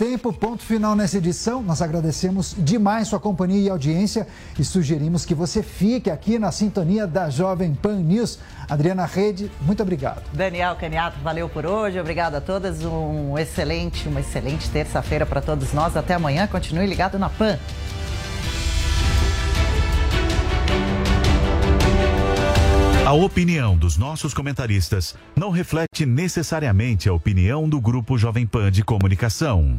tempo, ponto final nessa edição. Nós agradecemos demais sua companhia e audiência e sugerimos que você fique aqui na sintonia da Jovem Pan News. Adriana Rede, muito obrigado. Daniel Caniato, valeu por hoje. Obrigado a todas. Um excelente, uma excelente terça-feira para todos nós. Até amanhã. Continue ligado na Pan. A opinião dos nossos comentaristas não reflete necessariamente a opinião do Grupo Jovem Pan de Comunicação.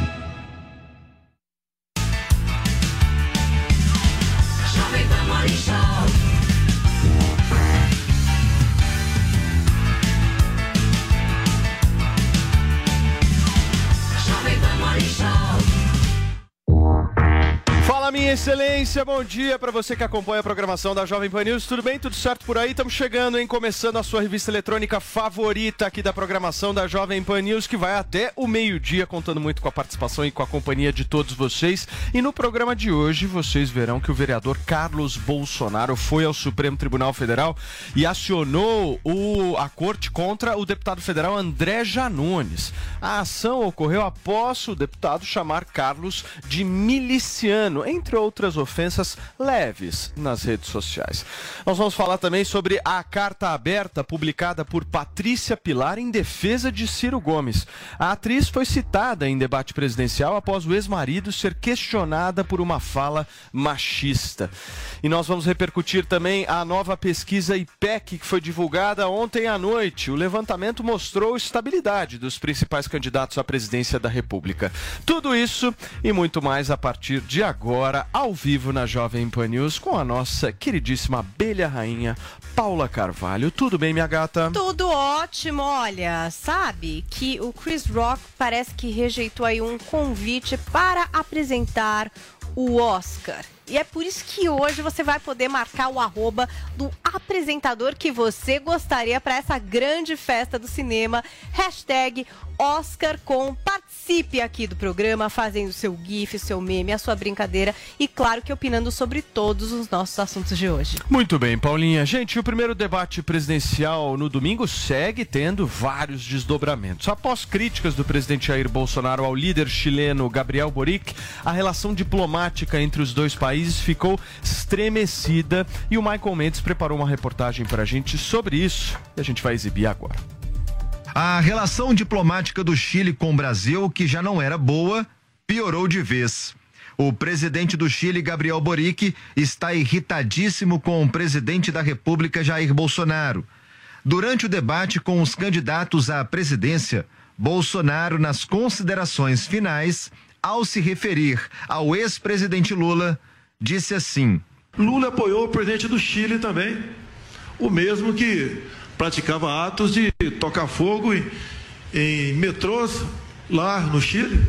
Excelência, bom dia para você que acompanha a programação da Jovem Pan News. Tudo bem? Tudo certo por aí? Estamos chegando, hein? Começando a sua revista eletrônica favorita aqui da programação da Jovem Pan News, que vai até o meio-dia, contando muito com a participação e com a companhia de todos vocês. E no programa de hoje, vocês verão que o vereador Carlos Bolsonaro foi ao Supremo Tribunal Federal e acionou o, a corte contra o deputado federal André Janones. A ação ocorreu após o deputado chamar Carlos de miliciano, entre outras ofensas leves nas redes sociais. Nós vamos falar também sobre a carta aberta publicada por Patrícia Pilar em defesa de Ciro Gomes. A atriz foi citada em debate presidencial após o ex-marido ser questionada por uma fala machista. E nós vamos repercutir também a nova pesquisa IPEC que foi divulgada ontem à noite. O levantamento mostrou estabilidade dos principais candidatos à presidência da República. Tudo isso e muito mais a partir de agora, ao vivo na Jovem Pan News, com a nossa queridíssima abelha rainha, Paula Carvalho. Tudo bem, minha gata? Tudo ótimo, olha, sabe que o Chris Rock parece que rejeitou aí um convite para apresentar o Oscar. E é por isso que hoje você vai poder marcar o arroba do apresentador que você gostaria para essa grande festa do cinema. Hashtag OscarCom. Participe aqui do programa, fazendo seu GIF, seu meme, a sua brincadeira e, claro, que opinando sobre todos os nossos assuntos de hoje. Muito bem, Paulinha. Gente, o primeiro debate presidencial no domingo segue tendo vários desdobramentos. Após críticas do presidente Jair Bolsonaro ao líder chileno Gabriel Boric, a relação diplomática entre os dois países ficou estremecida e o Michael Mendes preparou uma reportagem para a gente sobre isso e a gente vai exibir agora. A relação diplomática do Chile com o Brasil, que já não era boa, piorou de vez. O presidente do Chile, Gabriel Boric, está irritadíssimo com o presidente da República, Jair Bolsonaro. Durante o debate com os candidatos à presidência, Bolsonaro, nas considerações finais, ao se referir ao ex-presidente Lula, disse assim: Lula apoiou o presidente do Chile também, o mesmo que praticava atos de tocar fogo em, em metrôs lá no Chile.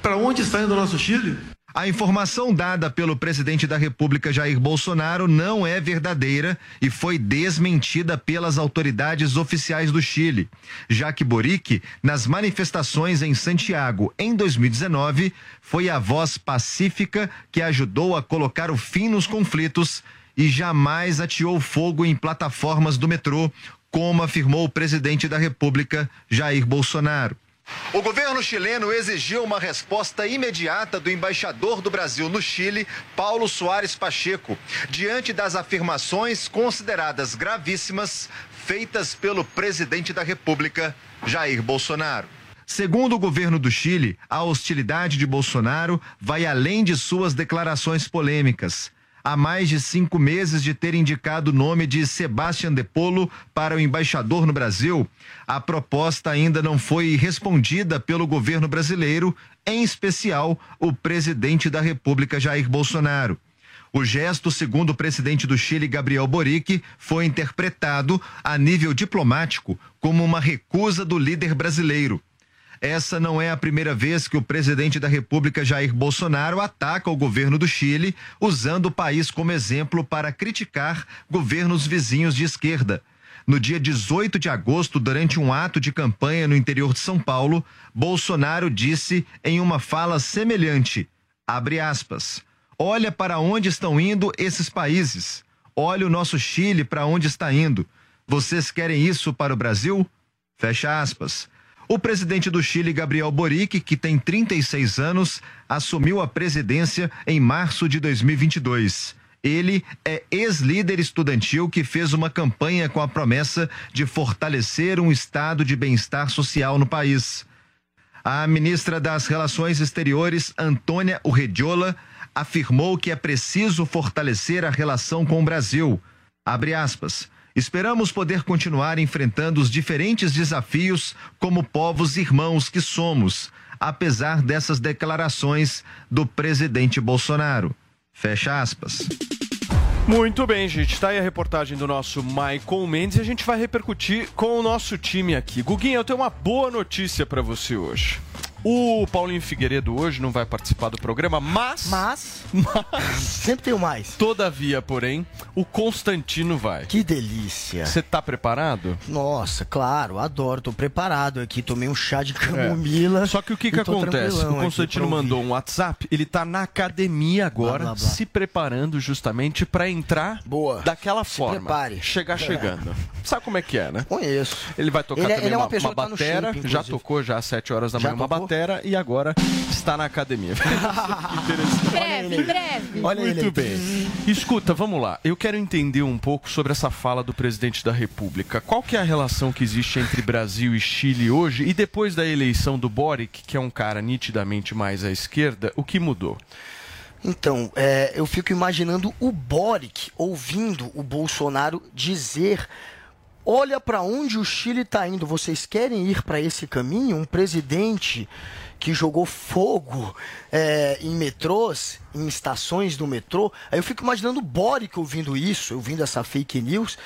Para onde está indo o nosso Chile? A informação dada pelo presidente da República Jair Bolsonaro não é verdadeira e foi desmentida pelas autoridades oficiais do Chile, já que Boric, nas manifestações em Santiago em 2019, foi a voz pacífica que ajudou a colocar o fim nos conflitos e jamais ateou fogo em plataformas do metrô, como afirmou o presidente da República Jair Bolsonaro. O governo chileno exigiu uma resposta imediata do embaixador do Brasil no Chile, Paulo Soares Pacheco, diante das afirmações consideradas gravíssimas feitas pelo presidente da República, Jair Bolsonaro. Segundo o governo do Chile, a hostilidade de Bolsonaro vai além de suas declarações polêmicas. Há mais de cinco meses de ter indicado o nome de Sebastião de Polo para o embaixador no Brasil, a proposta ainda não foi respondida pelo governo brasileiro, em especial o presidente da República, Jair Bolsonaro. O gesto, segundo o presidente do Chile, Gabriel Boric, foi interpretado a nível diplomático como uma recusa do líder brasileiro. Essa não é a primeira vez que o presidente da República, Jair Bolsonaro, ataca o governo do Chile, usando o país como exemplo para criticar governos vizinhos de esquerda. No dia 18 de agosto, durante um ato de campanha no interior de São Paulo, Bolsonaro disse em uma fala semelhante: aspas. Olha para onde estão indo esses países. Olha o nosso Chile para onde está indo. Vocês querem isso para o Brasil? Fecha aspas. O presidente do Chile, Gabriel Boric, que tem 36 anos, assumiu a presidência em março de 2022. Ele é ex-líder estudantil que fez uma campanha com a promessa de fortalecer um estado de bem-estar social no país. A ministra das Relações Exteriores, Antônia Urrediola, afirmou que é preciso fortalecer a relação com o Brasil. Abre aspas. Esperamos poder continuar enfrentando os diferentes desafios como povos irmãos que somos, apesar dessas declarações do presidente Bolsonaro. Fecha aspas. Muito bem, gente. Tá aí a reportagem do nosso Michael Mendes e a gente vai repercutir com o nosso time aqui. Guguinha, eu tenho uma boa notícia para você hoje. O Paulinho Figueiredo hoje não vai participar do programa, mas. Mas. Mas. Sempre tem o mais. Todavia, porém, o Constantino vai. Que delícia. Você tá preparado? Nossa, claro, adoro. Tô preparado aqui. Tomei um chá de camomila. É. Só que o que, que acontece? O Constantino mandou um WhatsApp. Ele tá na academia agora, blá, blá, blá. se preparando justamente para entrar Boa. daquela se forma. Prepare. Chegar é. chegando. Sabe como é que é, né? Conheço. Ele vai tocar ele, também ele é uma, uma, uma batera. já tocou já às 7 horas da manhã uma tocou? Batera e agora está na academia. Em breve, em breve. Olha Muito ele. bem. Escuta, vamos lá. Eu quero entender um pouco sobre essa fala do presidente da República. Qual que é a relação que existe entre Brasil e Chile hoje e depois da eleição do Boric, que é um cara nitidamente mais à esquerda, o que mudou? Então, é, eu fico imaginando o Boric ouvindo o Bolsonaro dizer olha para onde o Chile está indo. Vocês querem ir para esse caminho? Um presidente que jogou fogo é, em metrôs, em estações do metrô. Aí eu fico imaginando o Boric ouvindo isso, ouvindo essa fake news,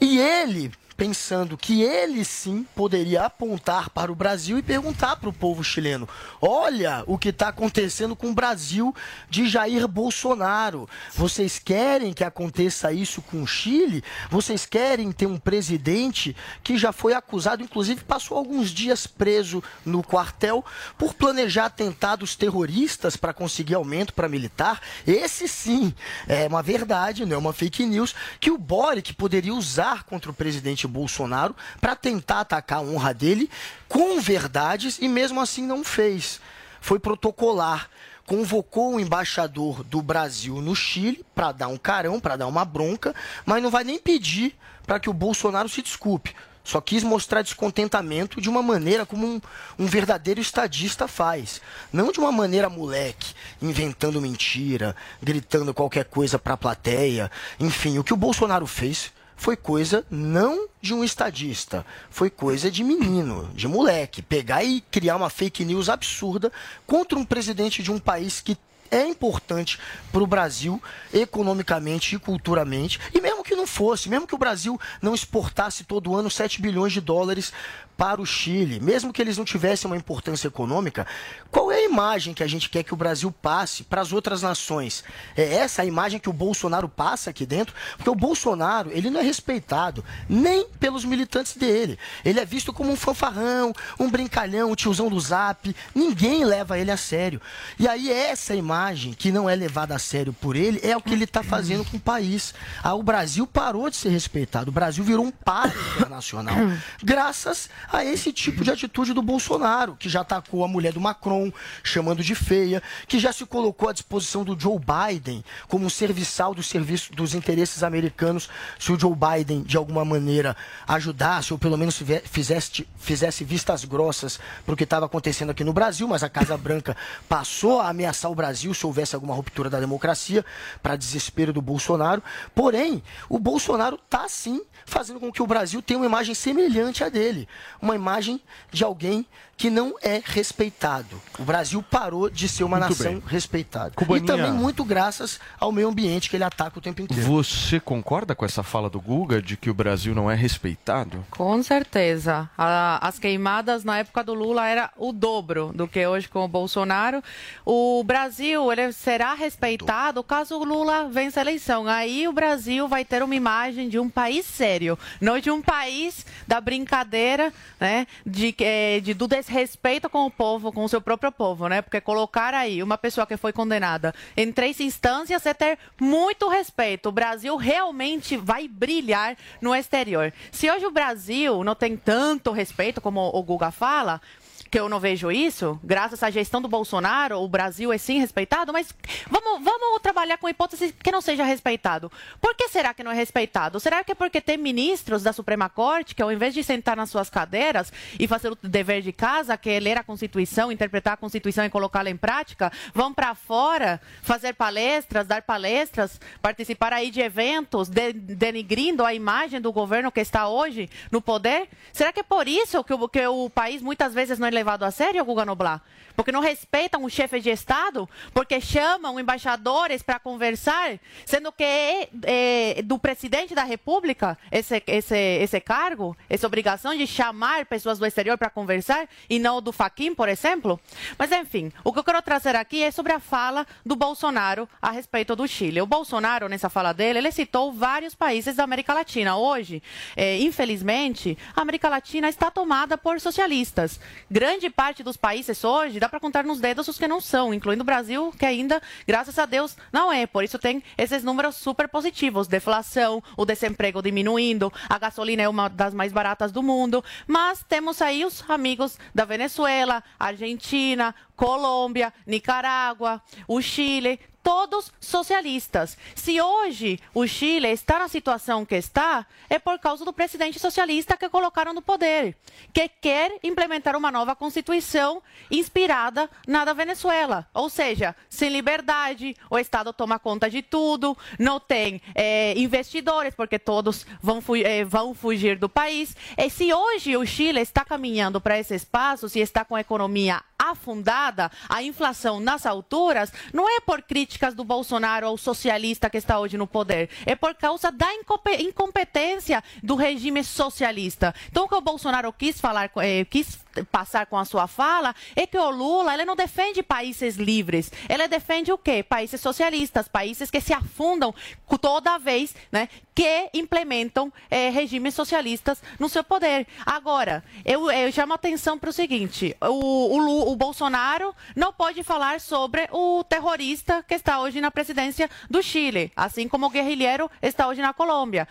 e ele pensando que ele sim poderia apontar para o Brasil e perguntar para o povo chileno: olha o que está acontecendo com o Brasil de Jair Bolsonaro. Vocês querem que aconteça isso com o Chile? Vocês querem ter um presidente que já foi acusado, inclusive passou alguns dias preso no quartel por planejar atentados terroristas para conseguir aumento para militar? Esse sim é uma verdade, não é uma fake news que o Boric poderia usar contra o presidente Bolsonaro para tentar atacar a honra dele com verdades e mesmo assim não fez. Foi protocolar. Convocou o embaixador do Brasil no Chile para dar um carão, para dar uma bronca, mas não vai nem pedir para que o Bolsonaro se desculpe. Só quis mostrar descontentamento de uma maneira como um, um, verdadeiro estadista faz. Não de uma maneira moleque, inventando mentira, gritando qualquer coisa para a plateia. Enfim, o que o Bolsonaro fez foi coisa não de um estadista, foi coisa de menino, de moleque. Pegar e criar uma fake news absurda contra um presidente de um país que é importante para o Brasil economicamente e culturalmente. E mesmo que não fosse, mesmo que o Brasil não exportasse todo ano 7 bilhões de dólares para o Chile, mesmo que eles não tivessem uma importância econômica, qual é a imagem que a gente quer que o Brasil passe para as outras nações? É essa a imagem que o Bolsonaro passa aqui dentro? Porque o Bolsonaro, ele não é respeitado nem pelos militantes dele. Ele é visto como um fanfarrão, um brincalhão, um tiozão do zap. Ninguém leva ele a sério. E aí essa imagem que não é levada a sério por ele é o que ele está fazendo com o país. Ah, o Brasil parou de ser respeitado. O Brasil virou um par internacional. Graças a esse tipo de atitude do Bolsonaro, que já atacou a mulher do Macron, chamando de feia, que já se colocou à disposição do Joe Biden como um serviçal do serviço dos interesses americanos, se o Joe Biden de alguma maneira ajudasse ou pelo menos fizesse, fizesse vistas grossas para o que estava acontecendo aqui no Brasil, mas a Casa Branca passou a ameaçar o Brasil se houvesse alguma ruptura da democracia, para desespero do Bolsonaro. Porém, o Bolsonaro está sim fazendo com que o Brasil tenha uma imagem semelhante à dele, uma imagem de alguém que não é respeitado. O Brasil parou de ser uma Muito nação bem. respeitada. Cubaninha. E também muito graças ao meio ambiente que ele ataca o tempo inteiro. Você concorda com essa fala do Guga de que o Brasil não é respeitado? Com certeza. A- as queimadas na época do Lula era o dobro do que hoje com o Bolsonaro. O Brasil ele será respeitado caso o Lula vença a eleição. Aí o Brasil vai ter uma imagem de um país sério, não de um país da brincadeira, né? De, eh, de- do desrespeito com o povo, com o seu próprio povo, né? Porque colocar aí uma pessoa que foi condenada em três instâncias é ter muito respeito. O Brasil realmente vai brilhar no exterior. Se hoje o Brasil não tem tanto respeito como o Guga fala, que eu não vejo isso, graças à gestão do Bolsonaro, o Brasil é sim respeitado, mas vamos, vamos trabalhar com hipótese que não seja respeitado. Por que será que não é respeitado? Será que é porque tem ministros da Suprema Corte que, ao invés de sentar nas suas cadeiras e fazer o dever de casa, que é ler a Constituição, interpretar a Constituição e colocá-la em prática, vão para fora fazer palestras, dar palestras, participar aí de eventos, de- denigrindo a imagem do governo que está hoje no poder? Será que é por isso que o, que o país muitas vezes não é levado a sério, Guga Noblar? Porque não respeitam o chefe de Estado? Porque chamam embaixadores para conversar, sendo que é, é do presidente da República esse, esse, esse cargo, essa obrigação de chamar pessoas do exterior para conversar e não do Faquin, por exemplo? Mas, enfim, o que eu quero trazer aqui é sobre a fala do Bolsonaro a respeito do Chile. O Bolsonaro, nessa fala dele, ele citou vários países da América Latina. Hoje, eh, infelizmente, a América Latina está tomada por socialistas. Grande parte dos países hoje, dá para contar nos dedos os que não são, incluindo o Brasil, que ainda, graças a Deus, não é. Por isso tem esses números super positivos. Deflação, o desemprego diminuindo, a gasolina é uma das mais baratas do mundo. Mas temos aí os amigos da Venezuela, Argentina, Colômbia, Nicarágua, o Chile, todos socialistas. Se hoje o Chile está na situação que está, é por causa do presidente socialista que colocaram no poder, que quer implementar uma nova constituição inspirada na da Venezuela. Ou seja, sem liberdade, o Estado toma conta de tudo, não tem eh, investidores, porque todos vão, fu- eh, vão fugir do país. E se hoje o Chile está caminhando para esse espaço, se está com a economia afundada, a inflação nas alturas, não é por críticas do Bolsonaro ao socialista que está hoje no poder, é por causa da incompe- incompetência do regime socialista. Então, o que o Bolsonaro quis falar, eh, quis passar com a sua fala é que o Lula ele não defende países livres, ele defende o quê? Países socialistas, países que se afundam toda vez, né, que implementam eh, regimes socialistas no seu poder. Agora, eu, eu chamo a atenção para o seguinte: o, o, o Bolsonaro não pode falar sobre o terrorista que está hoje na presidência do Chile, assim como o guerrilheiro está hoje na Colômbia.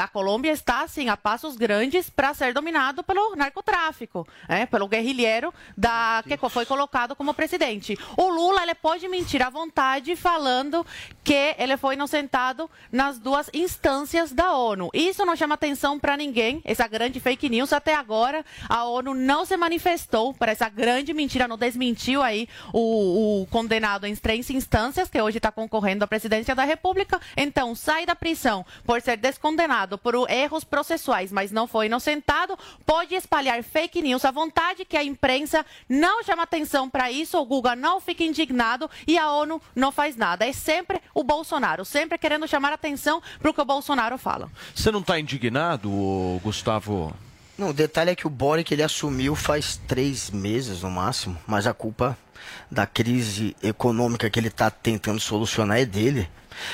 A Colômbia está, assim, a passos grandes para ser dominado pelo narcotráfico, né, pelo guerrilheiro da, que foi colocado como presidente. O Lula ele pode mentir à vontade falando que ele foi inocentado nas duas instâncias da ONU. Isso não chama atenção para ninguém, essa grande fake news. Até agora, a ONU não se manifestou para essa grande mentira, não desmentiu aí o, o condenado em três instâncias, que hoje está concorrendo à presidência da República. Então, sai da prisão por ser descondenado por erros processuais, mas não foi inocentado, pode espalhar fake news à vontade, que a imprensa não chama atenção para isso, o Guga não fica indignado e a ONU não faz nada. É sempre o Bolsonaro, sempre querendo chamar atenção para o que o Bolsonaro fala. Você não está indignado, Gustavo? Não, o detalhe é que o Boric ele assumiu faz três meses no máximo, mas a culpa da crise econômica que ele está tentando solucionar é dele.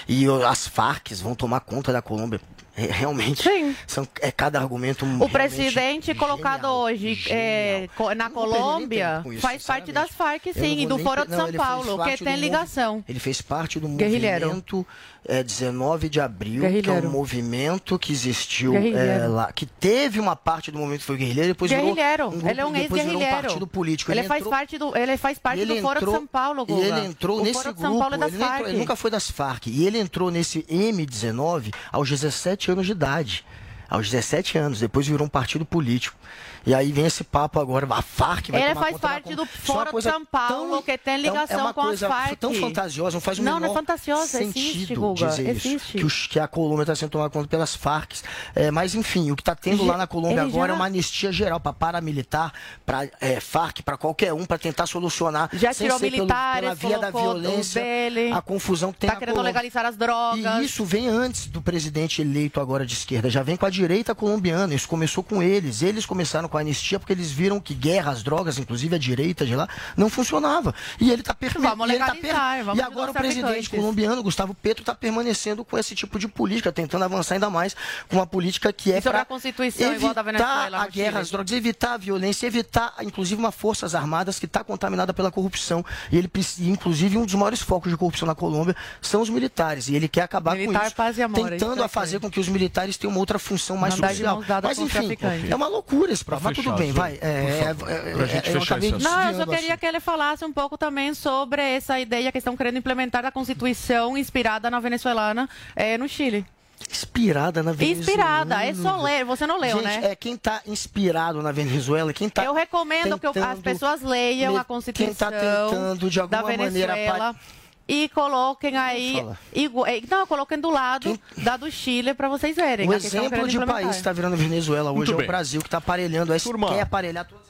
E as Farc vão tomar conta da Colômbia. É, realmente, São, é cada argumento O presidente colocado hoje é, co- na Colômbia isso, faz parte das Farc, sim, e do Foro de não, São ele Paulo, que tem ligação. Ele fez parte do movimento é, 19 de abril, que é um movimento que existiu é, lá, que teve uma parte do movimento que foi guerrilheiro, depois virou Guerrilheiro, um grupo, ele é um virou um ex-guerrilheiro. partido político. Ele, faz entrou- parte do, ele faz parte ele do Foro entrou- de São Paulo, E Guga. ele entrou o nesse Foro grupo. São Paulo é das ele, entrou- ele nunca foi das Farc. E ele entrou nesse M19 aos 17 anos de idade. aos 17 anos, depois virou um partido político. E aí vem esse papo agora, a FARC vai Ele faz parte do é Fora de coisa São Paulo, tão- que tem é ligação é uma com as coisa Farc. tão fantasiosa, não faz o Não, menor não é fantasiosa, existe, sentido Guga, dizer existe. isso. Que, os- que a Colômbia está sendo tomada conta pelas Farc. É, mas enfim, o que está tendo lá na Colômbia ele agora já- é uma anistia geral para paramilitar, para é, Farc, para qualquer um, para tentar solucionar Já tirou ser pelo- militares, pela via da violência, dele. a confusão que tem Tá na querendo Colômbia. legalizar as drogas. E isso vem antes do presidente eleito agora de esquerda, já vem com a direita colombiana. Isso começou com eles. Eles começaram com a anistia porque eles viram que guerra às drogas, inclusive a direita de lá, não funcionava. E ele está permitindo. Vamos legalizar, vamos E agora o presidente colombiano, Gustavo Petro, está permanecendo com esse tipo de política, tentando avançar ainda mais com uma política que é E sobre para evitar Venezuela, a guerra às drogas, evitar a violência, evitar, inclusive, uma forças armadas que está contaminada pela corrupção. E ele, inclusive, um dos maiores focos de corrupção na Colômbia são os militares. E ele quer acabar Militar, com isso, paz e amor, é tentando a fazer com que os militares tenham uma outra função mais Andar de social. Mas enfim, é uma loucura esse programa. Mas tudo bem, vai. É, favor, é, pra gente é, eu fechar acabei esse Não, eu só queria que ele falasse um pouco também sobre essa ideia que estão querendo implementar da Constituição inspirada na venezuelana eh, no Chile. Inspirada na Venezuela. Inspirada, é só ler. Você não leu, Gente, né? é quem está inspirado na Venezuela, quem tá eu recomendo que eu- as pessoas leiam a Constituição Quem tá tentando, de alguma maneira, E coloquem aí. Fala. igu- eh, não, coloquem do lado da do Chile para vocês verem. Questão que exemplo de um país que está virando Venezuela hoje Muito é bem. o Brasil, que está aparelhando, é, Turma. quer aparelhar todas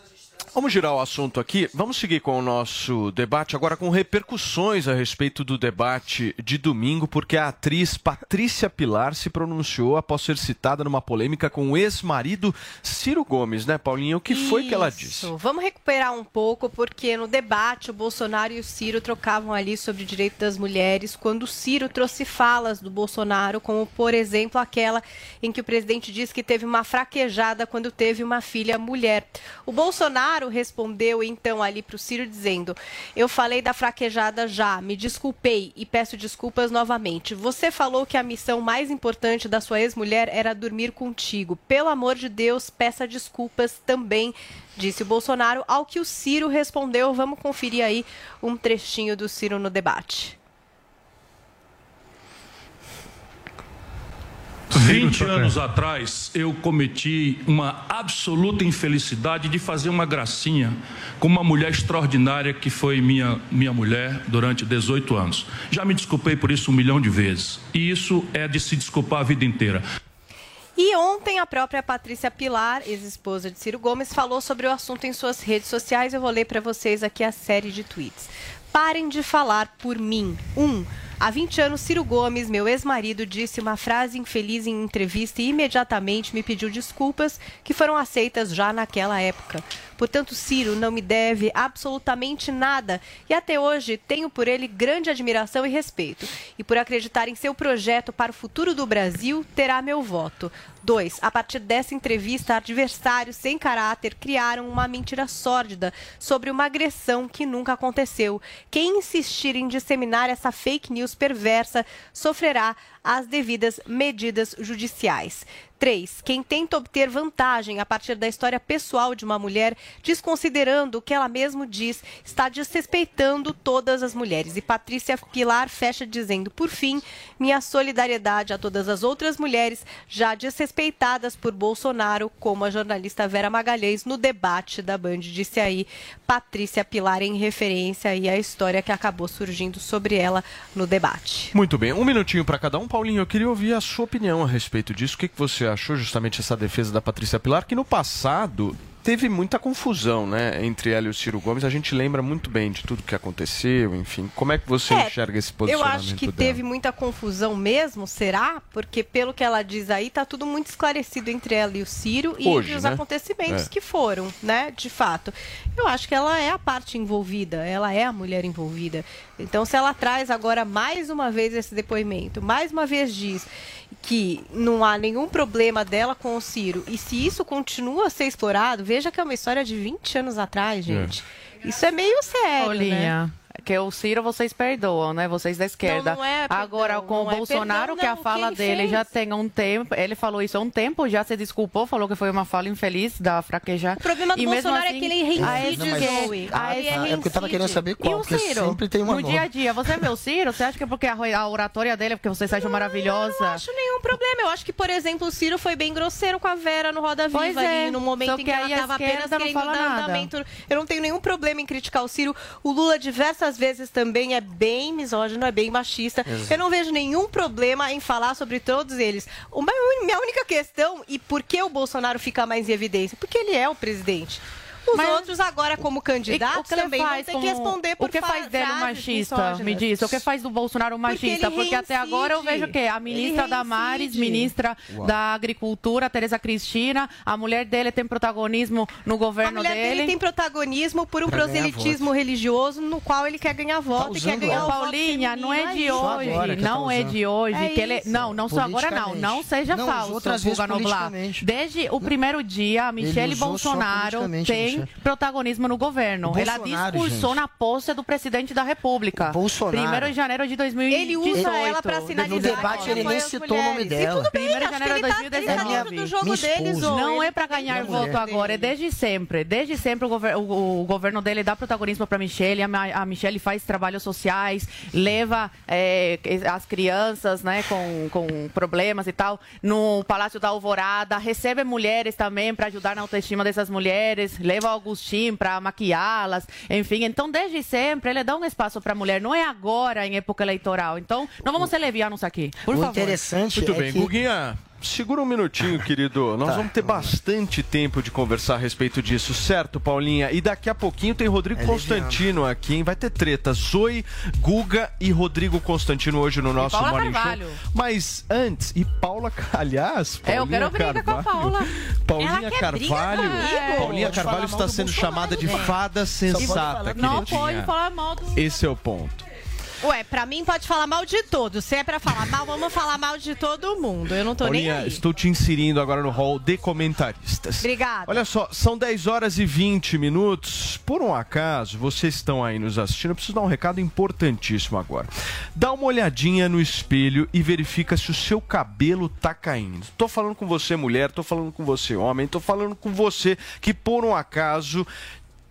Vamos girar o assunto aqui. Vamos seguir com o nosso debate agora com repercussões a respeito do debate de domingo, porque a atriz Patrícia Pilar se pronunciou após ser citada numa polêmica com o ex-marido Ciro Gomes, né, Paulinha? O que foi que ela disse? Isso. Vamos recuperar um pouco, porque no debate o Bolsonaro e o Ciro trocavam ali sobre o direito das mulheres, quando o Ciro trouxe falas do Bolsonaro, como por exemplo aquela em que o presidente disse que teve uma fraquejada quando teve uma filha mulher. O Bolsonaro respondeu então ali para o Ciro dizendo: Eu falei da fraquejada já, me desculpei e peço desculpas novamente. Você falou que a missão mais importante da sua ex-mulher era dormir contigo. Pelo amor de Deus, peça desculpas também, disse o Bolsonaro. Ao que o Ciro respondeu, vamos conferir aí um trechinho do Ciro no debate. 20 anos atrás, eu cometi uma absoluta infelicidade de fazer uma gracinha com uma mulher extraordinária que foi minha, minha mulher durante 18 anos. Já me desculpei por isso um milhão de vezes. E isso é de se desculpar a vida inteira. E ontem a própria Patrícia Pilar, ex-esposa de Ciro Gomes, falou sobre o assunto em suas redes sociais. Eu vou ler para vocês aqui a série de tweets. Parem de falar por mim. Um, há 20 anos, Ciro Gomes, meu ex-marido, disse uma frase infeliz em entrevista e imediatamente me pediu desculpas que foram aceitas já naquela época. Portanto, Ciro não me deve absolutamente nada e até hoje tenho por ele grande admiração e respeito. E por acreditar em seu projeto para o futuro do Brasil, terá meu voto. 2. A partir dessa entrevista, adversários sem caráter criaram uma mentira sórdida sobre uma agressão que nunca aconteceu. Quem insistir em disseminar essa fake news perversa sofrerá as devidas medidas judiciais. 3. Quem tenta obter vantagem a partir da história pessoal de uma mulher, desconsiderando o que ela mesmo diz, está desrespeitando todas as mulheres. E Patrícia Pilar fecha dizendo: por fim, minha solidariedade a todas as outras mulheres já desrespeitadas por Bolsonaro, como a jornalista Vera Magalhães no debate da Band disse aí, Patrícia Pilar em referência aí à história que acabou surgindo sobre ela no debate. Muito bem, um minutinho para cada um. Paulinho, eu queria ouvir a sua opinião a respeito disso. O que, que você achou justamente essa defesa da Patrícia Pilar, que no passado teve muita confusão, né, entre ela e o Ciro Gomes. A gente lembra muito bem de tudo que aconteceu, enfim. Como é que você É, enxerga esse Eu posicionamento acho que dela? teve muita confusão mesmo, será? Porque pelo que ela diz aí, tá tudo muito esclarecido entre ela e o Ciro e Hoje, os né? acontecimentos É. que foram, né? De fato. Eu acho que ela é a parte envolvida, ela é a mulher envolvida. Então, se ela traz agora mais uma vez esse depoimento, mais uma vez diz que não há nenhum problema dela com o Ciro, e se isso continua a ser explorado, veja que é uma história de 20 anos atrás, gente. Isso é meio sério, né? Porque o Ciro vocês perdoam, né? Vocês da esquerda. Não, não é perdão, Agora, com não o é Bolsonaro, perdão, que a fala dele fez? já tem um tempo, ele falou isso há um tempo, já se desculpou, falou que foi uma fala infeliz da fraquejar. O problema do E mesmo Bolsonaro é assim, que ele reincide, a Não, mas- Zoe. Ah, tá. É porque eu tava querendo saber E qual, o porque Ciro? sempre tem uma No nova. dia a dia, você vê o Ciro? Você acha que é porque a a oratória dele é porque vocês acham maravilhosa? Eu não acho nenhum problema. Eu acho que, por exemplo, o Ciro foi bem grosseiro com a Vera no Roda Viva Pois é. ali, no momento Só em que que ela aí a estava apenas querendo fala dar nada. andamento. Eu não tenho nenhum problema em criticar o Ciro. O Lula diversas vezes também é bem misógino, é bem machista. Exato. Eu não vejo nenhum problema em falar sobre todos eles. Uma, minha única questão, e por que o Bolsonaro fica mais em evidência? Porque ele é o presidente. Os Mas- outros agora, como candidatos, o que ele também vão faz ter com- que responder por O que fa- faz dele machista? misóginas. Me diz. O que faz do Bolsonaro machista? ele Porque, até agora eu vejo que a ministra Damares, ministra Uau. da Agricultura, Tereza Cristina, a mulher dele tem protagonismo no A governo mulher dele. dele tem protagonismo por um Pra proselitismo religioso no qual ele quer ganhar voto e quer ganhar voto Paulinha, não é de hoje, agora que não tá é de hoje. É que ele, não, não só agora não, não seja Não, falso, outras Fuga Noblar. Desde o primeiro dia, a Michele Bolsonaro politicamente, tem protagonismo no governo. O Ela discursou gente. na posse do presidente da República. Bolsonaro. Primeiro de janeiro de 2018. Ele usa ela pra sinalizar No debate ele nem citou o nome dela. E tudo bem, Primeiro de janeiro de ele tá, ele tá 2019. dentro do jogo minha deles, Não é para ganhar voto agora, é desde sempre. Desde sempre o, gover- o- o governo dele dá protagonismo para Michelle. A, a Michelle faz trabalhos sociais, leva é, as crianças né, com, com problemas e tal no Palácio da Alvorada, recebe mulheres também para ajudar na autoestima dessas mulheres, leva o Agostinho para maquiá-las, enfim. Então, desde sempre, ele dá um espaço para a mulher. Não é agora, em época eleitoral. Então, não vamos ser levianos aqui. Por o favor. interessante Muito é bem, que... Guguinha, segura um minutinho, querido. Nós Tá, vamos ter bastante tempo de conversar a respeito disso, certo, Paulinha? E daqui a pouquinho tem Rodrigo É Constantino aqui, hein? Vai ter treta. Zoe, Guga e Rodrigo Constantino hoje no nosso Paula Morning Carvalho. Show. Mas antes, e Paula, aliás, É, eu Paulinha quero briga com a Carvalho. Paula. Paulinha Ela quer briga Carvalho. Paulinha Carvalho está do sendo chamada de gente. fada sensata, Não queridinha. pode falar mal do... Esse é o ponto. Ué, pra mim pode falar mal de todos. Se é pra falar mal, vamos falar mal de todo mundo. Eu não tô nem Paulinha, aí. estou te inserindo agora no hall de comentaristas. Obrigada. Olha só, são 10 horas e 20 minutos. Por um acaso, vocês estão aí nos assistindo, eu preciso dar um recado importantíssimo agora. Dá uma olhadinha no espelho e verifica se o seu cabelo tá caindo. Tô falando com você, mulher, tô falando com você, homem, tô falando com você que por um acaso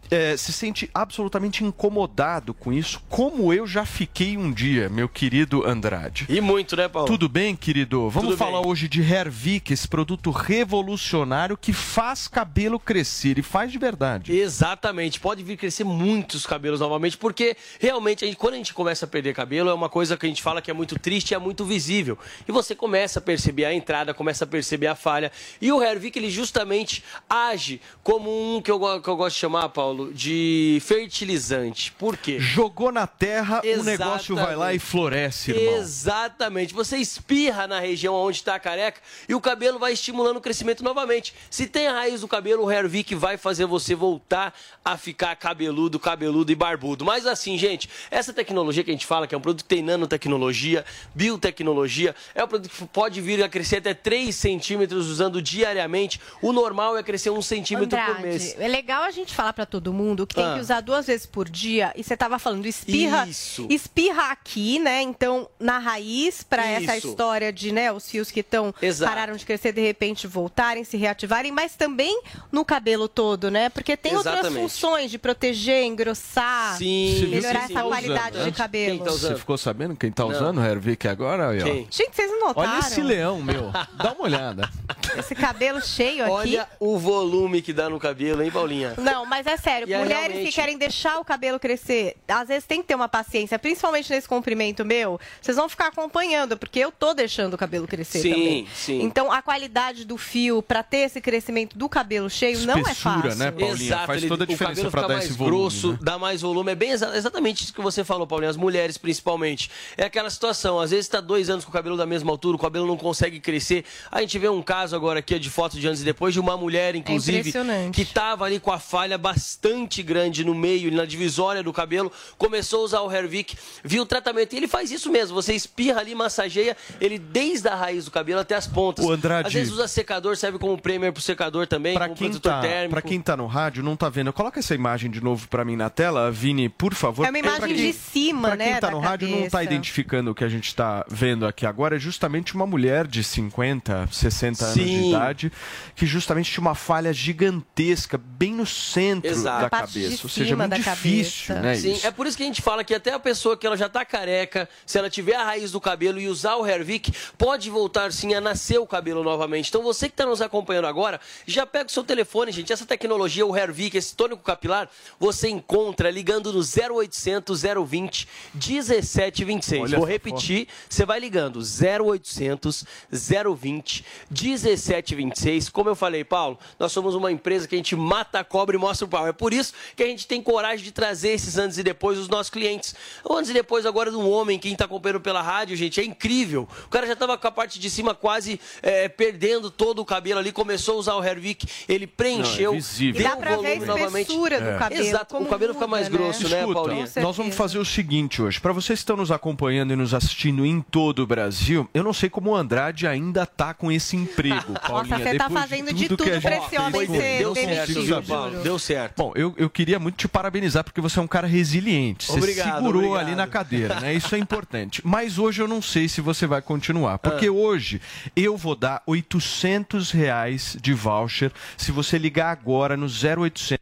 é, se sente absolutamente incomodado com isso, como eu já fiquei um dia, meu querido Andrade. E muito, né, Paulo? Tudo bem, querido? Vamos Tudo falar bem. hoje de Hervik, esse produto revolucionário que faz cabelo crescer e faz de verdade. Exatamente, pode vir crescer muitos cabelos novamente, porque realmente a gente- quando a gente começa a perder cabelo é uma coisa que a gente fala que é muito triste e é muito visível. E você começa a perceber a entrada, começa a perceber a falha. E o Hervik ele justamente age como um que eu, que eu gosto de chamar, Paulo, de fertilizante. Por quê? Jogou na terra, o negócio vai lá e Exatamente. floresce, irmão. Exatamente. Você espirra na região onde está a careca e o cabelo vai estimulando o crescimento novamente. Se tem a raiz do cabelo, o Hervik vai fazer você voltar a ficar cabeludo, cabeludo e barbudo. Mas assim, gente, essa tecnologia que a gente fala, que é um produto que tem nanotecnologia, biotecnologia, é um produto que pode vir a crescer até 3 centímetros usando diariamente. O normal é crescer um centímetro por mês. Andrade, é legal a gente falar pra todo mundo que tem Ah. que usar duas vezes por dia. E você tava falando, espirra, Isso. espirra aqui, né? Então, na raiz, pra essa história de, né, os fios que estão pararam de crescer, de repente voltarem, se reativarem, mas também no cabelo todo, né? Porque tem outras Exatamente. funções de proteger, engrossar, Sim, melhorar sim, sim. essa Tá qualidade usando, de né? cabelo. Quem tá? Você ficou sabendo quem tá Não. usando o Hervik agora? Aí, ó. Quem? Gente, vocês não notaram? Olha esse leão, meu. Dá uma olhada. Esse cabelo cheio aqui. Olha o volume que dá no cabelo, hein, Paulinha? Não, mas é sério, E é mulheres realmente- que querem deixar o cabelo crescer, às vezes tem que ter uma paciência, principalmente nesse comprimento meu, vocês vão ficar acompanhando, porque eu tô deixando o cabelo crescer Sim, também. sim. Então a qualidade do fio pra ter esse crescimento do cabelo cheio não é Espessura, fácil. né, Paulinha? Faz ele- toda a diferença fica dar mais esse volume, grosso, né? dá mais volume. É bem exa- exatamente isso que você falou, Paulinho. As mulheres, principalmente. É aquela situação. Às vezes está dois anos com o cabelo da mesma altura, o cabelo não consegue crescer. A gente vê um caso agora aqui de foto de antes e depois de uma mulher, inclusive, impressionante. que estava ali com a falha bastante grande no meio, na divisória do cabelo, começou a usar o Hervik, viu o tratamento. E ele faz isso mesmo, você espirra ali, massageia ele desde a raiz do cabelo até as pontas. O Andrade- Às vezes usa secador, serve como primer pro secador também, Pra como quem, protetor tá, térmico. pra quem tá no rádio, não tá vendo, coloca essa imagem de novo pra mim na tela, Vini, por favor. É uma Pra imagem quem- de cima, Pra né? quem tá no rádio não tá cabeça. identificando o que a gente tá vendo aqui agora, é justamente uma mulher de 50, 60 anos de Sim. idade, que justamente tinha uma falha gigantesca bem no centro Exato. Da cabeça. Ou seja, é cima muito da difícil, cabeça. né? Sim, isso. é por isso que a gente fala que até a pessoa que ela já tá careca, se ela tiver a raiz do cabelo e usar o Hervik, pode voltar sim a nascer o cabelo novamente. Então você que está nos acompanhando agora, já pega o seu telefone, gente. Essa tecnologia, o Hervik, esse tônico capilar, você encontra ligando no 0800 020 1726. Olha Vou repetir, você vai ligando 0800 020 1726. Como eu falei, Paulo, nós somos uma empresa que a gente mata a cobra e mostra o pau. É por isso que a gente tem coragem de trazer esses antes e depois dos nossos clientes. Antes e depois agora de um homem, quem está acompanhando pela rádio, gente, é incrível. O cara já estava com a parte de cima quase é, perdendo todo o cabelo ali, começou a usar o Hervik, ele preencheu, Não, é visível. deu E dá pra ver a volume novamente. espessura do cabelo, Exato, o cabelo fica mais muda, né? grosso, né, Escuta, Paulinha? nós vamos fazer o seguinte hoje. Para vocês que estão nos acompanhando e nos assistindo em todo o Brasil, eu não sei como o Andrade ainda tá com esse emprego, Paulinha. você tá fazendo de tudo que tudo pra esse homem ser Deu certo. Deu certo. Bom, eu, eu queria muito te parabenizar porque você é um cara resiliente. Você Obrigado, segurou obrigado. ali na cadeira, né? Isso é importante. Mas hoje eu não sei se você vai continuar. Porque Ah. hoje eu vou dar 800 reais de voucher se você ligar agora no 0800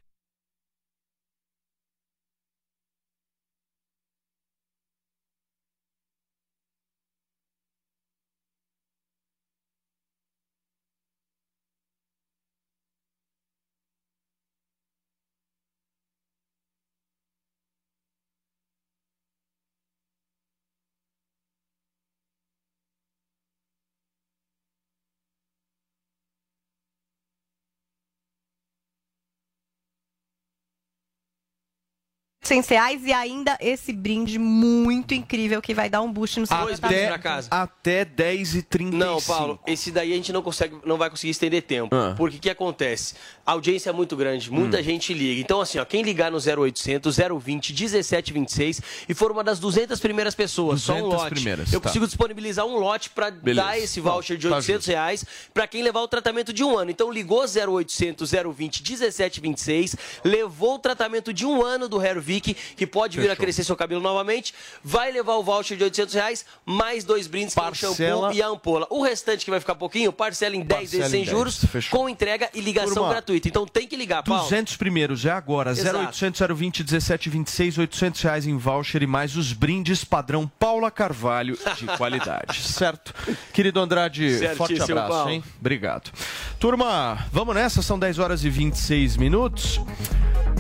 800 reais e ainda esse brinde muito incrível que vai dar um boost no seu Dois brindes pra casa. Até 10 e 35 Não, Paulo, esse daí a gente não consegue, não vai conseguir estender tempo. Ah. Porque o que acontece? A audiência é muito grande, muita Hum. gente liga. Então, assim, ó, quem ligar no 0800 020 1726 e for uma das 200 primeiras pessoas, só um 200 lote, primeiras, eu tá. consigo disponibilizar um lote para dar esse voucher de Tá 800 reais para quem levar o tratamento de um ano. Então, ligou 0800 020 1726, levou o tratamento de um ano do Hervik, que pode vir a Fechou. crescer seu cabelo novamente, vai levar o voucher de 800 reais, mais dois brindes, que o Parcela- shampoo e a ampola. O restante que vai ficar pouquinho, parcela em 10 Parcela vezes sem em 10, juros, fechou. com entrega e ligação Turma, gratuita. Então tem que ligar, Paulo. 200 primeiros é agora. Exato. 0800 020 1726, 800 reais em voucher e mais os brindes padrão Paula Carvalho de qualidade. certo? Querido Andrade, forte Certíssimo, abraço, Paulo. hein? Obrigado. Turma, vamos nessa? São 10 horas e 26 minutos.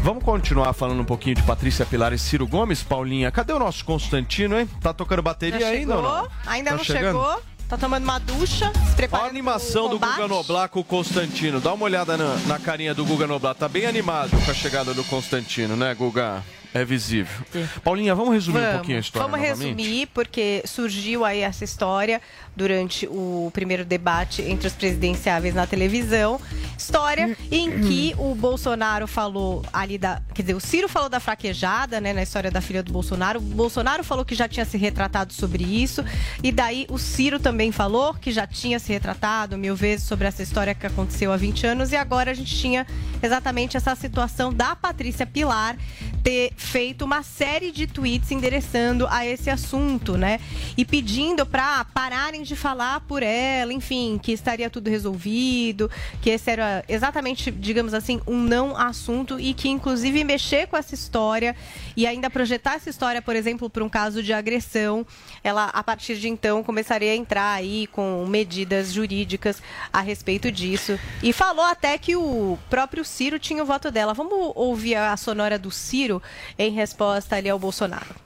Vamos continuar falando um pouquinho de Patrícia Pilar e Ciro Gomes, Paulinha. Cadê o nosso Constantino, hein? Tá tocando bateria ainda ou não? Ainda Tá não chegando? chegou. Tá tomando uma ducha, se Olha a preparando animação do Guga. Noblar com o Constantino. Dá uma olhada na, na carinha do Guga Noblar. Tá bem animado com a chegada do Constantino, né, Guga? É visível. Paulinha, vamos resumir um pouquinho a história Vamos novamente? resumir, porque surgiu aí essa história durante o primeiro debate entre os presidenciáveis na televisão. História em que o Bolsonaro falou ali da. Quer dizer, o Ciro falou da fraquejada, né, na história da filha do Bolsonaro. O Bolsonaro falou que já tinha se retratado sobre isso. E daí o Ciro também falou que já tinha se retratado mil vezes sobre essa história que aconteceu há 20 anos. E agora a gente tinha exatamente essa situação da Patrícia Pilar ter feito uma série de tweets endereçando a esse assunto, né? E pedindo para pararem de falar por ela, enfim, que estaria tudo resolvido, que esse era exatamente, digamos assim, um não assunto e que inclusive mexer com essa história e ainda projetar essa história, por exemplo, para um caso de agressão, ela a partir de então começaria a entrar aí com medidas jurídicas a respeito disso e falou até que o próprio Ciro tinha o voto dela. Vamos ouvir a sonora do Ciro em resposta ali ao Bolsonaro.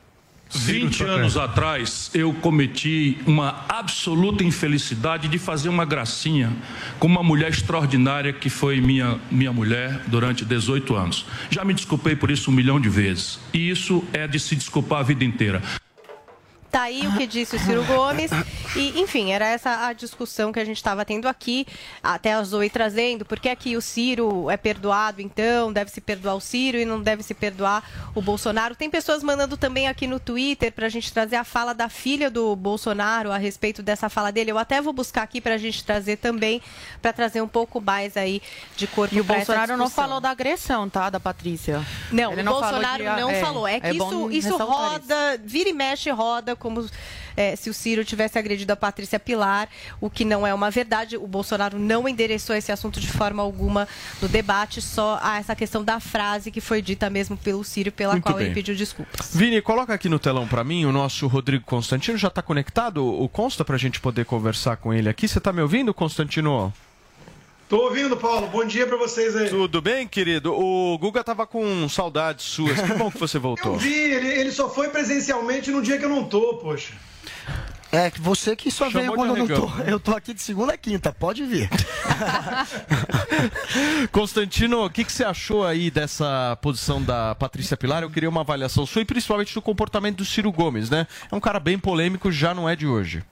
20 anos atrás, eu cometi uma absoluta infelicidade de fazer uma gracinha com uma mulher extraordinária que foi minha, minha mulher durante 18 anos. Já me desculpei por isso um milhão de vezes. E isso é de se desculpar a vida inteira. Tá aí o que disse o Ciro Gomes. E, enfim, era essa a discussão que a gente estava tendo aqui, até a Zoe trazendo, por que aqui o Ciro é perdoado, então, deve se perdoar o Ciro e não deve se perdoar o Bolsonaro. Tem pessoas mandando também aqui no Twitter para a gente trazer a fala da filha do Bolsonaro a respeito dessa fala dele. Eu até vou buscar aqui para a gente trazer também, para trazer um pouco mais aí de corpo E o Bolsonaro não falou da agressão, tá? Da Patrícia. Não, Ele o falou Bolsonaro de- não é, falou. É que é isso, isso roda, vira e mexe roda, como é, se o Ciro tivesse agredido a Patrícia Pilar, o que não é uma verdade. O Bolsonaro não endereçou esse assunto de forma alguma no debate, só a essa questão da frase que foi dita mesmo pelo Ciro, pela Muito qual bem. ele pediu desculpas. Vini, coloca aqui no telão pra mim o nosso Rodrigo Constantino. Já tá conectado o Consta pra gente poder conversar com ele aqui? Você tá me ouvindo, Constantino? Tô ouvindo, Paulo. Bom dia pra vocês aí. Tudo bem, querido? O Guga tava com saudades suas. Que bom que você voltou. Eu vi, ele, ele só foi presencialmente no dia que eu não tô, poxa. É, que você que só Chamou veio quando eu não tô. Eu tô aqui de segunda a quinta, pode vir. Constantino, o que, que você achou aí dessa posição da Patrícia Pilar? Eu queria uma avaliação sua e principalmente do comportamento do Ciro Gomes, né? É um cara bem polêmico, já não é de hoje.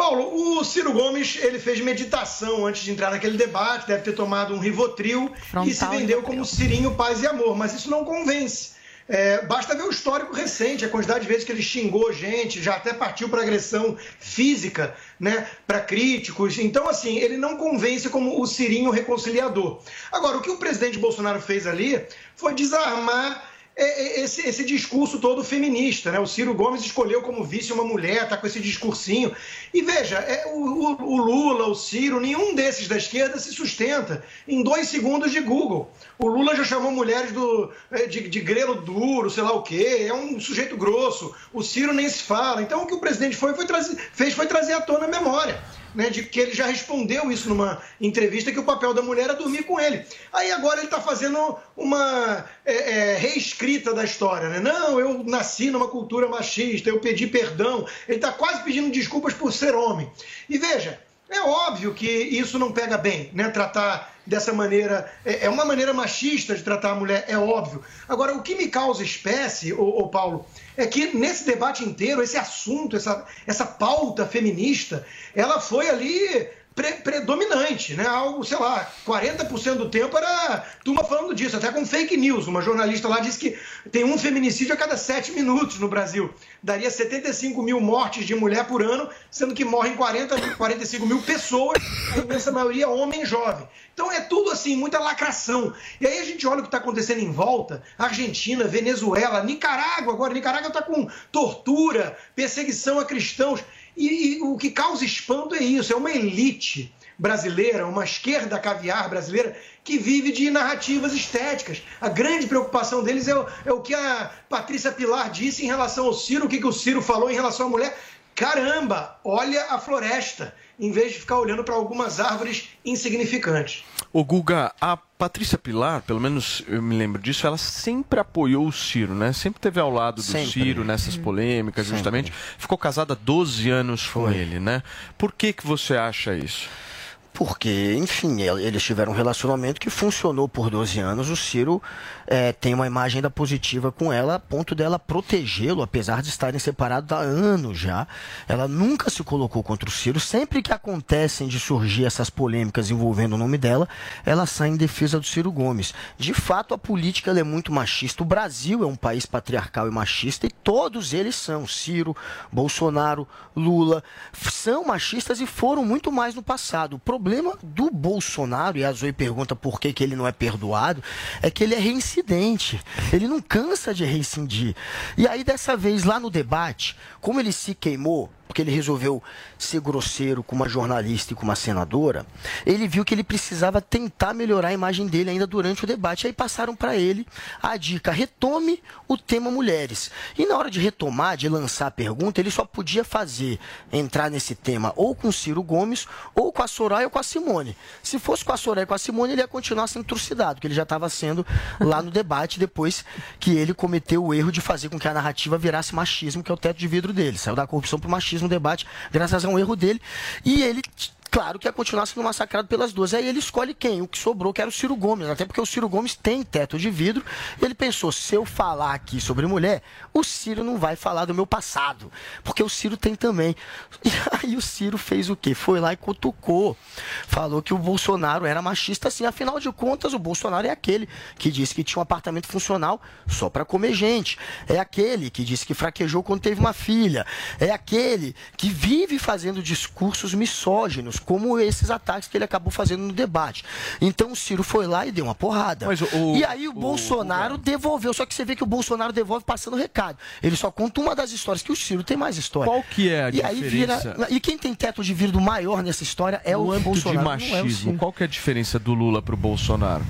Paulo, o Ciro Gomes, ele fez meditação antes de entrar naquele debate, deve ter tomado um Rivotril e se vendeu como Cirinho Paz e Amor, mas isso não convence. É, basta ver o histórico recente, a quantidade de vezes que ele xingou gente, já até partiu para agressão física, né, para críticos. Então, assim, ele não convence como o Cirinho reconciliador. Agora, o que o presidente Bolsonaro fez ali foi desarmar esse, esse discurso todo feminista, né? O Ciro Gomes escolheu como vice uma mulher, tá com esse discursinho. E veja, é, o, o- o Lula, o Ciro, nenhum desses da esquerda se sustenta em dois segundos de Google. O Lula já chamou mulheres do, é, de, de grelo duro, sei lá o quê, é um sujeito grosso. O Ciro nem se fala. Então o que o presidente foi, foi trazer, fez foi trazer à tona a memória. Né, de que ele já respondeu isso numa entrevista que o papel da mulher era dormir com ele. Aí agora ele está fazendo uma é, é, reescrita da história. Né? Não, eu nasci numa cultura machista, eu pedi perdão. Ele está quase pedindo desculpas por ser homem. E veja, é óbvio que isso não pega bem, né? Tratar dessa maneira. É é uma maneira machista de tratar a mulher, é óbvio. Agora, o que me causa espécie, ô, ô Paulo, é que nesse debate inteiro, esse assunto, essa, essa pauta feminista, ela foi ali pre- predominante, né? Algo, sei lá, 40% do tempo era turma falando disso, até com fake news. Uma jornalista lá disse que tem um feminicídio a cada sete minutos no Brasil. Daria 75 mil mortes de mulher por ano, sendo que morrem 40, 45 mil pessoas, a imensa maioria homem jovem. Então é tudo assim, muita lacração. E aí a gente olha o que está acontecendo em volta: Argentina, Venezuela, Nicarágua agora. Nicarágua está com tortura, perseguição a cristãos. E, e o que causa espanto é isso: é uma elite brasileira, uma esquerda caviar brasileira que vive de narrativas estéticas. A grande preocupação deles é o, é o que a Patrícia Pilar disse em relação ao Ciro, o que, que o Ciro falou em relação à mulher. Caramba, olha a floresta, em vez de ficar olhando para algumas árvores insignificantes. Ô Guga, a Patrícia Pilar, pelo menos eu me lembro disso, ela sempre apoiou o Ciro, né? Sempre teve ao lado do Sempre. Ciro nessas polêmicas, justamente. Ficou casada há 12 anos com ele, né? Por que, que você acha isso? Porque, enfim, el- eles tiveram um relacionamento que funcionou por 12 anos. O Ciro eh, tem uma imagem ainda positiva com ela, a ponto dela protegê-lo, apesar de estarem separados há anos já. Ela nunca se colocou contra o Ciro. Sempre que acontecem de surgir essas polêmicas envolvendo o nome dela, ela sai em defesa do Ciro Gomes. De fato, a política é muito machista. O Brasil é um país patriarcal e machista e todos eles são. Ciro, Bolsonaro, Lula, são machistas e foram muito mais no passado. O problema do Bolsonaro, e a Zoe pergunta por que, que ele não é perdoado, é que ele é reincidente. Ele não cansa de reincidir. E aí, dessa vez, lá no debate, como ele se queimou, porque ele resolveu ser grosseiro com uma jornalista e com uma senadora, ele viu que ele precisava tentar melhorar a imagem dele ainda durante o debate. Aí passaram para ele a dica: retome o tema mulheres. E na hora de retomar, de lançar a pergunta, ele só podia fazer entrar nesse tema ou com Ciro Gomes, ou com a Soraya ou com a Simone. Se fosse com a Soraya e com a Simone, ele ia continuar sendo trucidado, porque ele já estava sendo lá no debate depois que ele cometeu o erro de fazer com que a narrativa virasse machismo, que é o teto de vidro dele. Saiu da corrupção para o machismo no debate, graças a um erro dele. E ele claro que ia continuar sendo massacrado pelas duas. Aí ele escolhe quem? O que sobrou, que era o Ciro Gomes. Até porque o Ciro Gomes tem teto de vidro. Ele pensou: se eu falar aqui sobre mulher, o Ciro não vai falar do meu passado. Porque o Ciro tem também. E aí o Ciro fez o quê? Foi lá e cutucou. Falou que o Bolsonaro era machista, assim. Afinal de contas, o Bolsonaro é aquele que disse que tinha um apartamento funcional só para comer gente. É aquele que disse que fraquejou quando teve uma filha. É aquele que vive fazendo discursos misóginos, como esses ataques que ele acabou fazendo no debate. Então o Ciro foi lá e deu uma porrada. o- e aí o, o- Bolsonaro devolveu. Só que você vê que o Bolsonaro devolve passando recado. Ele só conta uma das histórias, que o Ciro tem mais história. Qual que é a e aí vira. diferença? E quem tem teto de vidro maior nessa história é no o âmbito Bolsonaro. de é o machismo, Ciro. qual que é a diferença do Lula pro Bolsonaro?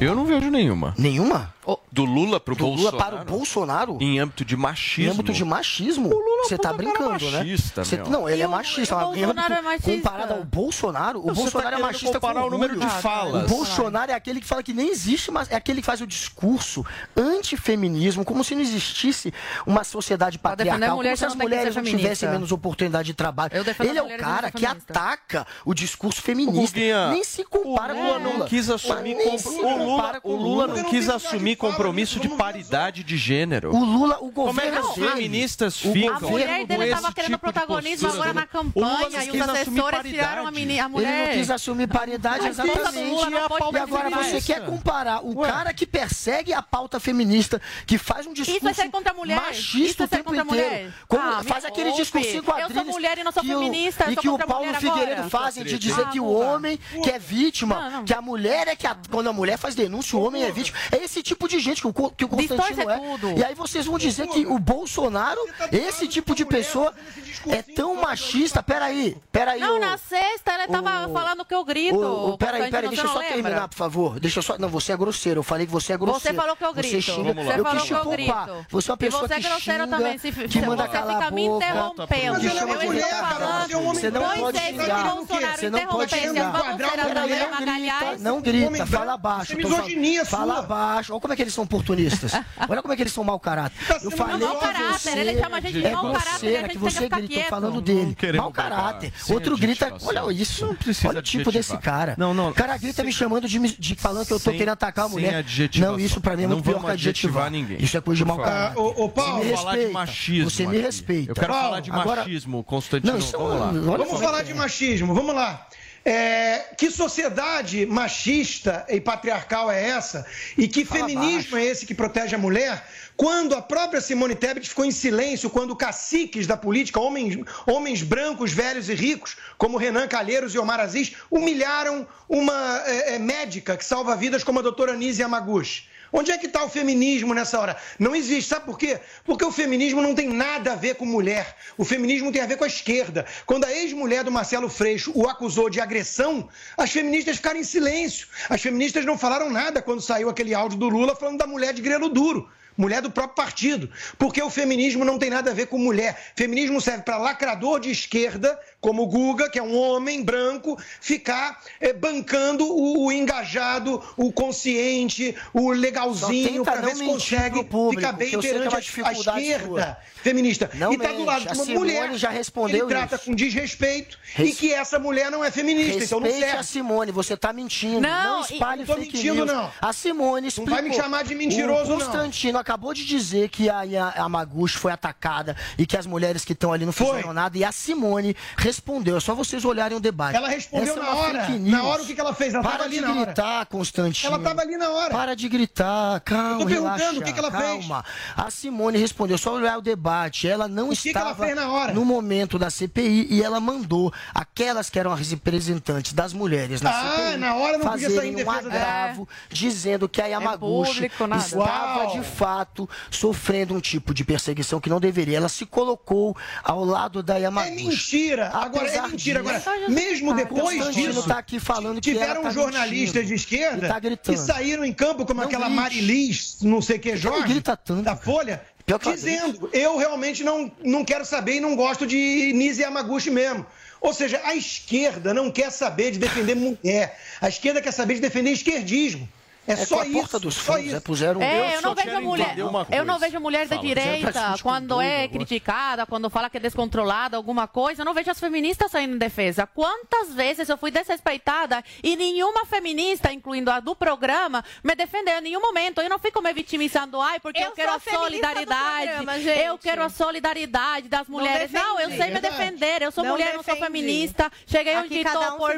Eu não vejo nenhuma. Nenhuma? Do Lula pro Do Lula Bolsonaro? para o Bolsonaro? Em âmbito de machismo. Em âmbito de machismo? Você tá brincando, né? machista, meu. Não, ele é machista. mas em Bolsonaro âmbito é machista. Comparado ao Bolsonaro, o Não, tá Bolsonaro é querendo machista comparar com o número orgulho. de falas. O Bolsonaro é aquele que fala que nem existe, mas é aquele que faz o discurso antifeminismo, como se não existisse uma sociedade defender a patriarcal, mulher, como se as que mulheres não feminista. tivessem menos oportunidade de trabalho. Eu defendo Ele é o cara que feministas. ataca o discurso feminista. Guguinha, Nem se compara o com Lula não quis assumir Nem compro- se o Lula, com o Lula não quis assumir compromisso de paridade de gênero. O Lula, o Como é que governo os dele- feministas o ficam A mulher dele esse estava querendo tipo de protagonismo agora na O Lula não campanha e os assessores tiraram a, meni- a Ele mulher. não quis assumir paridade exatamente. Lula e agora você quer comparar o cara que persegue a pauta feminista, que faz um discurso Isso é contra a mulher. machista Isso é tempo contra a inteiro. mulher. Como Ah, faz aquele poupe. discursinho Eu sou quadrilhos mulher e não sou que o- feminista, E que o Paulo Figueiredo fazem de dizer Ah, que o homem que é vítima, que a mulher é que quando a mulher faz denúncia, o homem é vítima. É esse tipo de gente que o, que o Distorce Constantino é. tudo. E aí vocês vão dizer que o Bolsonaro, esse tipo de pessoa, é tão machista. Peraí, peraí. Não, ô- na sexta ele tava falando que eu grito. Ô, ô, peraí, peraí, você deixa eu só lembra? terminar, por favor. Deixa eu só. Não, você é grosseiro. Eu falei que você é grosseiro. Você falou que eu Você grito. xinga. Você eu falou que eu poupar. grito. Você é uma E pessoa você é grosseiro xinga, também. Se, que manda você calar fica a me interrompendo. Eu chama estou mulher, falando. cara, você é um homem Você não pode xingar. Você não pode xingar. grita, não grita, fala baixo. É misoginia Fala sua. baixo. Olha como é que eles são oportunistas. Olha como é que eles são mau caráter. Eu falei mau que caráter, você ele chama a gente de é mau caráter, gente que você grita. Falando dele. Mau caráter. Outro grita, olha isso. Não precisa Olha o tipo desse cara. Não, não. O cara grita me chamando de, de falando que eu tô querendo atacar a mulher. Não, isso pra mim é Não muito pior que adjetivar. ninguém. Isso é coisa de mau caráter. Ô, Paulo, você me Vamos falar de respeita. machismo Você me aqui. respeita. Eu quero falar de agora- machismo, Constantino. Não, isso é Vamos falar de machismo, vamos lá. É, que sociedade machista e patriarcal é essa? E que Fala feminismo é esse que protege a mulher? Quando a própria Simone Tebet ficou em silêncio, quando caciques da política, homens, homens brancos, velhos e ricos, como Renan Calheiros e Omar Aziz, humilharam uma é, é, médica que salva vidas como a doutora Nise Yamaguchi. Onde é que está o feminismo nessa hora? Não existe. Sabe por quê? Porque o feminismo não tem nada a ver com mulher. O feminismo tem a ver com a esquerda. Quando a ex-mulher do Marcelo Freixo o acusou de agressão, as feministas ficaram em silêncio. As feministas não falaram nada quando saiu aquele áudio do Lula falando da mulher de grelo duro. Mulher do próprio partido. Porque o feminismo não tem nada a ver com mulher. Feminismo serve para lacrador de esquerda, como o Guga, que é um homem branco, ficar eh, bancando o, o engajado, o consciente, o legalzinho, para ver não se consegue público, ficar bem que eu sei que é perante uma a- a dificuldade esquerda sua. feminista. Não e está do lado de uma mulher. já respondeu ele trata com desrespeito e Res- que essa mulher não é feminista, então não Respeite serve. a Simone, você tá mentindo. Não, Não, espalhe e- Não fake mentindo, news. não. A Simone Não explicou. vai me chamar de mentiroso, O não. Constantino acabou de dizer que a, a, a Maguchi foi atacada e que as mulheres que estão ali não Foi. fizeram nada. E a Simone respondeu. É só vocês olharem o debate. Ela respondeu Essa é na uma hora. fake news. Na hora, o que que ela fez? Ela Para tava ali de na hora. gritar, Constantino. Ela estava ali na hora. Para de gritar, calma, Eu tô perguntando relaxa, o que que ela fez. calma. A Simone respondeu, só olhar o debate. Ela não O que que estava ela fez na hora? no momento da CPI e ela mandou aquelas que eram as representantes das mulheres na Ah, CPI na hora não podia sair em fazerem um agravo dizendo que a Yamaguchi público, nada. estava Uau. de fato sofrendo um tipo de perseguição que não deveria. Ela se colocou ao lado da É Yamaguchi. mentira. Agora, é mentira. Agora, mesmo depois Constantino disso, tá aqui falando tiveram tá jornalistas de esquerda tá que saíram em campo, como aquela. Marilis, não sei que, Jorge, da Folha, dizendo, eu realmente não, não quero saber e não gosto de Nise Yamaguchi mesmo. Ou seja, a esquerda não quer saber de defender mulher. A esquerda quer saber de defender esquerdismo. É, É só a isso. porta dos fundos, é puseram um É, Deus, eu não vejo quero mulher, eu não vejo mulher de Fala. direita quando é agora. criticada, quando fala que é descontrolada, alguma coisa. Eu não vejo as feministas saindo em defesa. Quantas vezes eu fui desrespeitada e nenhuma feminista, incluindo a do programa, me defendeu em nenhum momento. Eu não fico me vitimizando, ai, porque eu, Eu quero a a solidariedade. programa, eu quero a solidariedade das mulheres. Não, eu defendi. sei me defender. Eu sou Não mulher, não sou defendi. feminista. Cheguei Aqui onde estou um por,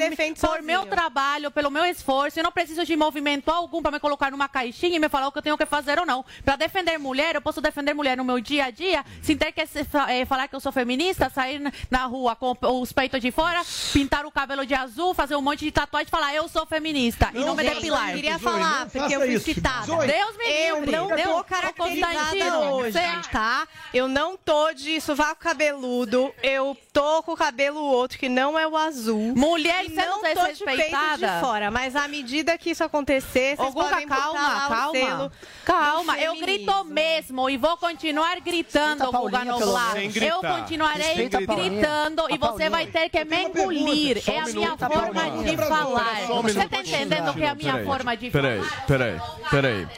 por meu trabalho, pelo meu esforço. Eu não preciso de movimento algum para me colocar numa caixinha e me falar o que eu tenho que fazer ou não. Para defender mulher, eu posso defender mulher no meu dia a dia, sem ter que eh, falar que eu sou feminista, sair na- rua com os peitos de fora, pintar o cabelo de azul, fazer um monte de tatuagem e falar eu sou feminista e não me gente, depilar. Eu queria falar, porque eu fui citada. Deus me Eu livre. não Deus, caracterizada hoje, você- tá? Eu não tô de sovaco cabeludo. Eu tô com o cabelo outro, que não é o azul. Mulher e sendo não tô de peito desrespeitada. de fora. Mas à medida que isso acontecer, vocês Ô, Guga, podem botar calma, lá o calma. selo Calma, eu grito mesmo e vou continuar gritando, Guga Noblar. Eu continuarei gritando e você vai ter que me engolir. É a minha minuto, forma de falar. Você tá entendendo que é a minha Peraí, forma de Peraí, falar? peraí, peraí.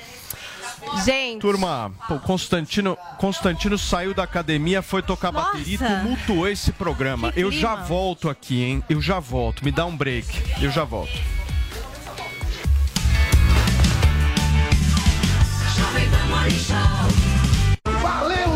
Gente. Turma, pô, Constantino, Constantino saiu da academia, foi tocar Nossa. bateria e tumultuou esse programa. Eu já volto aqui, hein? Eu já volto. Me dá um break. Eu já volto. Valeu, Loja 100!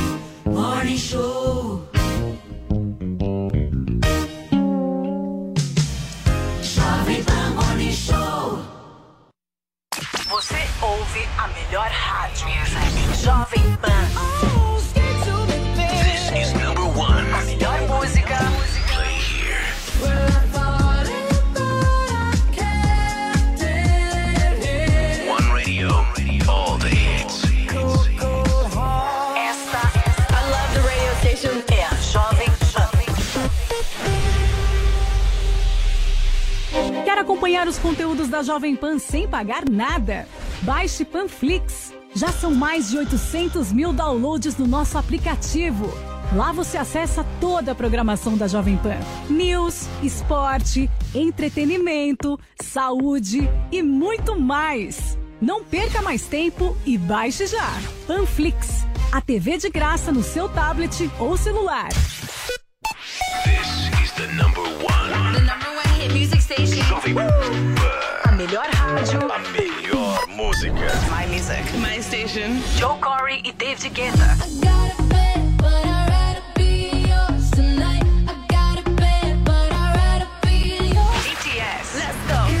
Morning Show. Jovem Pan Morning Show. Você ouve a melhor rádio. Jovem Pan. Acompanhar os conteúdos da Jovem Pan sem pagar nada? Baixe Panflix. Já são mais de 800 mil downloads no nosso aplicativo. Lá você acessa toda a programação da Jovem Pan: news, esporte, entretenimento, saúde e muito mais. Não perca mais tempo e baixe já. Panflix, a TV de graça no seu tablet ou celular. This is the number one. Music station. Jovem Pan. A melhor rádio. A melhor música. My music. My station. Joe Corey e David Guetta. Let's go.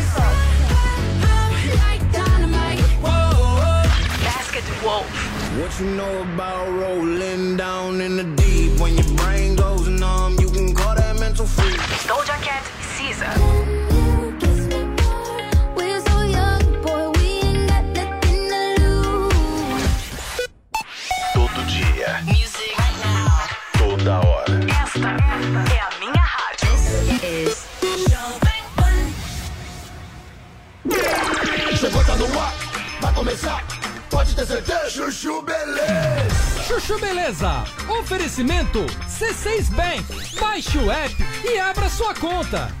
What you know about rolling down in the Todo dia. Toda hora. Esta é a minha rádio. Chegou, tá no ar, vai começar, pode ter certeza. Chuchu Beleza. Chuchu Beleza. Oferecimento C6 Bank. Baixe o app e abra sua conta.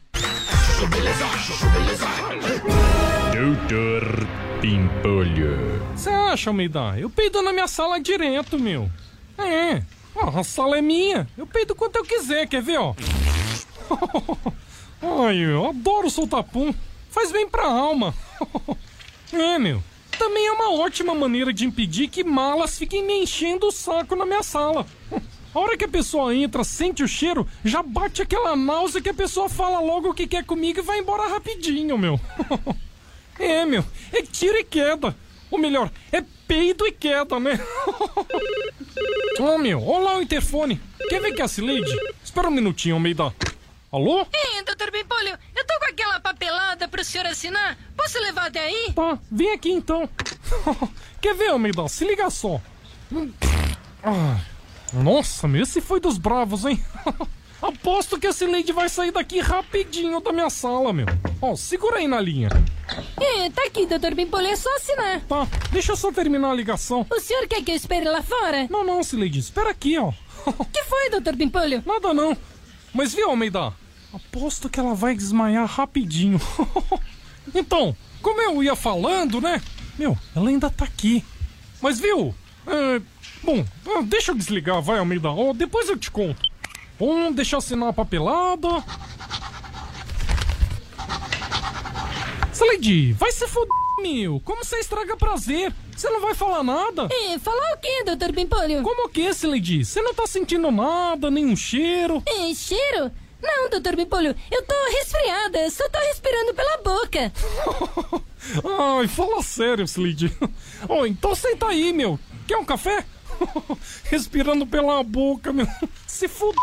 Doutor Pimpolho. Você acha, Almeida? Eu peido na minha sala direto, meu. É. A sala é minha. Eu peido quanto eu quiser, quer ver, ó? Ai, eu adoro soltar pum. Faz bem pra alma. É, meu. Também é uma ótima maneira de impedir que malas fiquem me enchendo o saco na minha sala. A hora que a pessoa entra, sente o cheiro, já bate aquela náusea que a pessoa fala logo o que quer comigo e vai embora rapidinho, meu. É, meu, é tiro e queda. Ou melhor, é peido e queda, né? Ô, meu, olha lá o interfone. Quer ver que é a Cileide? Espera um minutinho, Almeida. Alô? Ei, doutor Bimpolho, eu tô com aquela papelada pro senhor assinar. Posso levar até aí? Tá, vem aqui então. Quer ver, Almeida? Se liga só. Ah, nossa, meu, esse foi dos bravos, hein? Aposto que esse Lady vai sair daqui rapidinho da minha sala, meu. Ó, segura aí na linha. É, tá aqui, doutor Bimpolho, é só assinar. Tá, deixa eu só terminar a ligação. O senhor quer que eu espere lá fora? Não, não, Sileide, espera aqui, ó. que foi, doutor Bimpolho? Nada não. Mas viu, Almeida? Aposto que ela vai desmaiar rapidinho. então, como eu ia falando, né? Meu, ela ainda tá aqui. Mas viu? É, bom, ah, deixa eu desligar, vai, Almeida. Ó, depois eu te conto. Bom, deixa eu assinar a papelada. Slade, vai se foder, meu. Como você estraga prazer? Você não vai falar nada? É, falar o quê, doutor Bimpolho? Como o quê, Slade? Você não tá sentindo nada, nenhum cheiro? É, cheiro? Não, doutor Bimpolho, eu tô resfriada, só tô respirando pela boca. Ai, fala sério, Slade. Oh, então senta aí, meu. Quer um café? Respirando pela boca, meu. Se fuder.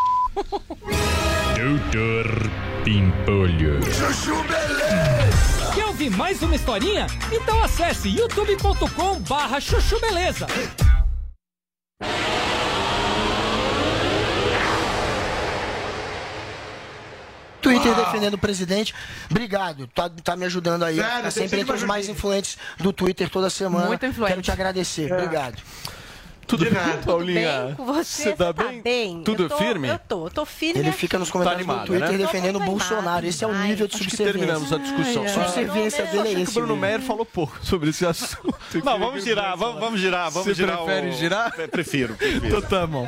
Doutor Pimpolho. Chuchu Beleza. Quer ouvir mais uma historinha? Então acesse youtube.com barra chuchu beleza. Twitter defendendo o presidente. Obrigado, tá, tá me ajudando aí. Nada, Tá sempre entre os mais influentes do Twitter toda semana. Muito influente. Quero te agradecer. É. Obrigado. Tudo bem, Tudo Paulinha? bem com você? Você tá bem? Tudo eu tô, firme? Eu tô, eu tô firme. Ele fica nos comentários Tá animado, do Twitter né? defendendo o Bolsonaro. Esse é o nível de Acho que subserviência. terminamos a discussão. Ai. Subserviência Não, dele é Acho que esse. o Bruno. Meyer falou pouco sobre esse assunto. Não, vamos girar, vamos, vamos girar, vamos Você girar. prefere o... girar? Prefiro, prefiro. Então tá bom.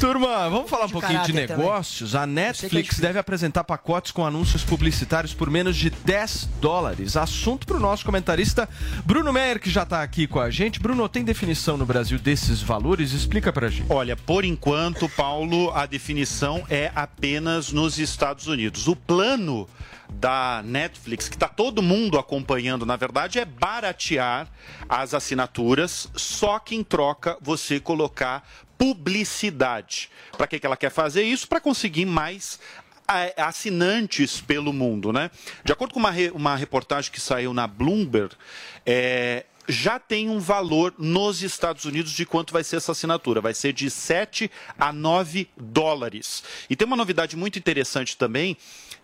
Turma, vamos falar um pouquinho de negócios. A Netflix deve apresentar pacotes com anúncios publicitários por menos de 10 dólares. Assunto para o nosso comentarista Bruno Meyer, que já está aqui com a gente. Bruno, tem definição no Brasil desses valores? Explica pra gente. Olha, por enquanto, Paulo, a definição é apenas nos Estados Unidos. O plano da Netflix, que está todo mundo acompanhando, na verdade, é baratear as assinaturas, só que em troca você colocar publicidade. Para que, que ela quer fazer isso? Para conseguir mais assinantes pelo mundo, né? De acordo com uma, re- uma reportagem que saiu na Bloomberg, é, já tem um valor nos Estados Unidos de quanto vai ser essa assinatura. Vai ser de 7 a 9 dólares. E tem uma novidade muito interessante também,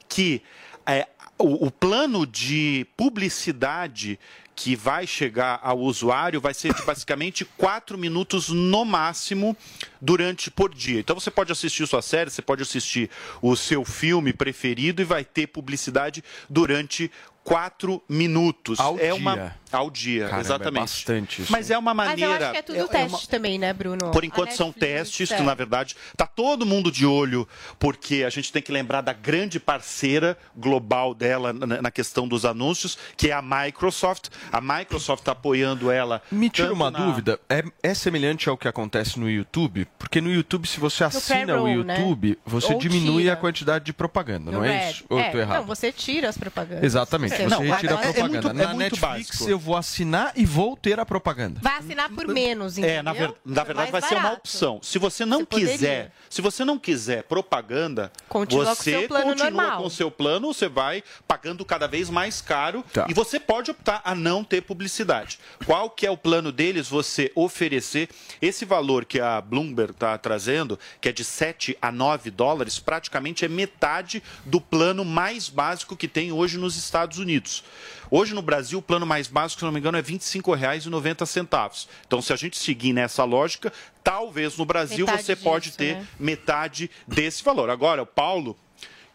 que é, o, o plano de publicidade que vai chegar ao usuário vai ser de basicamente 4 minutos no máximo durante por dia. Então você pode assistir sua série, você pode assistir o seu filme preferido e vai ter publicidade durante 4 minutos. Ao é dia. uma ao dia, Caramba, é exatamente. bastante isso. Mas é uma Mas eu maneira acho que é tudo é- é teste uma- também, né, Bruno? por enquanto são testes, é. na verdade. Tá todo mundo de olho, porque a gente tem que lembrar da grande parceira global dela na, questão dos anúncios, que é a Microsoft. A Microsoft está apoiando ela. Me tira uma na- dúvida, é, é semelhante ao que acontece no YouTube? Porque no YouTube, se você assina o né? YouTube, você Ou diminui tira. a quantidade de propaganda, No não é Red. isso? Ou eu tô errado? Não, você tira as propagandas. Exatamente, Você- Não, retira é- a é propaganda. muito- é Na muito Netflix básico. eu vou assinar e vou ter a propaganda. Vai assinar por menos, entendeu? É, na, ver- na verdade vai Mais ser uma barato. opção. Se você não Você poderia. quiser, se você não quiser propaganda, Continua com você plano continua normal. com o seu plano, você vai pagando cada vez mais caro Tá. e você pode optar a não não ter publicidade. Qual que é o plano deles? Você oferecer esse valor que a Bloomberg está trazendo, que é de 7 a 9 dólares, praticamente é metade do plano mais básico que tem hoje nos Estados Unidos. Hoje no Brasil, o plano mais básico, se não me engano, é R$ 25,90. Então, se a gente seguir nessa lógica, talvez no Brasil Metade você pode disso, ter né? metade desse valor. Agora, o Paulo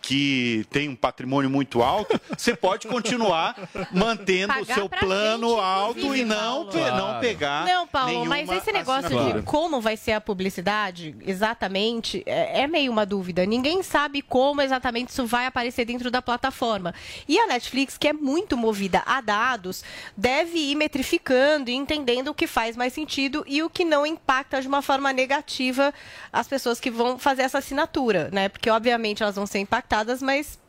que tem um patrimônio muito alto, você pode continuar mantendo o seu plano gente, alto e não, pe- não Claro. pegar. Não, Paulo, nenhuma mas esse negócio assinatura. de como vai ser a publicidade, exatamente, é, é meio uma dúvida. Ninguém sabe como exatamente isso vai aparecer dentro da plataforma. E a Netflix, que é muito movida a dados, deve ir metrificando e entendendo o que faz mais sentido e o que não impacta de uma forma negativa as pessoas que vão fazer essa assinatura, né? Porque, obviamente, elas vão ser impactadas, mas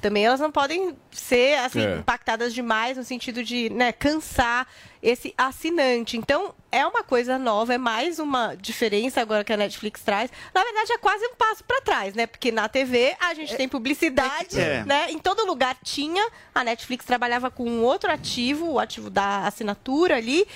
também elas não podem ser assim, É. impactadas demais no sentido de né, cansar esse assinante. Então, é uma coisa nova, é mais uma diferença agora que a Netflix traz. Na verdade, é quase um passo para trás, né? Porque na TV a gente tem publicidade, É. né? Em todo lugar tinha. A Netflix trabalhava com um outro ativo, o ativo da assinatura ali.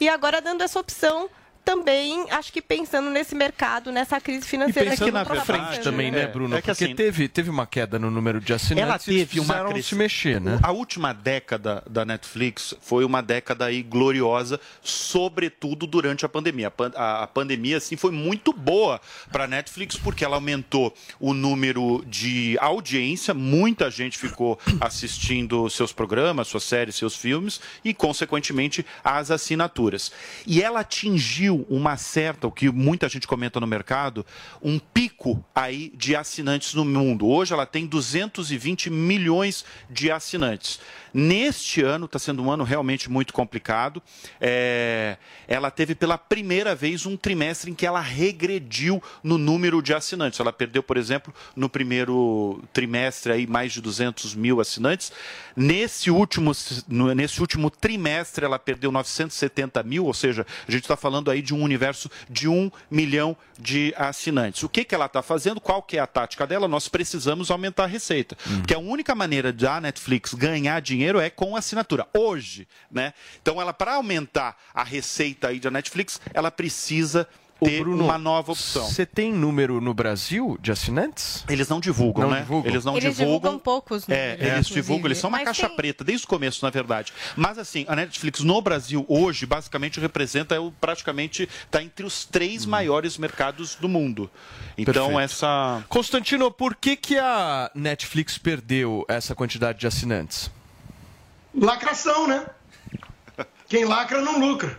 E agora dando essa opção também, acho que pensando nesse mercado, nessa crise E financeira pensando que na tá frente passando. também, né, É, Bruno? é que Porque assim- teve, teve uma queda no número de assinantes. Ela e teve uma crescimento. se mexer, né? A última década da Netflix foi uma década aí gloriosa, sobretudo durante a pandemia. A, pan- a- a pandemia assim foi muito boa para a Netflix porque ela aumentou o número de audiência, muita gente ficou assistindo seus programas, suas séries, seus filmes e consequentemente as assinaturas. E ela atingiu uma certa, o que muita gente comenta no mercado, um pico aí de assinantes no mundo. Hoje ela tem 220 milhões de assinantes. Neste ano está sendo um ano realmente muito complicado. É, ela teve pela primeira vez um trimestre em que ela regrediu no número de assinantes. Ela perdeu, por exemplo, no primeiro trimestre aí mais de 200 mil assinantes. Nesse último, nesse último trimestre ela perdeu 970 mil, ou seja, a gente está falando aí de um universo de um milhão de assinantes. O que, que ela está fazendo? Qual que é a tática dela? Nós precisamos aumentar a receita. Porque a única maneira da Netflix ganhar dinheiro é com assinatura. Hoje, né? Então, ela, para aumentar a receita aí da Netflix, ela precisa ter uma nova opção. Você tem número no Brasil de assinantes? Eles não divulgam, Não né? divulgam? Eles não Eles divulgam. divulgam poucos É, números, eles inclusive. divulgam, eles são uma Mas caixa tem- preta desde o começo, na verdade. Mas assim, a Netflix no Brasil hoje basicamente representa o praticamente está entre os três maiores mercados do mundo. Então Perfeito. essa Constantino, por que, que a Netflix perdeu essa quantidade de assinantes? Lacração, né? Quem lacra não lucra.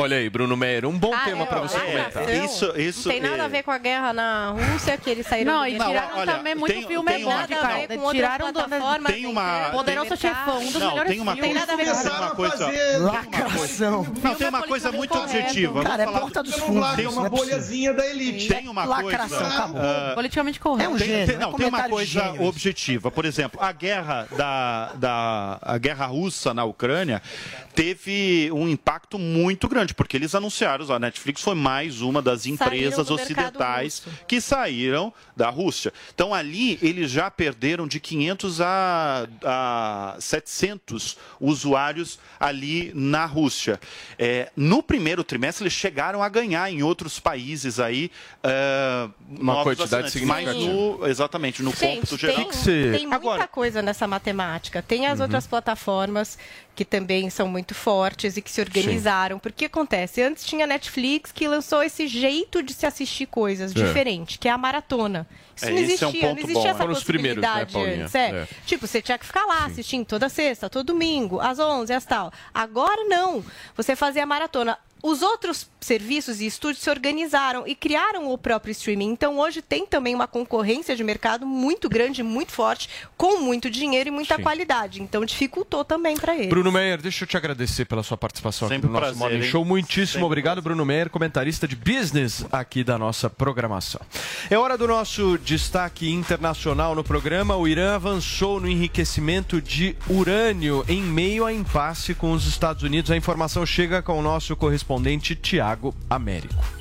Olha aí, Bruno Meyer, um bom Ah, tema é, para ó, você lacração. comentar. Isso- isso Não tem nada é- a ver com a guerra na Rússia, que eles saíram Não, e tiraram olha, também muito tem- filme tem uma- cara. com Tiraram plataformas. Tem uma- Poderoso no Chefão, um dos Não, melhores tem uma filmes. coisa- Tem nada a ver com tem uma coisa- Lacração. Não, tem uma coisa muito objetiva. Cara, é porta do- dos Não fundos. é isso uma não é bolhazinha da elite. Tem uma Lacração, coisa. acabou. ah, Politicamente correto. É um tem, gênio, tem- é não, tem uma coisa objetiva. Por exemplo, a guerra da, da a guerra russa na Ucrânia teve um impacto muito grande, porque eles anunciaram, a Netflix foi mais uma das empresas ocidentais que saíram da Rússia. Então ali eles já perderam de 500 a, a 700 usuários ali na Rússia. É, no primeiro trimestre eles chegaram a ganhar em outros países aí é, Uma quantidade significativa. no, exatamente no Gente, cômputo geral. tem, tem muita Agora, coisa nessa matemática. Tem Uhum. as outras plataformas que também são muito fortes e que se organizaram. Porque acontece, antes tinha Netflix que lançou esse jeito de se assistir coisas É. diferente, que é a maratona. Isso É, não existia, é um não ponto existia bom. essa Foram né, possibilidade Paulinha? antes. É. É. Tipo, você tinha que ficar lá assistindo toda sexta, todo domingo, às 11, às tal. Agora não. Você fazia a maratona. Os outros serviços e estúdios se organizaram e criaram o próprio streaming. Então, hoje tem também uma concorrência de mercado muito grande, muito forte, com muito dinheiro e muita Sim. qualidade. Então, dificultou também para ele. Bruno Meyer, deixa eu te agradecer pela sua participação Sempre aqui no nosso prazer, Morning? Show. Muitíssimo Sempre obrigado, Bruno Meyer, comentarista de business aqui da nossa programação. É hora do nosso destaque internacional no programa. O Irã avançou no enriquecimento de urânio em meio a impasse com os Estados Unidos. A informação chega com o nosso correspondente Tiago Américo.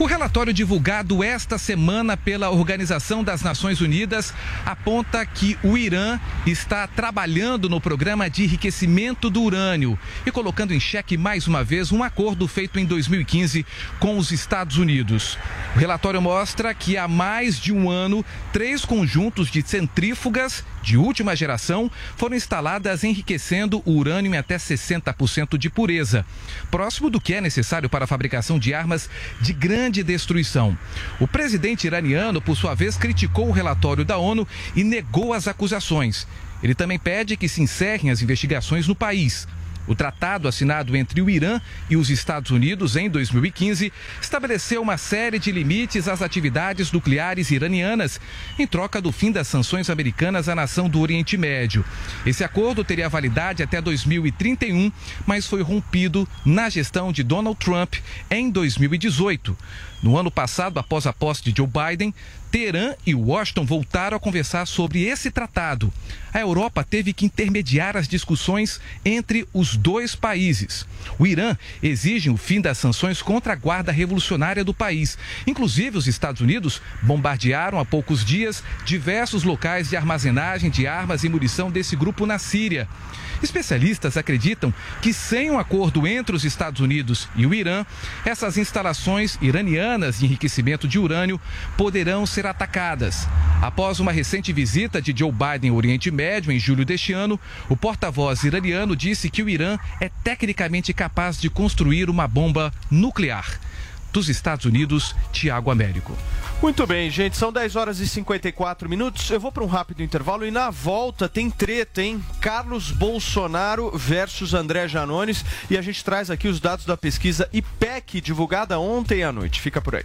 O relatório divulgado esta semana pela Organização das Nações Unidas aponta que o Irã está trabalhando no programa de enriquecimento do urânio e colocando em xeque mais uma vez um acordo feito em 2015 com os Estados Unidos. O relatório mostra que há mais de um ano, três conjuntos de centrífugas de última geração foram instaladas enriquecendo o urânio em até 60% de pureza, próximo do que é necessário para a fabricação de armas de grande destruição. O presidente iraniano, por sua vez, criticou o relatório da ONU e negou as acusações. Ele também pede que se encerrem as investigações no país. O tratado assinado entre o Irã e os Estados Unidos em 2015 estabeleceu uma série de limites às atividades nucleares iranianas, em troca do fim das sanções americanas à nação do Oriente Médio. Esse acordo teria validade até 2031, mas foi rompido na gestão de Donald Trump em 2018. No ano passado, após a posse de Joe Biden, Teherã e Washington voltaram a conversar sobre esse tratado. A Europa teve que intermediar as discussões entre os dois países. O Irã exige o fim das sanções contra a Guarda Revolucionária do país. Inclusive, os Estados Unidos bombardearam há poucos dias diversos locais de armazenagem de armas e munição desse grupo na Síria. Especialistas acreditam que, sem um acordo entre os Estados Unidos e o Irã, essas instalações iranianas de enriquecimento de urânio poderão ser atacadas. Após uma recente visita de Joe Biden ao Oriente Médio em julho deste ano, o porta-voz iraniano disse que o Irã é tecnicamente capaz de construir uma bomba nuclear. Dos Estados Unidos, Tiago Américo. Muito bem, gente, são 10 horas e 54 minutos. Eu vou para um rápido intervalo e na volta tem treta, hein? Carlos Bolsonaro versus André Janones e a gente traz aqui os dados da pesquisa IPEC divulgada ontem à noite. Fica por aí.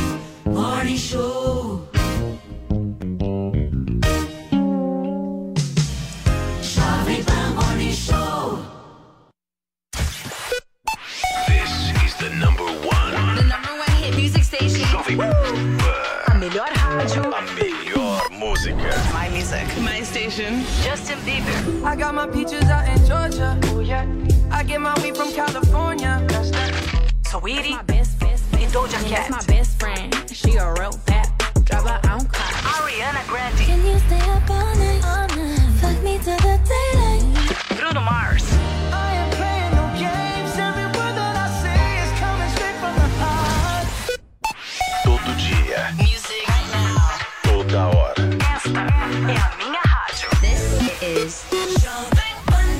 Morning Show. Jovem Pan Morning Show. This is the number one. The number one hit music station. Jovem Pan. A melhor rádio. A melhor música. My music. My station. Justin Bieber. I got my peaches out in Georgia. Oh yeah. I get my weed from California. That's that. Sweetie. My best, best, best. And Doja Cat. my best friend. She a real bad drive her car. Ariana Grande. Can you stay up all night? All night. Fuck me to the daylight. Bruno Mars. I ain't playing no games. Every word that I say is coming straight from the heart. Todo dia. Music. Right now. Toda hora. Esta é a minha rádio. This is Jovem Pan.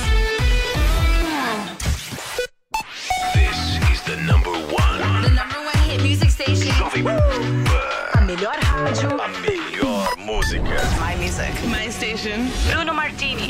My station. Bruno Martini.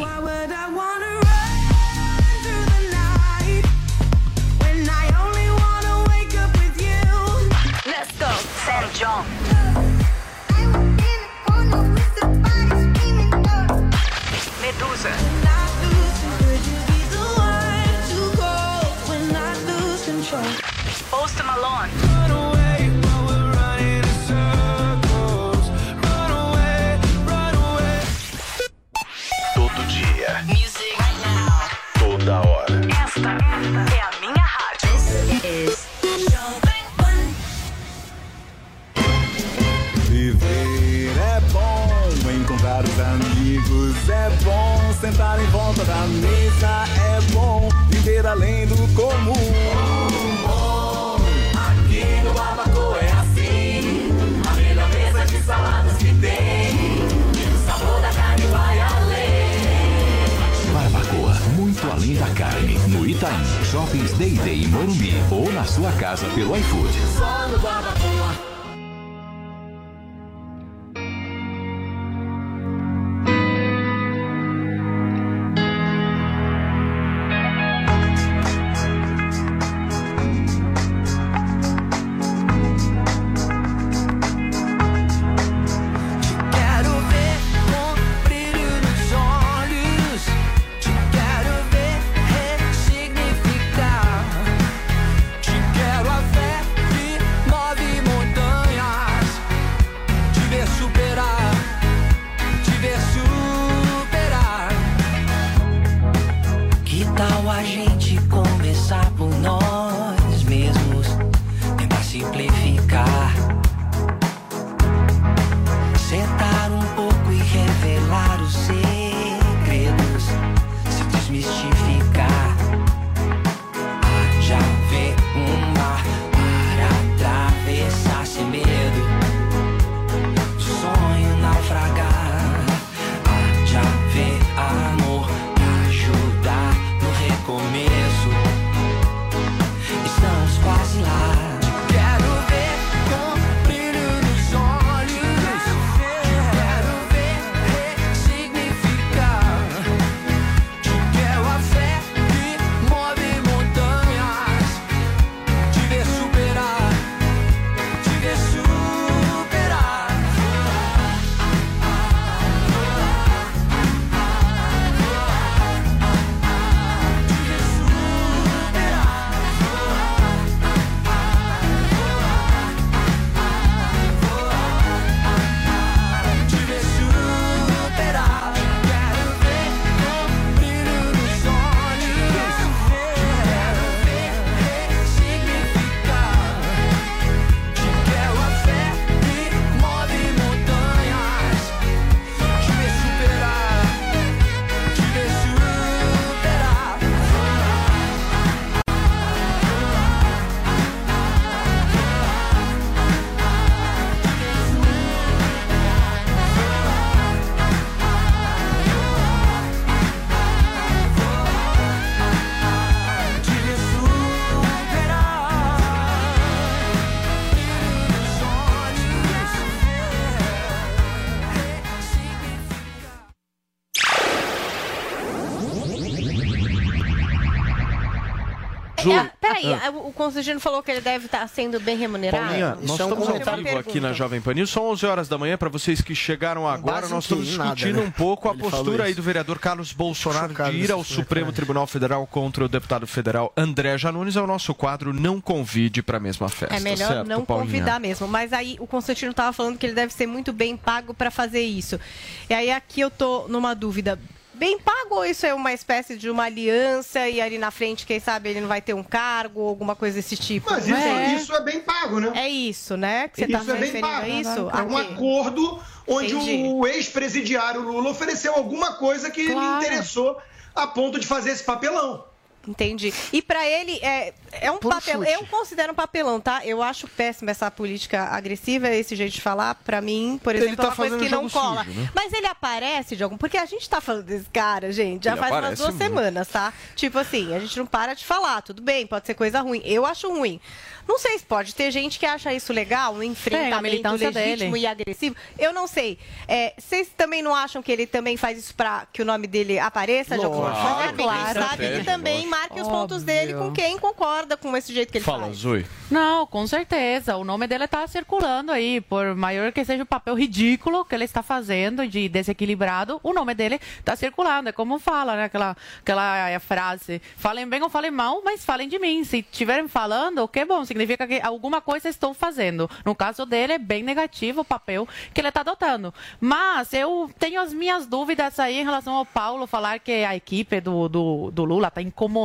Sentar em volta da mesa é bom. Viver além do comum. Aqui no Barbacoa é assim. A melhor mesa de saladas que tem. E o sabor da carne vai além. Barbacoa, muito além da carne. No Itaim, Shoppings Day Day em Morumbi ou na sua casa pelo iFood. Só no Barbacoa. Peraí, a- o Constantino falou que ele deve estar sendo bem remunerado. Paulinha, nós é um estamos ao vivo aqui na Jovem Pan News. São 11 horas da manhã. Para vocês que chegaram agora, nós estamos Em nada, discutindo né? um pouco a Ele postura aí isso. do vereador Carlos Bolsonaro Chocado de ir ao Supremo. Tribunal Federal contra o deputado federal André Janones. É o nosso quadro Não Convide para a mesma festa. É melhor certo, não Paulinha? convidar mesmo. Mas aí o Constantino estava falando que ele deve ser muito bem pago para fazer isso. E aí aqui eu tô numa dúvida. Bem pago ou isso é uma espécie de uma aliança e ali na frente, quem sabe, ele não vai ter um cargo ou alguma coisa desse tipo? Mas isso é? isso é bem pago, né? É isso, né? Que você está se é bem referindo a pago. isso? É um Aqui. acordo onde Entendi. o ex-presidiário Lula ofereceu alguma coisa que Claro. lhe interessou a ponto de fazer esse papelão. Entendi. E pra ele é, é um Puro papelão. chute. Eu considero um papelão, tá? Eu acho péssima essa política agressiva, esse jeito de falar. Pra mim, por Ele exemplo, tá é uma coisa que não cola. sujo, né? Mas ele aparece de algum. Porque a gente tá falando desse cara, gente, já Ele faz umas duas muito. semanas, tá? Tipo assim, a gente não para de falar. Tudo bem, pode ser coisa ruim. Eu acho ruim. Não sei se pode ter gente que acha isso legal, um enfrentamento militância legítimo dele. e agressivo. Eu não sei. É, vocês também não acham que ele também faz isso pra que o nome dele apareça de alguma Lógico. forma? É bem Claro. sabe ele também Marque os pontos dele com quem concorda com esse jeito que ele Fala, faz. Zui. Não, com certeza. O nome dele tá circulando aí, por maior que seja o papel ridículo que ele está fazendo de desequilibrado, o nome dele tá circulando. É como fala, né? Aquela, aquela eh, frase: falem bem ou falem mal, mas falem de mim. Se estiverem falando, que bom, significa que alguma coisa estou fazendo. No caso dele, é bem negativo o papel que ele está adotando. Mas eu tenho as minhas dúvidas aí em relação ao Paulo falar que a equipe do, do, do Lula está incomodada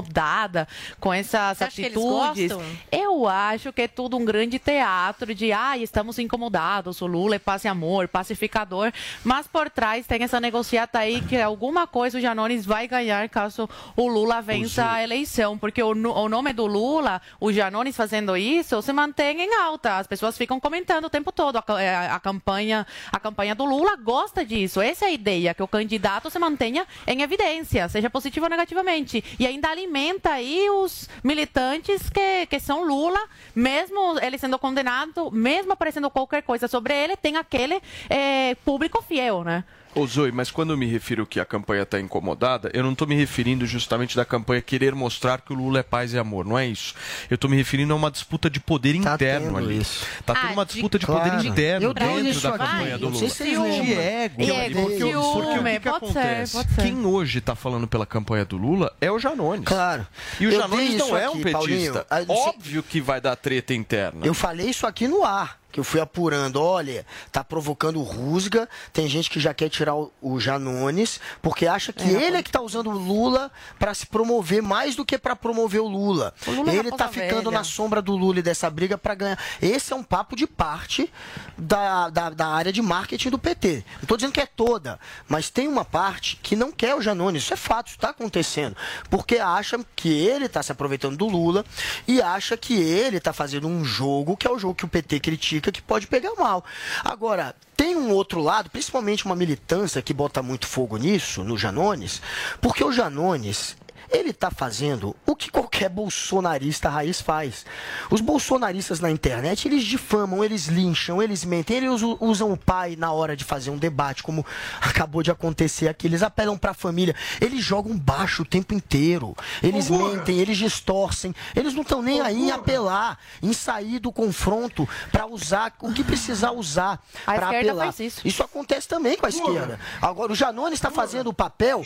com essas Você acha que eles atitudes. Eu acho que é tudo um grande teatro de, ah, estamos incomodados, o Lula é paz e amor, pacificador, mas por trás tem essa negociata aí que alguma coisa o Janones vai ganhar caso o Lula vença a eleição, porque o, o nome do Lula, o Janones fazendo isso, se mantém em alta. As pessoas ficam comentando o tempo todo. A, ca- é, a campanha, a campanha do Lula gosta disso. Essa é a ideia, que o candidato se mantenha em evidência, seja positivo ou negativamente. E ainda alimenta aí os militantes que, que são Lula, mesmo ele sendo condenado, mesmo aparecendo qualquer coisa sobre ele, tem aquele eh, público fiel, né? Ô Zoe, mas quando eu me refiro que a campanha está incomodada, eu não estou me referindo justamente da campanha querer mostrar que o Lula é paz e amor, não é isso. Eu estou me referindo a uma disputa de poder interno tendo ali. isso. Tá tendo Ah, uma de- disputa de, Claro. poder interno Eu dentro da aqui. campanha do Não Lula. sei se lembram. de ego. Ego, porque, porque o que, que pode ser, acontece? pode ser. Quem hoje está falando pela campanha do Lula é o Janones. Claro. E o Eu Janones não isso é um aqui, petista. Paulinho. Ah, não sei- Óbvio que vai dar treta interna. Eu falei isso aqui no ar, que eu fui apurando. Olha, tá provocando rusga. Tem gente que já quer tirar o, o Janones, porque acha que ele é que tá usando o Lula para se promover mais do que para promover o Lula. O Lula é ele tá ficando velha. na sombra do Lula e dessa briga para ganhar. Esse é um papo de parte da, da, da área de marketing do PT. Não tô dizendo que é toda, mas tem uma parte que não quer o Janones. Isso é fato, isso tá acontecendo. Porque acha que ele tá se aproveitando do Lula e acha que ele tá fazendo um jogo que é o jogo que o PT critica que pode pegar mal. Agora, tem um outro lado, principalmente uma militância que bota muito fogo nisso, no Janones, porque o Janones, ele está fazendo o que qualquer bolsonarista raiz faz. Os bolsonaristas na internet, eles difamam, eles lincham, eles mentem, eles usam o pai na hora de fazer um debate, como acabou de acontecer aqui. Eles apelam para a família, eles jogam baixo o tempo inteiro. Eles Guga. mentem, eles distorcem. Eles não estão nem aí em apelar, em sair do confronto para usar o que precisar usar para apelar. faz isso. acontece também com a esquerda. Agora, o Janones está fazendo o papel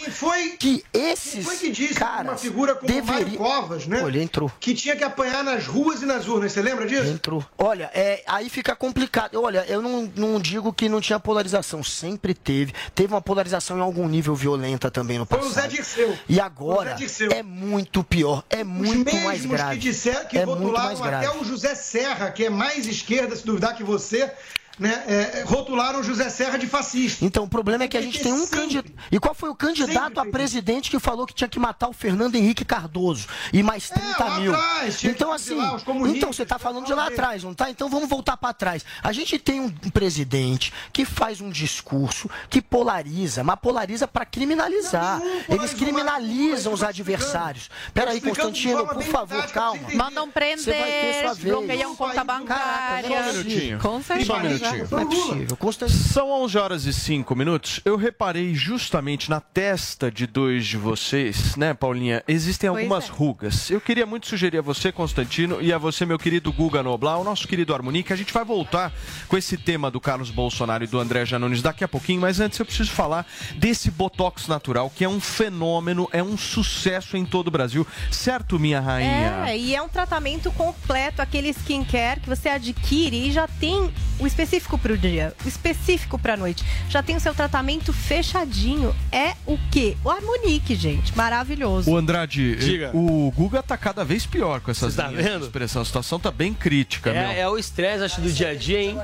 que esses Foi que disse caras uma figura como o Mário deveriam... Covas, né? Pô, ele entrou. Que tinha que apanhar nas ruas e nas urnas. Você lembra disso? Entrou. Olha, é, aí fica complicado. Olha, eu não, não digo que não tinha polarização. Sempre teve. Teve uma polarização em algum nível violenta também no Foi passado. o Zé Dirceu. E agora Dirceu. é muito pior. É muito Os mais mesmos grave. que disseram que é até o José Serra, que é mais esquerda, se duvidar que você, né? é, rotularam o José Serra de fascista. Então, o problema é que a gente tem um candidato. E qual foi o candidato a presidente que falou que tinha que matar o Fernando Henrique Cardoso? E mais 30 É, lá mil. atrás, então, assim. lá, Então, você está falando de lá atrás, não tá? Então vamos voltar para trás. A gente tem um presidente que faz um discurso que polariza, mas polariza para criminalizar. Eles criminalizam os adversários. Peraí, Constantino, por favor, calma. Mandam Você vai ter prender, sua vez. bloqueiam conta bancária. Só um minutinho. Com certeza. Minutinho. Não é possível. São 11 horas e 5 minutos. Eu reparei justamente na testa de dois de vocês, né, Paulinha? Existem Pois algumas é. rugas. Eu queria muito sugerir a você, Constantino, e a você, meu querido Guga Noblar, o nosso querido Harmoni, que a gente vai voltar com esse tema do Carlos Bolsonaro e do André Janones daqui a pouquinho, mas antes eu preciso falar desse Botox natural, que é um fenômeno, é um sucesso em todo o Brasil. Certo, minha rainha? É, e é um tratamento completo, aquele skincare que você adquire e já tem o específico pro dia, o específico pra noite. Já tem o seu tratamento fechadinho. É o quê? O Harmonique, gente. Maravilhoso. O Andrade, Diga. o Guga tá cada vez pior com essas Você tá vendo? expressão. A situação tá bem crítica, meu. É, é o estresse, acho, do dia a dia, hein?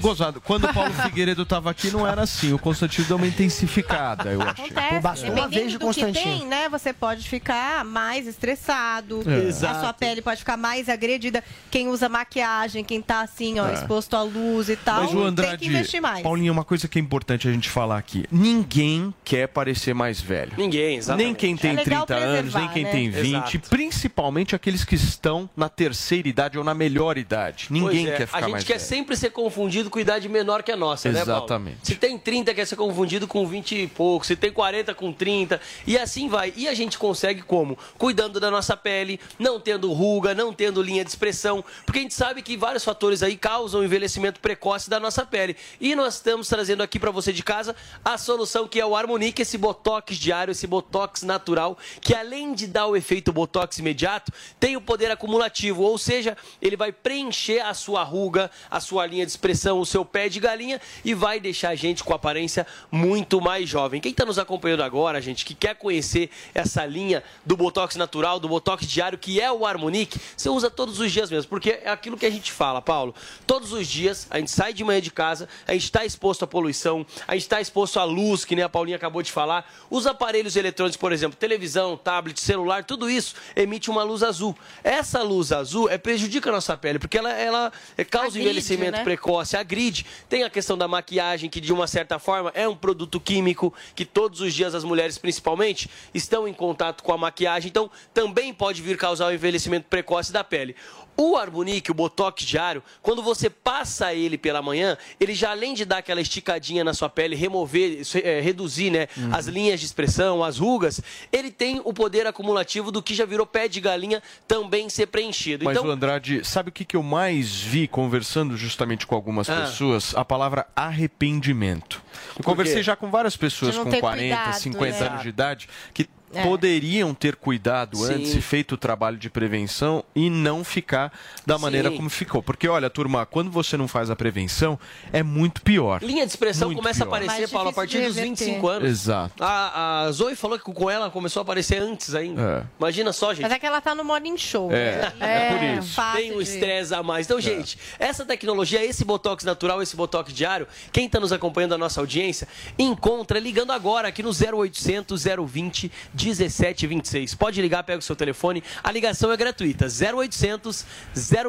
Gozado. Quando o Paulo Figueiredo tava aqui, não era assim. O Constantino deu uma intensificada, eu. Acontece, bastou uma vez de do que Constantino. tem, né? Você pode ficar mais estressado, É. a sua pele pode ficar mais agredida. Quem usa maquiagem, quem tá assim, ó, É. exposto à luz e Mas o tem Andrade, que investir mais. Paulinho, uma coisa que é importante a gente falar aqui. Ninguém quer parecer mais velho. Ninguém, exatamente. Nem quem tem É legal 30 anos, nem quem né? tem 20, Exato. principalmente aqueles que estão na terceira idade ou na melhor idade. Ninguém Pois é, quer ficar A gente mais quer velho. sempre ser confundido com idade menor que a nossa, né, Paulo? Exatamente. Se tem 30, quer ser confundido com 20 e pouco. Se tem 40, com 30. E assim vai. E a gente consegue como? Cuidando da nossa pele, não tendo ruga, não tendo linha de expressão. Porque a gente sabe que vários fatores aí causam envelhecimento precoce da nossa pele. E nós estamos trazendo aqui para você de casa a solução que é o Harmonique, esse botox diário, esse botox natural, que além de dar o efeito botox imediato, tem o poder acumulativo, ou seja, ele vai preencher a sua ruga, a sua linha de expressão, o seu pé de galinha e vai deixar a gente com aparência muito mais jovem. Quem está nos acompanhando agora, gente, que quer conhecer essa linha do botox natural, do botox diário, que é o Harmonique, você usa todos os dias mesmo, porque é aquilo que a gente fala, Paulo. Todos os dias a gente sai de manhã de casa, a gente está exposto à poluição, a gente está exposto à luz, que nem a Paulinha acabou de falar. Os aparelhos eletrônicos, por exemplo, televisão, tablet, celular, tudo isso emite uma luz azul. Essa luz azul é, prejudica a nossa pele, porque ela, ela é, causa Agride, envelhecimento né? precoce, agride. Tem a questão da maquiagem, que de uma certa forma é um produto químico, que todos os dias as mulheres, principalmente, estão em contato com a maquiagem, então também pode vir causar o envelhecimento precoce da pele. O Arbonique, o Botox diário, quando você passa ele pela manhã, ele já além de dar aquela esticadinha na sua pele, remover, eh, reduzir né, as linhas de expressão, as rugas, ele tem o poder acumulativo do que já virou pé de galinha também ser preenchido. Mas, então, o Andrade, sabe o que, que eu mais vi conversando justamente com algumas Ah. pessoas? A palavra arrependimento. Eu conversei já com várias pessoas com ter 40, cuidado, 50 né? anos de idade que É. poderiam ter cuidado Sim. antes e feito o trabalho de prevenção e não ficar da maneira Sim. como ficou. Porque, olha, turma, quando você não faz a prevenção, é muito pior. linha de expressão Muito começa pior. a aparecer, Paulo, a partir de dos reverter. 25 anos. Exato. A, a Zoe falou que com ela começou a aparecer antes ainda. Imagina só, gente. Mas é que ela tá no morning show. É, né? é por isso. fácil Tem um de- estresse a mais. Então, gente, essa tecnologia, esse Botox natural, esse Botox diário, quem está nos acompanhando a nossa audiência, encontra ligando agora aqui no 0800 020 1726. Pode ligar, pega o seu telefone. A ligação é gratuita. 0800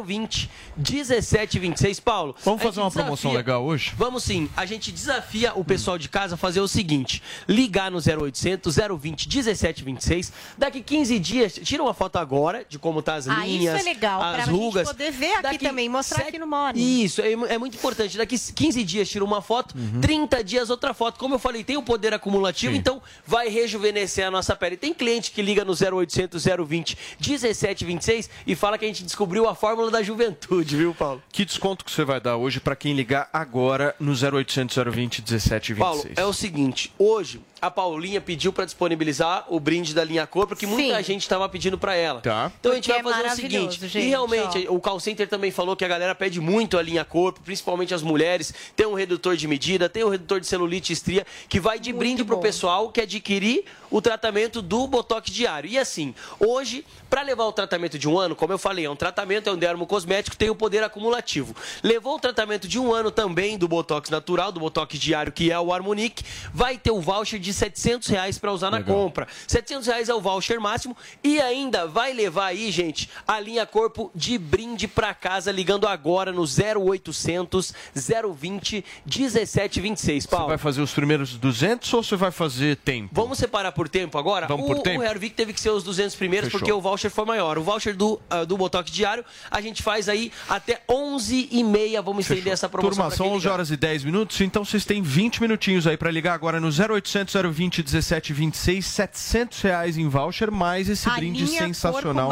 020 1726. Paulo. Vamos fazer uma promoção desafia- legal hoje? Vamos sim. A gente desafia o pessoal de casa a fazer o seguinte: ligar no 0800 020 1726. Daqui 15 dias, tira uma foto agora de como tá as Ah, linhas. isso é legal, as pra rugas. gente poder ver aqui Daqui também, mostrar sete- aqui no morning. Isso, é, é muito importante. Daqui 15 dias tira uma foto, Uhum. 30 dias outra foto. Como eu falei, tem o poder acumulativo, então vai rejuvenescer a nossa pele. Tem cliente que liga no 0800 020 1726 e fala que a gente descobriu a fórmula da juventude, viu, Paulo? Que desconto que você vai dar hoje para quem ligar agora no 0800 020 1726? Paulo, é o seguinte, hoje a Paulinha pediu para disponibilizar o brinde da linha cor, porque muita Sim. gente estava pedindo para ela. Tá. Então a gente Porque vai é fazer o maravilhoso, seguinte, gente, e realmente ó. o call center também falou que a galera pede muito a linha corpo, principalmente as mulheres, tem um redutor de medida, tem um redutor de celulite e estria, que vai de brinde pro pessoal que adquirir o tratamento do Botox diário. E assim, hoje, para levar o tratamento de um ano, como eu falei, é um tratamento, é um dermocosmético, tem o poder acumulativo. Levou o tratamento de um ano também do Botox natural, do Botox diário, que é o Harmonique, vai ter o voucher de 700 reais para usar na Legal. compra. 700 reais é o voucher máximo e ainda vai levar aí, gente, a linha corpo de brinde para casa, ligando agora no 0800 020 1726. Você Paulo. vai fazer os primeiros 200 ou você vai fazer tempo? Vamos separar por tempo agora? Vamos o, por tempo? O Hervik teve que ser os 200 primeiros Fechou. porque o voucher foi maior. O voucher do, ah, do Botox diário a gente faz aí até 11 e meia. Vamos estender essa promoção Turma, são quem 11 ligar. horas e 10 minutos, então vocês têm 20 minutinhos aí para ligar agora no 0800 020 1726, 700 reais em voucher, mais esse A brinde sensacional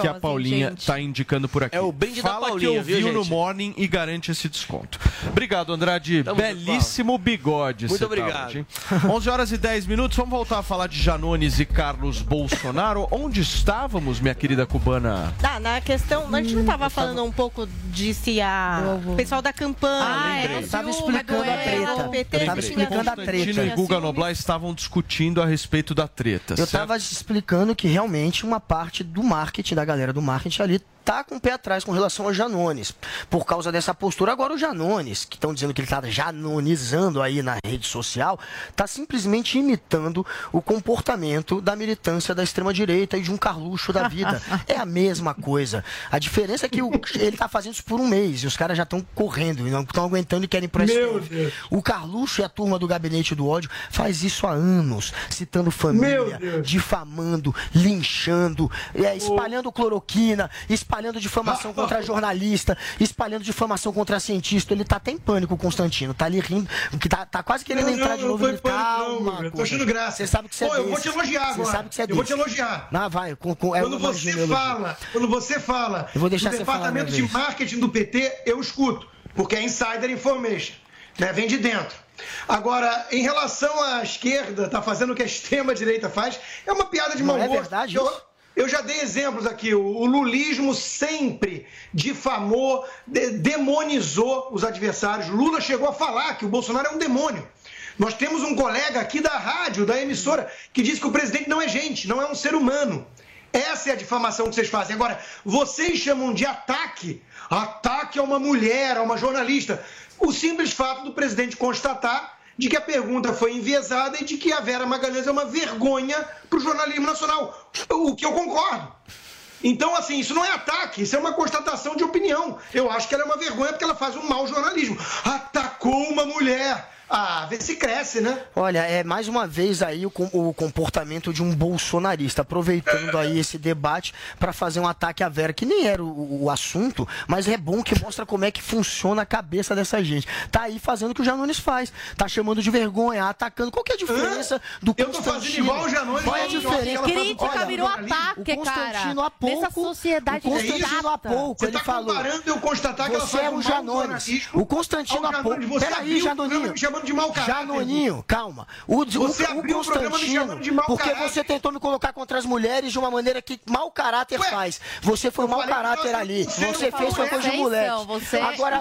que a Paulinha hein, gente? tá indicando por aqui. É o brinde da Fala Paulinha, que ouviu viu, no gente? Morning e garante esse desconto. Obrigado, Andrade. Tamo junto, Belíssimo bigode. Muito tá obrigado. hoje, hein? 11 horas e 10 minutos, vamos voltar a falar de Janones e Carlos Bolsonaro. Onde estávamos, minha querida cubana? Tá, na questão, a gente não tava falando um pouco de se a o pessoal da campanha. Ah, lembrei. eu tava explicando a treta. PT, Eu tava tinha- explicando a Constantino treta. e Guga Noblar estavam discutindo a respeito da treta. Eu certo? tava explicando que realmente uma parte do marketing, da galera do marketing ali, tá com o pé atrás com relação ao Janones. Por causa dessa postura. Agora o Janones, que estão dizendo que ele tá janonizando aí na rede social, tá simplesmente imitando o comportamento da militância da extrema-direita e de um Carluxo da vida. é a mesma coisa. A diferença é que o- ele tá fazendo isso por um mês e os caras já estão correndo e não estão aguentando e querem ir. Deus. O Carluxo e a turma do Gabinete do Ódio faz isso há anos, citando família, difamando, linchando, é, espalhando cloroquina, espalhando difamação contra jornalista, espalhando difamação contra cientista. Ele tá até em pânico, o Constantino. Tá ali rindo, que tá, tá quase querendo Não, entrar não, de não novo. foi Ele, pânico, não, calma, Guga. Tô achando graça. Você sabe que você é Pô, eu vou te elogiar Você agora. sabe que você é Eu vou te elogiar. Não, vai. Com, com, é Quando você fala, quando você fala Eu vou deixar do você falar departamento de marketing do PT, eu escuto. porque é insider information, né? vem de dentro. Agora, em relação à esquerda, tá fazendo o que a extrema-direita faz, é uma piada de Não mau é gosto. verdade Eu-? Eu já dei exemplos aqui. O, lulismo sempre difamou, de- demonizou os adversários. Lula chegou a falar que o Bolsonaro é um demônio. Nós temos um colega aqui da rádio, da emissora, que disse que o presidente não é gente, não é um ser humano. Essa é a difamação que vocês fazem. Agora, vocês chamam de ataque. Ataque a uma mulher, a uma jornalista. O simples fato do presidente constatar de que a pergunta foi enviesada e de que a Vera Magalhães é uma vergonha para o jornalismo nacional. O que eu concordo. Então, assim, isso não é ataque, isso é uma constatação de opinião. Eu acho que ela é uma vergonha porque ela faz um mau jornalismo. Atacou uma mulher. Ah, vê se cresce, né? Olha, é mais uma vez aí o, com- o comportamento de um bolsonarista, aproveitando aí esse debate para fazer um ataque à Vera, que nem era o, o assunto, mas é bom que mostra como é que funciona a cabeça dessa gente. Tá aí fazendo o que o Janones faz, tá chamando de vergonha, atacando. Qual que é a diferença do Eu tô fazendo Constantino? igual o Janones, Qual é a eu diferença? Crítica Olha, virou ataque, o Constantino cara. há pouco, Nessa sociedade o Constantino há pouco, Você ele tá falou. comparando eu constatar que ela Você faz é um o Janones. O Constantino há pouco. Peraí, Janoninho. Chamando de mau caráter. Janoninho, calma. O, Você o, abriu o programa me chamando de mau porque caráter. você tentou me colocar contra as mulheres de uma maneira que mau caráter faz. Você foi mau caráter ali. você fez foi coisa de moleque. você Agora,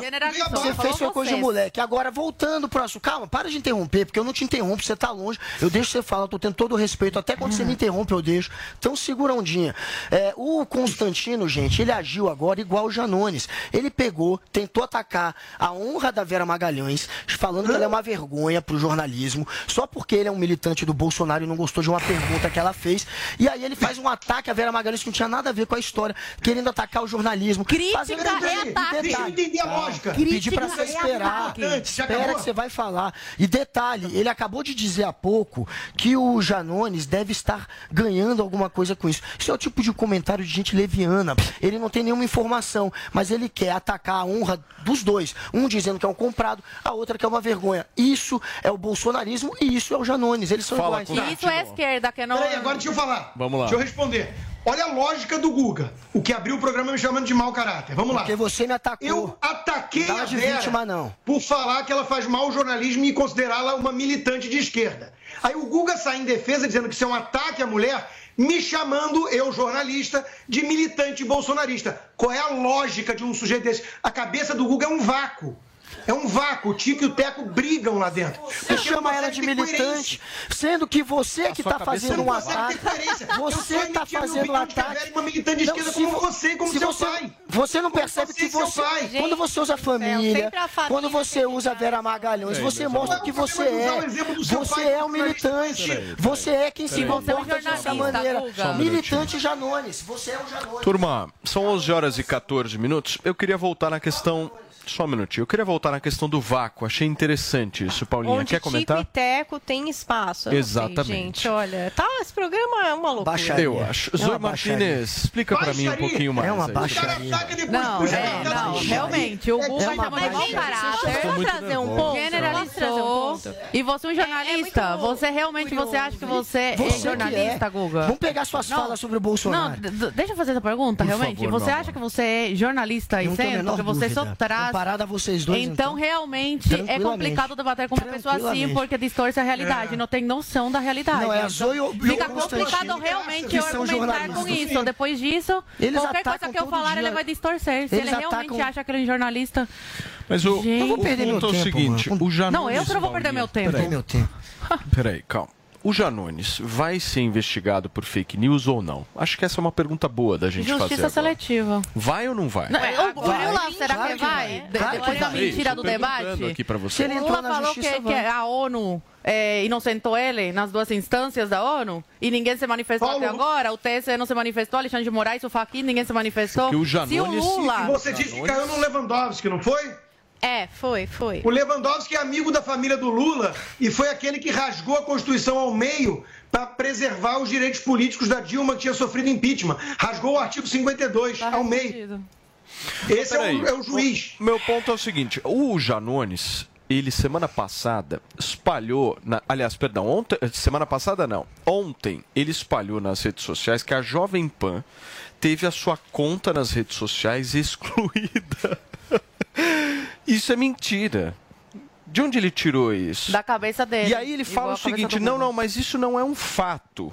você fez foi coisa de moleque. Agora, voltando pro assunto. Calma, para de interromper, porque eu não te interrompo, você tá longe. Eu deixo você falar, eu tô tendo todo o respeito. Até quando você me interrompe, eu deixo. Então, segura ondinha. É, o Constantino, gente, ele agiu agora igual o Janones. Ele pegou, tentou atacar a honra da Vera Magalhães, falando que ela é uma vergonha pro jornalismo, só porque ele é um militante do Bolsonaro e não gostou de uma pergunta que ela fez. E aí ele faz um ataque à Vera Magalhães que não tinha nada a ver com a história, querendo atacar o jornalismo. Crítica Fazendo- é ataque. Deixa eu entender a lógica. Pedir pra Crítica você é esperar. Espera que você vai falar. E detalhe, ele acabou de dizer há pouco que o Janones deve estar ganhando alguma coisa com isso. Isso é o tipo de comentário de gente leviana. Ele não tem nenhuma informação, mas ele quer atacar a honra dos dois. Um dizendo que é um comprado, a outra que é uma vergonha. Isso é o bolsonarismo e isso é o Janones. Eles são Fala, iguais. Isso é esquerda, que não. Peraí, agora deixa eu falar. Vamos lá. Deixa eu responder. Olha a lógica do Guga, o que abriu o programa me chamando de mau caráter. Vamos lá. Porque você me atacou. Eu ataquei dá a de Vera vítima, não. por falar que ela faz mau jornalismo e considerá-la uma militante de esquerda. Aí o Guga sai em defesa dizendo que isso é um ataque à mulher, me chamando, eu jornalista, de militante bolsonarista. Qual é a lógica de um sujeito desse? A cabeça do Guga é um vácuo. É um vácuo. O Tico e o Teco brigam lá dentro. Você chama ela de militante, sendo que você que está cabeça fazendo um ataque. Você está fazendo um ataque. Uma militante de esquerda como vo- você como se seu você, pai. Você não percebe que você. Quando você usa família, quando você usa Vera Magalhães, você mostra que você é. Você é um militante. Você é quem se comporta dessa maneira. Militante Janones. Você é um Janones. Turma, são 11 horas e 14 minutos. Eu queria voltar na questão. Só um minutinho. Eu queria voltar na questão do vácuo. Achei interessante isso, Paulinha. Onde Quer comentar? Tico e Teco tem espaço. Não sei, Exatamente. gente, olha, tá, esse programa é uma loucura. Baixaria. Eu acho. É uma Zoe. Martinez, explica pra mim um pouquinho mais. É uma aí. baixaria. Não, é, não, realmente, o Guga É uma mau baixaria. caráter. Posso trazer um ponto? Generalizou. E você é um jornalista? É, é você realmente você acha que você é Você que jornalista, é. Guga? Vamos pegar suas Não. falas sobre o Não, Bolsonaro. d- deixa eu fazer essa pergunta, Por realmente. favor, você acha que você é jornalista e Não sendo, que você só traz. Vocês dois, Então, então. realmente, é complicado debater com uma pessoa assim, porque distorce a realidade, não tem noção da realidade. Não, é Então, Zoe e o- e o Fica complicado realmente eu argumentar com isso. Depois disso, Eles qualquer coisa que eu falar, dia. ele vai distorcer. Se Eles ele realmente atacam- acha que ele é jornalista. Mas o, Gente. Eu vou perder o meu é o tempo, seguinte: mano. o Janones. Não, eu que não vou perder meu tempo. Meu tempo. Peraí, calma. O Janones vai ser investigado por fake news ou não? Acho que essa é uma pergunta boa da gente Justiça fazer. agora. seletiva. Vai ou não vai? Não, é, o vai. Lula, será que vai? Depois da mentira do debate? aqui pra Se você. ele O Lula na falou justiça, que, que a ONU é, inocentou ele nas duas instâncias da ONU e ninguém se manifestou Paulo. até agora. O TSE não se manifestou, Alexandre de Moraes, o Fachin, ninguém se manifestou. Porque o Se o Janones- E Lula... você disse que caiu no Lewandowski, não foi? É, foi, foi. O Lewandowski é amigo da família do Lula e foi aquele que rasgou a Constituição ao meio para preservar os direitos políticos da Dilma que tinha sofrido impeachment. Rasgou o artigo 52 Tá ao meio. Esse é o, é o juiz. o Meu ponto é o seguinte: o Janones, ele semana passada espalhou. na- aliás, perdão, ontem, semana passada não. Ontem ele espalhou nas redes sociais que a Jovem Pan teve a sua conta nas redes sociais excluída. Isso é mentira. De onde ele tirou isso? Da cabeça dele. E aí ele fala a o seguinte: não, não, mas isso não é um fato.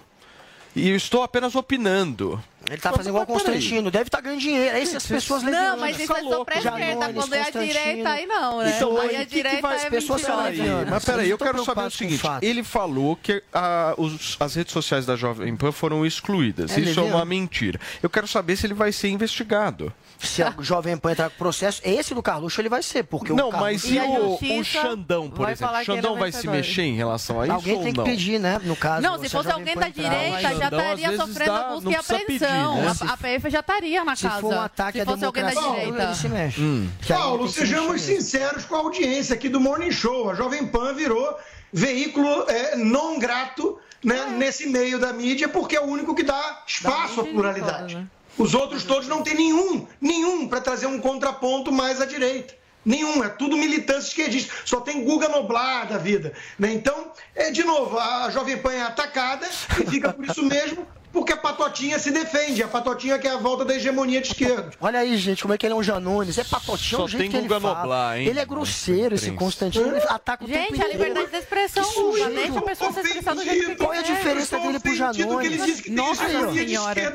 E eu estou apenas opinando. Ele tá fazendo igual o Constantino, deve estar ganhando dinheiro. É isso que as pessoas Não, levianas. mas isso é só pra esquerda. Quando é a direita, aí não, né? Então, aí aí, a o que que direita vai- é as pessoas. Peraí, mas peraí, eu Vocês quero saber o seguinte: ele falou que ah, os- as redes sociais da Jovem Pan foram excluídas. É Isso é uma mentira. Eu quero saber se ele vai ser investigado. Se a Jovem Pan entrar com processo, esse do Carluxo ele vai ser, porque Não, o Carluxo... mas e, o, o Xandão, por vai exemplo? ele é Xandão o vai se mexer em relação a isso Alguém ou tem que pedir, né? No caso, Não, se se fosse alguém da direita, já estaria sofrendo busca e apreensão. né? A- Se- A PF já estaria na se casa. for um ataque se à fosse alguém da democracia, direita. ele se mexe. Hum. Paulo, se sejamos sinceros com a audiência aqui do Morning Show. A Jovem Pan virou veículo é, não grato né, nesse meio da mídia, porque é o único que dá espaço à pluralidade. Os outros todos não tem nenhum, nenhum para trazer um contraponto mais à direita. Nenhum, é tudo militância esquerdista. Só tem Guga Noblar da vida. Né? Então, é, de novo, a Jovem Pan é atacada e fica por isso mesmo, porque a Patotinha se defende. A Patotinha que é a volta da hegemonia de esquerda. Olha aí, gente, como é que ele é um Janones. É patotinho, Só o jeito tem que ele Guga fala. Hein? Ele é grosseiro, esse. Constantino. Ele ataca o tempo Gente, a inteiro. liberdade de expressão usa. Deixa a pessoa se expressar do jeito que Qual é a quiser. diferença dele pro Janones? Nossa Aí, ó. senhora.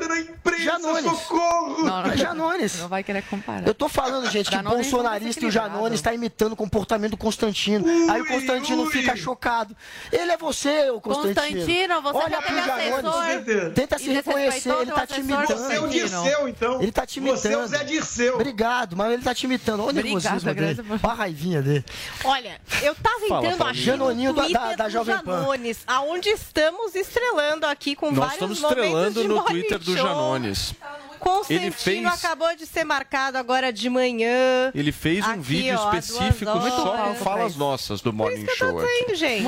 Janones. socorro! Não, não, Janones. Não vai querer comparar. Eu tô falando, gente, que o bolsonarista e o. Janones está imitando o comportamento do Constantino. Aí o Constantino fica chocado. Ele é você, o Constantino. Constantino, você Olha pro Janones. assessor Tenta se reconhecer, desrespeitou ele tá te imitando. Você é o Dirceu, então. Ele tá te Você é o imitando. Zé Dirceu. Obrigado, mas ele tá te imitando. Olha o nervosismo dele. Olha a raivinha dele. Olha, eu tava entrando aqui Janoninho no da- Twitter da- da Jovem Pan. Janones, aonde estamos estrelando aqui com Nós vários estamos momentos estrelando de no morning Twitter do. Janones. Constantino Ele fez- acabou de ser marcado agora de manhã. Ele fez um Aqui, vídeo ó, específico horas. só com falas nossas do Morning Show.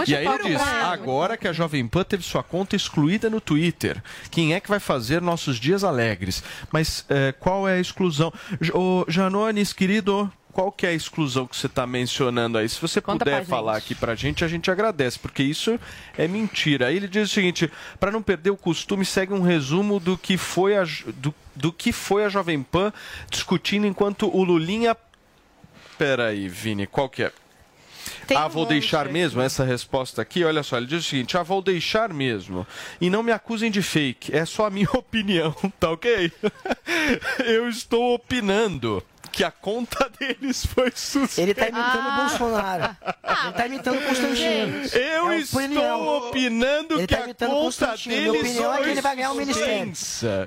E aí ele diz: agora que a Jovem Pan teve sua conta excluída no Twitter, quem é que vai fazer nossos dias alegres? Mas eh, qual é a exclusão? Ô, Janones, querido. Qual que é a exclusão que você está mencionando aí? Se você Conta puder falar aqui pra gente, a gente agradece, porque isso é mentira. Aí ele diz o seguinte: para não perder o costume, segue um resumo do que foi a, do, do que foi a Jovem Pan discutindo enquanto o Lulinha. Peraí, Vini, qual que é? Tem ah, um vou monte deixar aqui. mesmo essa resposta aqui. Olha só, ele diz o seguinte: ah, vou deixar mesmo. E não me acusem de fake, é só a minha opinião, tá ok? Eu estou opinando que a conta deles foi suspensa. Ele tá imitando Ah. o Bolsonaro. Ele tá imitando o Constantino. Eu É estou opinião. opinando Ele que tá a imitando o conta Constantino. Minha deles opinião é que ele vai ganhar o ministério.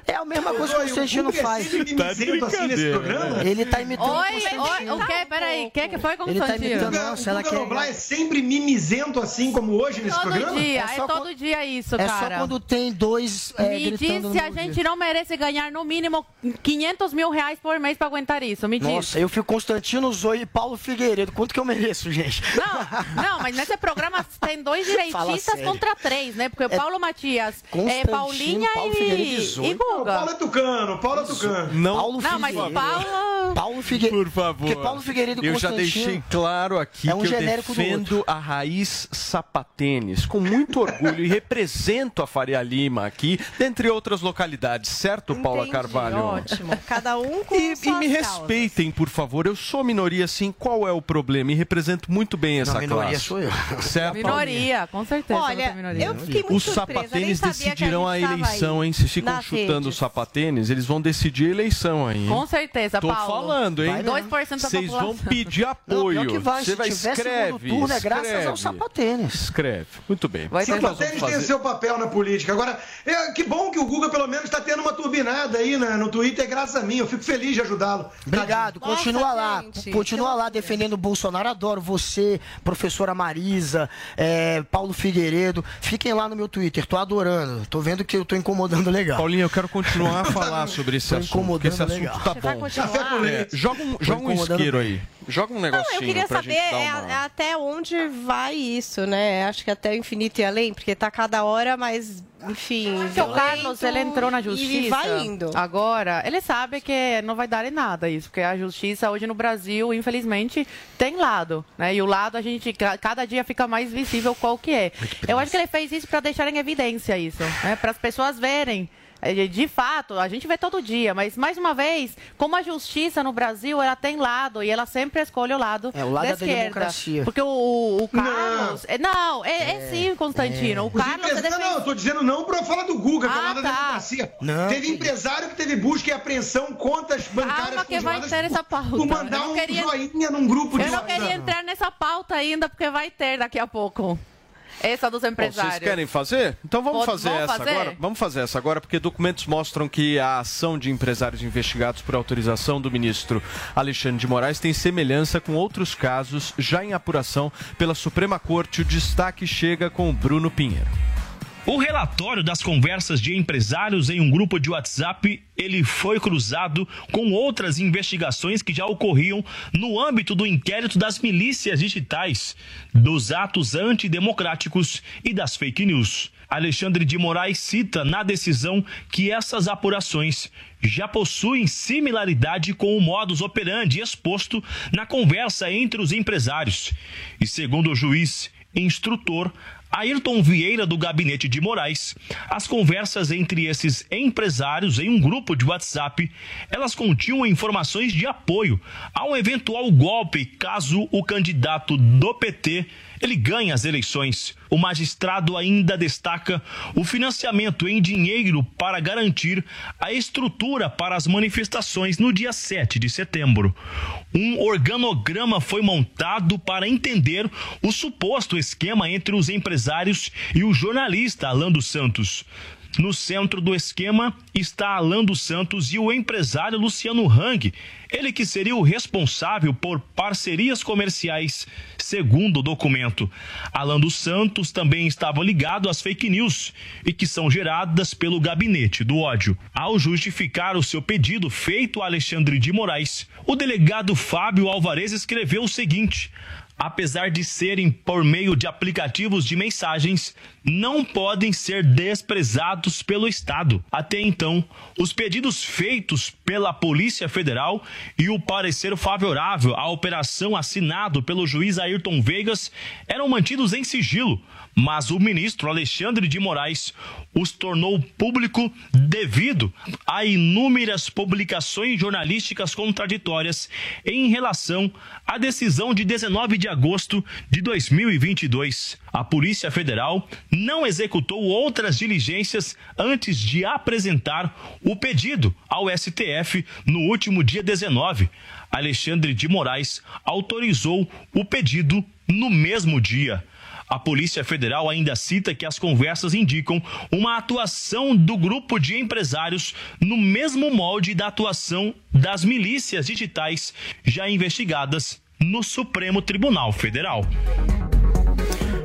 É a mesma coisa que o Constantino é faz. Tá assim né? Ele tá imitando o Oi, Constantino. oi, o que? Peraí, o que que foi Ele tá Constantino? imitando- Guga, Nossa, ela quer- Noblar é sempre mimizento assim como hoje nesse Todo programa? dia, É é, todo quando- dia isso, É cara. só quando tem dois é, Me diz se a gente dia. não merece ganhar no mínimo 500 mil reais por mês pra aguentar isso. Me diz. Nossa, eu fico Constantino Zoe e Paulo Figueiredo. Quanto que eu mereço, gente? Não, não, mas nesse programa tem dois direitistas contra três, né? Porque o Paulo Matias, é, Constantino, Paulinha Paulo Figueiredo e e, Zoe. e Guga. Paulo é Tucano, Paulo é Tucano. Não, Paulo Não, mas. Paulo. Paulo Figueiredo. Por favor. Porque Paulo Figueiredo e Eu já Constantino deixei claro aqui é um que eu defendo a raiz sapatênis com muito orgulho e represento a Faria Lima aqui, dentre outras localidades, certo, Paula Entendi, Carvalho? Ótimo. Cada um com E, e me causas. Respeitem, por favor. Eu sou minoria, sim. Qual é o problema? E represento muito bem essa Não, minoria classe. sou eu. Certo? Minoria, com certeza. Olha, é minoria. eu fiquei muito Os sapatênis decidirão a, tava eleição, hein? Se ficam chutando os sapatênis, eles vão decidir a eleição aí. hein? Com certeza, Tô Paulo. falando, hein? 2% da Vocês vão pedir Não, apoio. pior que vai. Você Se vai escreve, turno, é graças escreve. ao sapatênis. Escreve. Muito bem. Vai Sapatênis tem fazer? seu papel na política. Agora, é, que bom que o Guga pelo menos está tendo uma turbinada aí né, no Twitter, graças a mim. Eu fico feliz de ajudá-lo. Obrigado, Nossa, continua lá. gente, Continua lá defendendo o Bolsonaro. Adoro você, professora Marisa, é, Paulo Figueiredo. Fiquem lá no meu Twitter, tô adorando. Tô vendo que eu tô incomodando legal. Paulinho, eu quero continuar a falar sobre esse Tô assunto, porque esse incomodando assunto legal. tá Você vai bom. É, joga um, joga um incomodando isqueiro aí. Joga um Não, negocinho eu queria pra saber gente dar é, uma... é até onde vai isso, né? Acho que até o infinito e além, porque tá cada hora mais, enfim. O Carlos, ele entrou na E justiça. vai indo. Agora, ele sabe que não vai dar em nada isso, porque a justiça hoje no Brasil, infelizmente, tem lado, né? E o lado a gente ca- cada dia fica mais visível qual que é. Eu acho que ele fez isso para deixar em evidência isso, né? Para as pessoas verem De fato, a gente vê todo dia, mas mais uma vez, como a justiça no Brasil, ela tem lado e ela sempre escolhe o lado, É, o lado da da esquerda. democracia. Porque o, o Carlos. é, Não, é, é sim, Constantino. O Os Carlos é empresários- defensor. Não, eu tô dizendo não pra falar do Guga, que é Ah, lá da tá. democracia. Não, teve empresário que teve busca e apreensão contas bancárias Calma que vai ter essa pauta. por mandar Eu não um queria- joinha num grupo de Eu não queria entrar nessa pauta ainda, porque vai ter daqui a pouco. Essa dos Bom, empresários. vocês querem fazer? Então vamos Pode- fazer vamos essa fazer? agora. Vamos fazer essa agora, porque documentos mostram que a ação de empresários investigados por autorização do ministro Alexandre de Moraes tem semelhança com outros casos já em apuração pela Suprema Corte. O destaque chega com o Bruno Pinheiro. O relatório das conversas de empresários em um grupo de WhatsApp, ele foi cruzado com outras investigações que já ocorriam no âmbito do inquérito das milícias digitais, dos atos antidemocráticos e das fake news. Alexandre de Moraes cita na decisão que essas apurações já possuem similaridade com o modus operandi exposto na conversa entre os empresários. E segundo o juiz instrutor Ayrton Vieira do gabinete de Moraes, as conversas entre esses empresários em um grupo de WhatsApp, elas continham informações de apoio a um eventual golpe caso o candidato do PT ele ganhe as eleições. O magistrado ainda destaca o financiamento em dinheiro para garantir a estrutura para as manifestações no dia 7 de setembro. Um organograma foi montado para entender o suposto esquema entre os empresários e o jornalista Alan dos Santos. No centro do esquema está Alan dos Santos e o empresário Luciano Hang, ele que seria o responsável por parcerias comerciais, segundo o documento. Alan dos Santos também estava ligado às fake news e que são geradas pelo gabinete do ódio. Ao justificar o seu pedido feito a Alexandre de Moraes, o delegado Fábio Alvarez escreveu o seguinte: apesar de serem por meio de aplicativos de mensagens, não podem ser desprezados pelo Estado. Até então, os pedidos feitos pela Polícia Federal e o parecer favorável à operação assinado pelo juiz Ayrton Vegas eram mantidos em sigilo, mas o ministro Alexandre de Moraes os tornou público devido a inúmeras publicações jornalísticas contraditórias em relação à decisão de 19 de agosto de 2022. A Polícia Federal não executou outras diligências antes de apresentar o pedido ao STF no último dia 19. Alexandre de Moraes autorizou o pedido no mesmo dia. A Polícia Federal ainda cita que as conversas indicam uma atuação do grupo de empresários no mesmo molde da atuação das milícias digitais já investigadas no Supremo Tribunal Federal.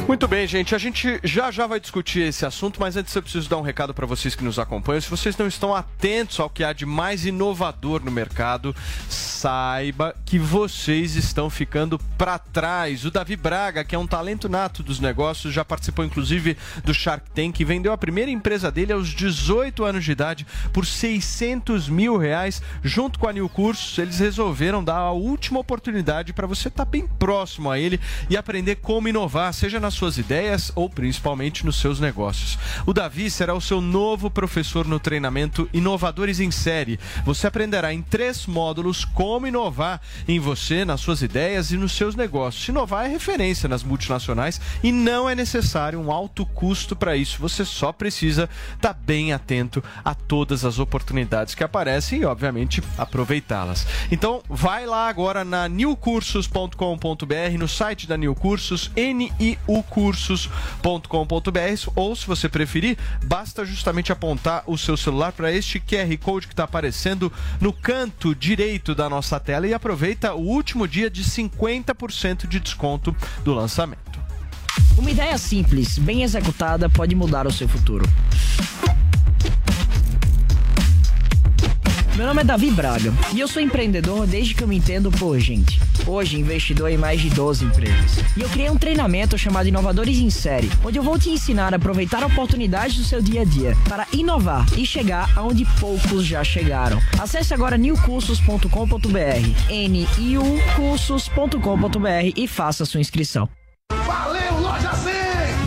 Muito bem, gente. A gente já já vai discutir esse assunto, mas antes eu preciso dar um recado para vocês que nos acompanham. Se vocês não estão atentos ao que há de mais inovador no mercado, saiba que vocês estão ficando para trás. O Davi Braga, que é um talento nato dos negócios, já participou inclusive do Shark Tank e vendeu a primeira empresa dele aos 18 anos de idade por 600 mil reais. Junto com a New Cursos, eles resolveram dar a última oportunidade para você estar bem próximo a ele e aprender como inovar, seja nas suas ideias ou principalmente nos seus negócios. O Davi será o seu novo professor no treinamento Inovadores em Série. Você aprenderá em três módulos como inovar em você, nas suas ideias e nos seus negócios. Inovar é referência nas multinacionais e não é necessário um alto custo para isso. Você só precisa estar bem atento a todas as oportunidades que aparecem e, obviamente, aproveitá-las. Então, vai lá agora na newcursos.com.br, no site da New Cursos, niucursos.com.br, ou se você preferir, basta justamente apontar o seu celular para este QR Code que está aparecendo no canto direito da nossa tela e aproveita o último dia de 50% de desconto do lançamento. Uma ideia simples, bem executada, pode mudar o seu futuro. Meu nome é Davi Braga e eu sou empreendedor desde que eu me entendo por gente. Hoje, investidor em mais de 12 empresas. E eu criei um treinamento chamado Inovadores em Série, onde eu vou te ensinar a aproveitar oportunidades do seu dia a dia para inovar e chegar aonde poucos já chegaram. Acesse agora newcursos.com.br, niucursos.com.br e faça sua inscrição.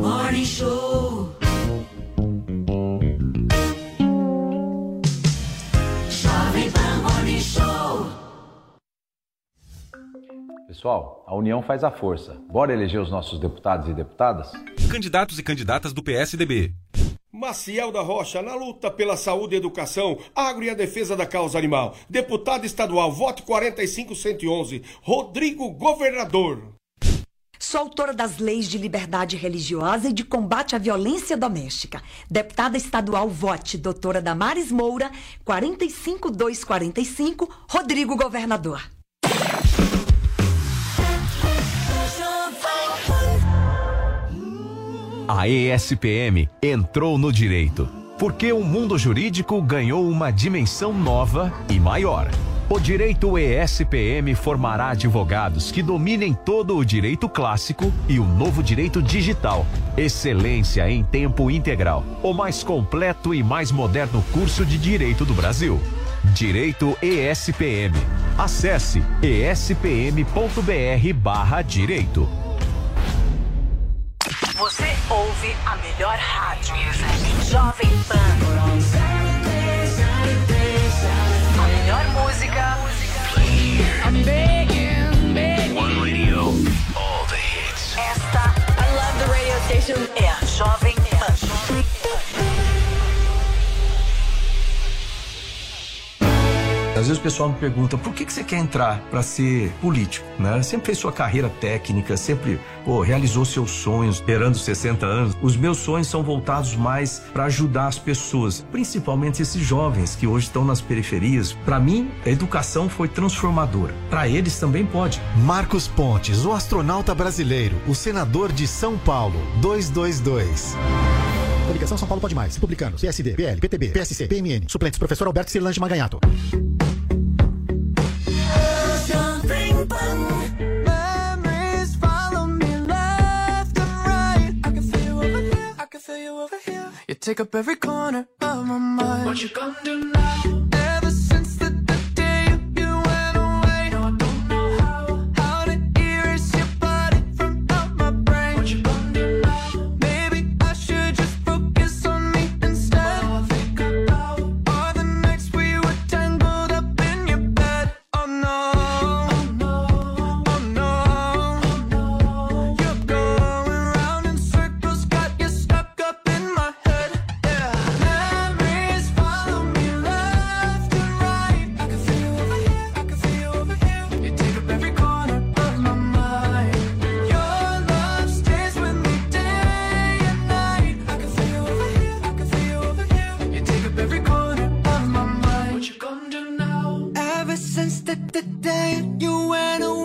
Morning Show. Jovem Pan Morning Show. Pessoal, a união faz a força. Bora eleger os nossos deputados e deputadas? Candidatos e candidatas do PSDB. Maciel da Rocha, na luta pela saúde e educação, agro e a defesa da causa animal. Deputado estadual, voto 45111. Rodrigo Governador. Sou autora das leis de liberdade religiosa e de combate à violência doméstica. Deputada estadual Vote, doutora Damares Moura, 45245, Rodrigo Governador. A ESPM entrou no direito, porque o mundo jurídico ganhou uma dimensão nova e maior. O direito ESPM formará advogados que dominem todo o direito clássico e o novo direito digital. Excelência em tempo integral. O mais completo e mais moderno curso de direito do Brasil. Direito ESPM. Acesse espm.br/barra direito. Você ouve a melhor rádio. Jovem Pan. The radio Às vezes o pessoal me pergunta por que, que você quer entrar para ser político, né? Sempre fez sua carreira técnica, sempre pô, realizou seus sonhos, esperando 60 anos. Os meus sonhos são voltados mais para ajudar as pessoas, principalmente esses jovens que hoje estão nas periferias. Para mim, a educação foi transformadora. Para eles também pode. Marcos Pontes, o astronauta brasileiro, o senador de São Paulo, 222. Coligação São Paulo Pode Mais. Republicanos, PSD, PL, PTB, PSC, PMN. Suplentes, professor Alberto Cirlange Maganhato. Over here. I can feel you over here You take up every corner of my mind. What you gonna do now? Since the, the day you went away,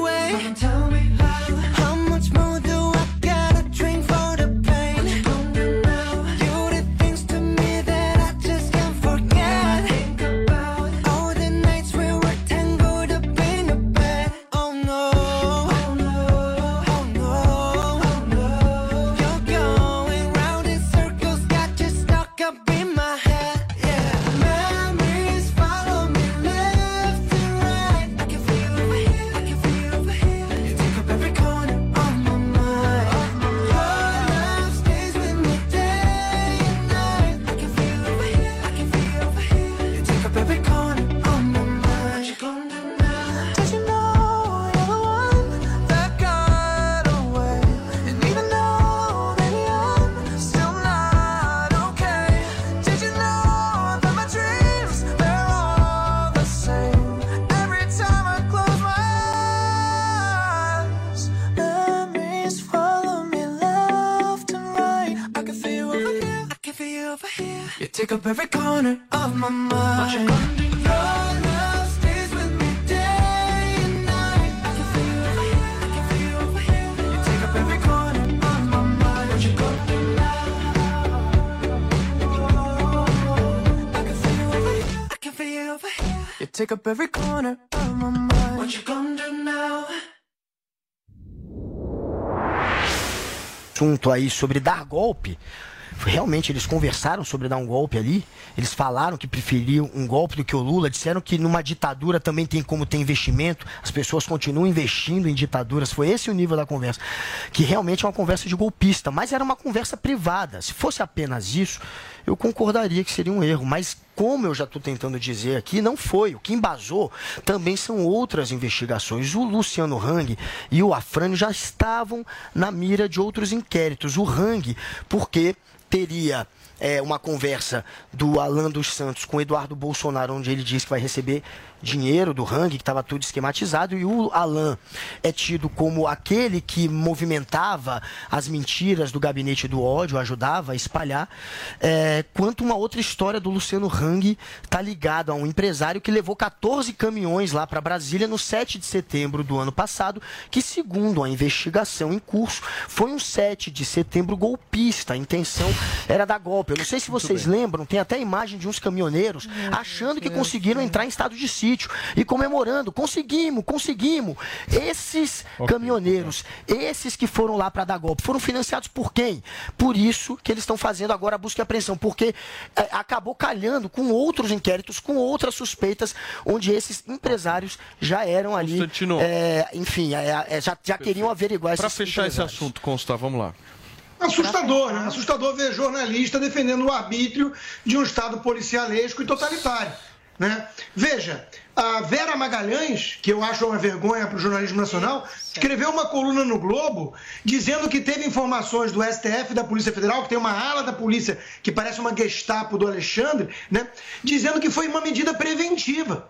take up every corner of my mind. What you gonna do now? assunto aí sobre dar golpe. Realmente eles conversaram sobre dar um golpe ali. Eles falaram que preferiam um golpe do que o Lula. Disseram que numa ditadura também tem como ter investimento. As pessoas continuam investindo em ditaduras. Foi esse o nível da conversa. Que realmente é uma conversa de golpista. Mas era uma conversa privada. Se fosse apenas isso, eu concordaria que seria um erro. Mas como eu já estou tentando dizer aqui, não foi. O que embasou também são outras investigações. O Luciano Hang e o Afrânio já estavam na mira de outros inquéritos. O Hang, porque teria é, uma conversa do Alan dos Santos com Eduardo Bolsonaro, onde ele diz que vai receber dinheiro do Hang, que estava tudo esquematizado, e o Alan é tido como aquele que movimentava as mentiras do gabinete do ódio, ajudava a espalhar, é, quanto uma outra história do Luciano Hang está ligada a um empresário que levou 14 caminhões lá para Brasília no 7 de setembro do ano passado, que segundo a investigação em curso, foi um 7 de setembro golpista, a intenção era dar golpe. Eu não sei se vocês lembram, tem até imagem de uns caminhoneiros achando que conseguiram entrar em estado de sítio e comemorando. Conseguimos, conseguimos. Esses caminhoneiros, esses que foram lá para dar golpe, foram financiados por quem? Por isso que eles estão fazendo agora a busca e apreensão, porque é, acabou calhando com outros inquéritos, com outras suspeitas, onde esses empresários já eram ali. é, enfim, é, é, já, já queriam averiguar Para esses fechar esse assunto, Consta, vamos lá. Assustador, né? Assustador ver jornalista defendendo o arbítrio de um Estado policialesco e totalitário. Né? Veja, a Vera Magalhães, que eu acho uma vergonha para o jornalismo nacional, escreveu uma coluna no Globo dizendo que teve informações do STF e da Polícia Federal, que tem uma ala da polícia que parece uma Gestapo do Alexandre, né? dizendo que foi uma medida preventiva.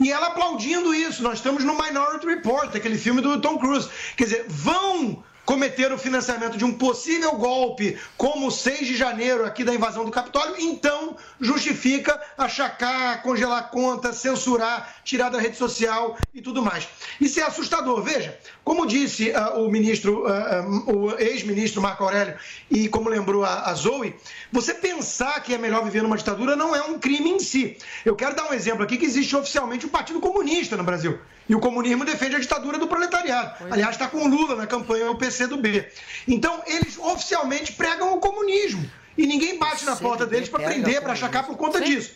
E ela aplaudindo isso. Nós estamos no Minority Report, aquele filme do Tom Cruise. Quer dizer, vão cometer o financiamento de um possível golpe, como o 6 de janeiro aqui da invasão do Capitólio, então justifica achacar, congelar conta, censurar, tirar da rede social e tudo mais. Isso é assustador. Veja, como disse ah, o ministro, ah, ah, o ex-ministro Marco Aurélio, e como lembrou a, a Zoe, você pensar que é melhor viver numa ditadura não é um crime em si. Eu quero dar um exemplo aqui que existe oficialmente o Partido Comunista no Brasil. E o comunismo defende a ditadura do proletariado. Aliás, está com o Lula na campanha o PCdoB. Então, eles oficialmente pregam o comunismo. E ninguém bate na porta deles para prender, para achacar por conta disso.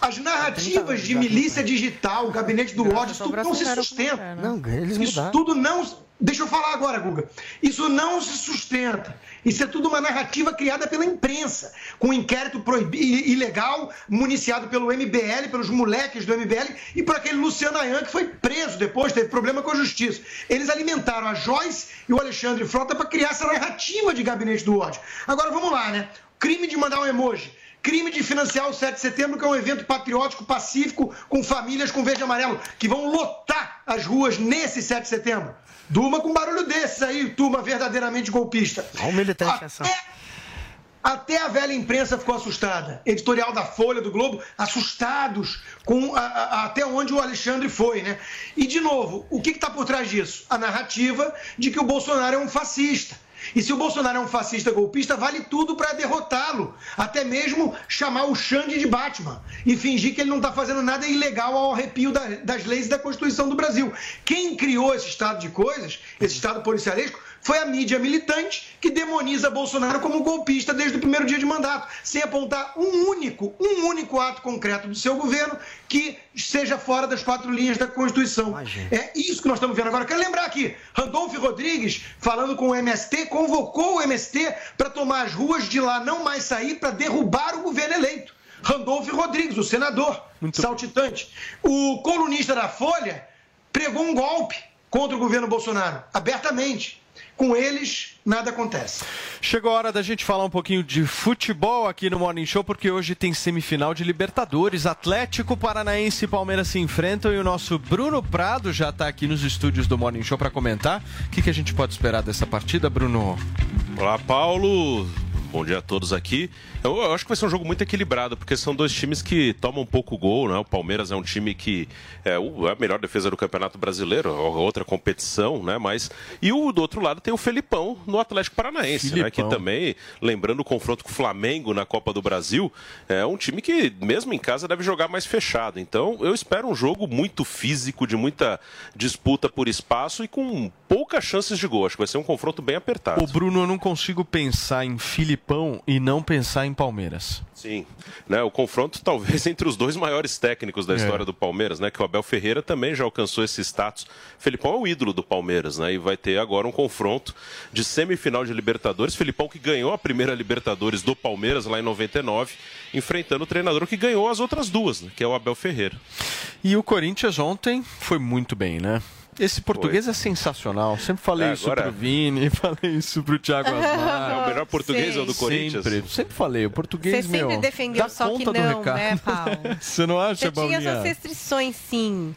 As narrativas de milícia digital, o gabinete do ódio, isso tudo não se sustenta. Não, eles Isso tudo não. Deixa eu falar agora, Guga. Isso não se sustenta. Isso é tudo uma narrativa criada pela imprensa, com um inquérito ilegal, municiado pelo MBL, pelos moleques do MBL e por aquele Luciano Ayan que foi preso depois, teve problema com a justiça. Eles alimentaram a Joyce e o Alexandre Frota para criar essa narrativa de gabinete do ódio. Agora vamos lá, né? Crime de mandar um emoji. Crime de financiar o 7 de setembro, que é um evento patriótico, pacífico, com famílias com verde e amarelo, que vão lotar as ruas nesse 7 de setembro. Durma com barulho desses aí, turma verdadeiramente golpista. Militante essa. Até a velha imprensa ficou assustada. Editorial da Folha, do Globo, assustados com a- a- até onde o Alexandre foi, né? E, de novo, o que está por trás disso? A narrativa de que o Bolsonaro é um fascista. E se o Bolsonaro é um fascista golpista, vale tudo para derrotá-lo. Até mesmo chamar o Xande de Batman e fingir que ele não está fazendo nada ilegal ao arrepio da- das leis e da Constituição do Brasil. Quem criou esse estado de coisas, esse estado policialesco, foi a mídia militante que demoniza Bolsonaro como golpista desde o primeiro dia de mandato, sem apontar um único, um único ato concreto do seu governo que seja fora das quatro linhas da Constituição. É isso que nós estamos vendo agora. Quero lembrar aqui, Randolfo Rodrigues, falando com o MST, convocou o MST para tomar as ruas de lá, não mais sair, para derrubar o governo eleito. Randolfo Rodrigues, o senador, saltitante. O colunista da Folha pregou um golpe contra o governo Bolsonaro, abertamente. Com eles, nada acontece. Chegou a hora da gente falar um pouquinho de futebol aqui no Morning Show, porque hoje tem semifinal de Libertadores. Atlético Paranaense e Palmeiras se enfrentam e o nosso Bruno Prado já está aqui nos estúdios do Morning Show para comentar. O que, que a gente pode esperar dessa partida, Bruno? Olá, Paulo. Bom dia a todos aqui. Eu, eu acho que vai ser um jogo muito equilibrado, porque são dois times que tomam pouco gol, né? O Palmeiras é um time que é o- é a melhor defesa do Campeonato Brasileiro, é outra competição, né? Mas e o do outro lado tem o Felipão no Atlético Paranaense, né? Que Filipão. também, lembrando o confronto com o Flamengo na Copa do Brasil, é um time que mesmo em casa deve jogar mais fechado. Então, eu espero um jogo muito físico, de muita disputa por espaço e com poucas chances de gol. Acho que vai ser um confronto bem apertado. Ô, Bruno, eu não consigo pensar em Filipão e não pensar em Palmeiras. Sim, né, o confronto talvez entre os dois maiores técnicos da É. história do Palmeiras, né, que o Abel Ferreira também já alcançou esse status. Felipão é o ídolo do Palmeiras, né, e vai ter agora um confronto de semifinal de Libertadores. Felipão que ganhou a primeira Libertadores do Palmeiras lá em 99, enfrentando o treinador que ganhou as outras duas, né, que é o Abel Ferreira. E o Corinthians ontem foi muito bem, né? Esse português é sensacional. Sempre falei É, isso agora- pro Vini, falei isso pro Thiago Asmar. É o melhor português é o do Corinthians? Sempre, sempre falei. O português, Você sempre meu, defendeu, dá só que conta do não, recado. né, Paulo? Você não acha, Você tinha essas restrições, sim.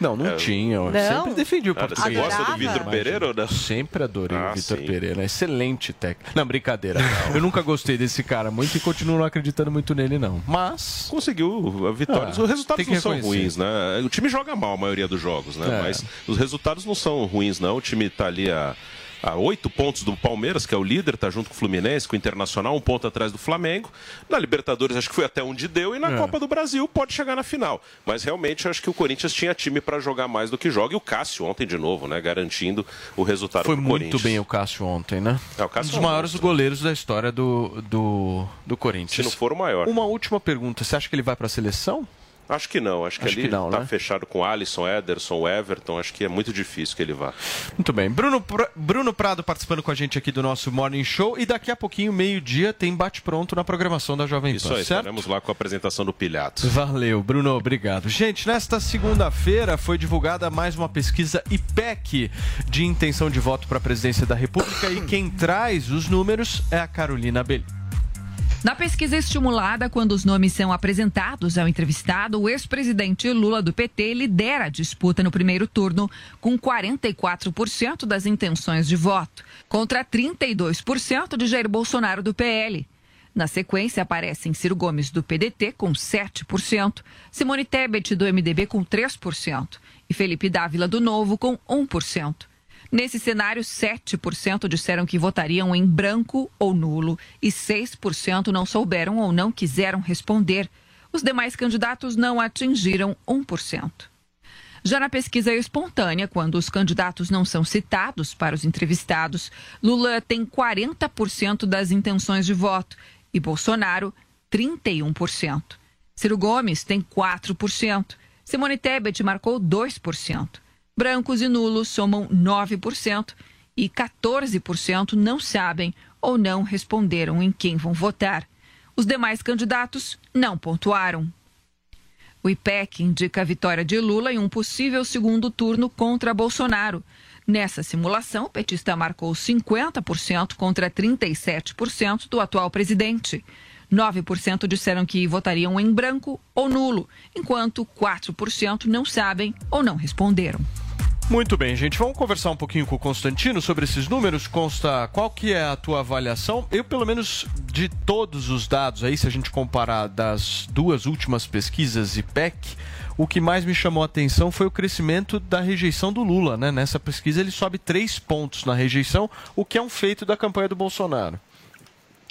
Não, não tinha. Eu Não? sempre defendi o Nada, português. você gosta do? Vitor Pereira ou não? Sempre adorei Ah, o Vitor. Pereira. Excelente técnico. Não, brincadeira. Eu nunca gostei desse cara muito e continuo não acreditando muito nele, não. Mas. Conseguiu a vitória. Ah, os resultados não são ruins, né? O time joga mal a maioria dos jogos, né? É. Mas os resultados não são ruins, não. O time tá ali a. A oito pontos do Palmeiras, que é o líder, tá junto com o Fluminense, com o Internacional, um ponto atrás do Flamengo. Na Libertadores, acho que foi até onde deu, e na É. Copa do Brasil pode chegar na final. Mas realmente, acho que o Corinthians tinha time para jogar mais do que joga. E o Cássio ontem, de novo, né? Garantindo o resultado Foi muito bem o Cássio ontem, né? É, o Cássio um dos é um maiores goleiros da história do, do, do Corinthians. Se não for o maior. Uma última pergunta. Você acha que ele vai para a seleção? Acho que não. Acho que Acho ali que não, tá né? fechado com Alisson, Ederson, Everton. Acho que é muito difícil que ele vá. Muito bem. Bruno, Bruno Prado participando com a gente aqui do nosso Morning Show. E daqui a pouquinho, meio-dia, tem bate-pronto na programação da Jovem Pan, Isso aí, certo? estaremos lá com a apresentação do Pilhato. Valeu, Bruno, obrigado. Gente, nesta segunda-feira foi divulgada mais uma pesquisa IPEC de intenção de voto para a presidência da República e quem traz os números é a Carolina Belli. Na pesquisa estimulada, quando os nomes são apresentados ao entrevistado, o ex-presidente Lula do PT lidera a disputa no primeiro turno, com 44% das intenções de voto, contra 32% de Jair Bolsonaro do PL. Na sequência, aparecem Ciro Gomes do PDT com 7%, Simone Tebet do MDB com 3% e Felipe Dávila do Novo com 1%. Nesse cenário, 7% disseram que votariam em branco ou nulo e 6% não souberam ou não quiseram responder. Os demais candidatos não atingiram 1%. Já na pesquisa espontânea, quando os candidatos não são citados para os entrevistados, Lula tem 40% das intenções de voto e Bolsonaro 31%. Ciro Gomes tem 4%. Simone Tebet marcou 2%. Brancos e nulos somam 9% e 14% não sabem ou não responderam em quem vão votar. Os demais candidatos não pontuaram. O IPEC indica a vitória de Lula em um possível segundo turno contra Bolsonaro. Nessa simulação, o petista marcou 50% contra 37% do atual presidente. 9% disseram que votariam em branco ou nulo, enquanto 4% não sabem ou não responderam. Muito bem, gente. Vamos conversar um pouquinho com o Constantino sobre esses números. Consta, qual que é a tua avaliação? Eu, pelo menos, de todos os dados aí, se a gente comparar das duas últimas pesquisas IPEC, o que mais me chamou a atenção foi o crescimento da rejeição do Lula, né? Nessa pesquisa ele sobe três pontos na rejeição, o que é um feito da campanha do Bolsonaro.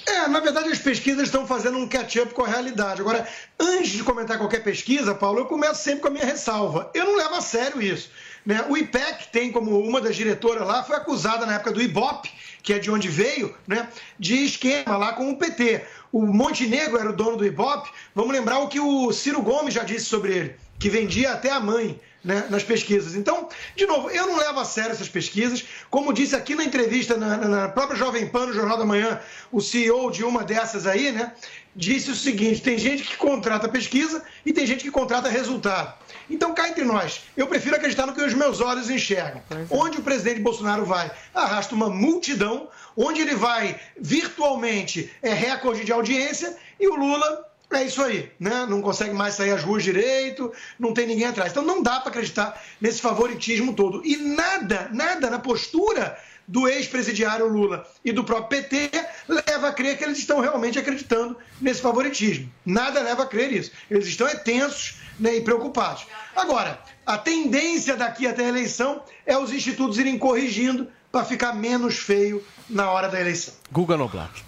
É, na verdade as pesquisas estão fazendo um catch-up com a realidade. Agora, antes de comentar qualquer pesquisa, Paulo, eu começo sempre com a minha ressalva. Eu não levo a sério isso. Né? O IPEC tem como uma das diretoras lá, foi acusada na época do IBOP, que é de onde veio, né, de esquema lá com o PT. O Montenegro era o dono do IBOP. Vamos lembrar o que o Ciro Gomes já disse sobre ele, que vendia até a mãe né, nas pesquisas. Então, de novo, eu não levo a sério essas pesquisas. Como disse aqui na entrevista na, na- própria Jovem Pan, no Jornal da Manhã, o CEO de uma dessas aí, né, disse o seguinte: tem gente que contrata pesquisa e tem gente que contrata resultado. Então, cá entre nós, eu prefiro acreditar no que os meus olhos enxergam. Onde o presidente Bolsonaro vai, arrasta uma multidão, onde ele vai virtualmente é recorde de audiência e o Lula É isso aí, né? Não consegue mais sair às ruas direito, não tem ninguém atrás. Então não dá para acreditar nesse favoritismo todo. E nada, nada na postura do ex-presidiário Lula e do próprio PT leva a crer que eles estão realmente acreditando nesse favoritismo. Nada leva a crer isso. Eles estão é tensos né, e preocupados. Agora, a tendência daqui até a eleição é os institutos irem corrigindo para ficar menos feio na hora da eleição. Guga Noblat.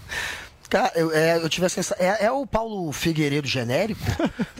Cara, eu, é, eu tive a sensação. É, é o Paulo Figueiredo genérico,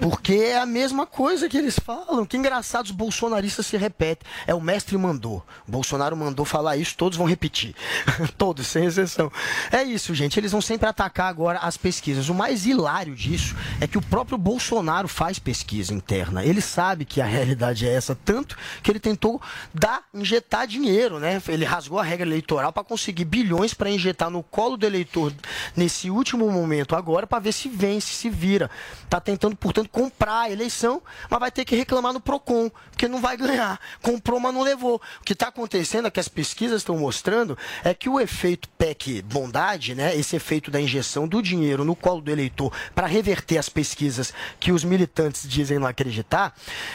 porque é a mesma coisa que eles falam. Que engraçado, os bolsonaristas se repetem. É o mestre mandou. O Bolsonaro mandou falar isso, todos vão repetir. todos, sem exceção. É isso, gente. Eles vão sempre atacar agora as pesquisas. O mais hilário disso é que o próprio Bolsonaro faz pesquisa interna. Ele sabe que a realidade é essa, tanto que ele tentou dar, injetar dinheiro, né? Ele rasgou a regra eleitoral para conseguir bilhões para injetar no colo do eleitor nesse último momento agora para ver se vence, se vira. Tá tentando, portanto, comprar a eleição, mas vai ter que reclamar no Procon, porque não vai ganhar. Comprou, mas não levou. O que está acontecendo é que as pesquisas estão mostrando é que o efeito PEC bondade, né, esse efeito da injeção do dinheiro no colo do eleitor para reverter as pesquisas que os militantes dizem não acreditar,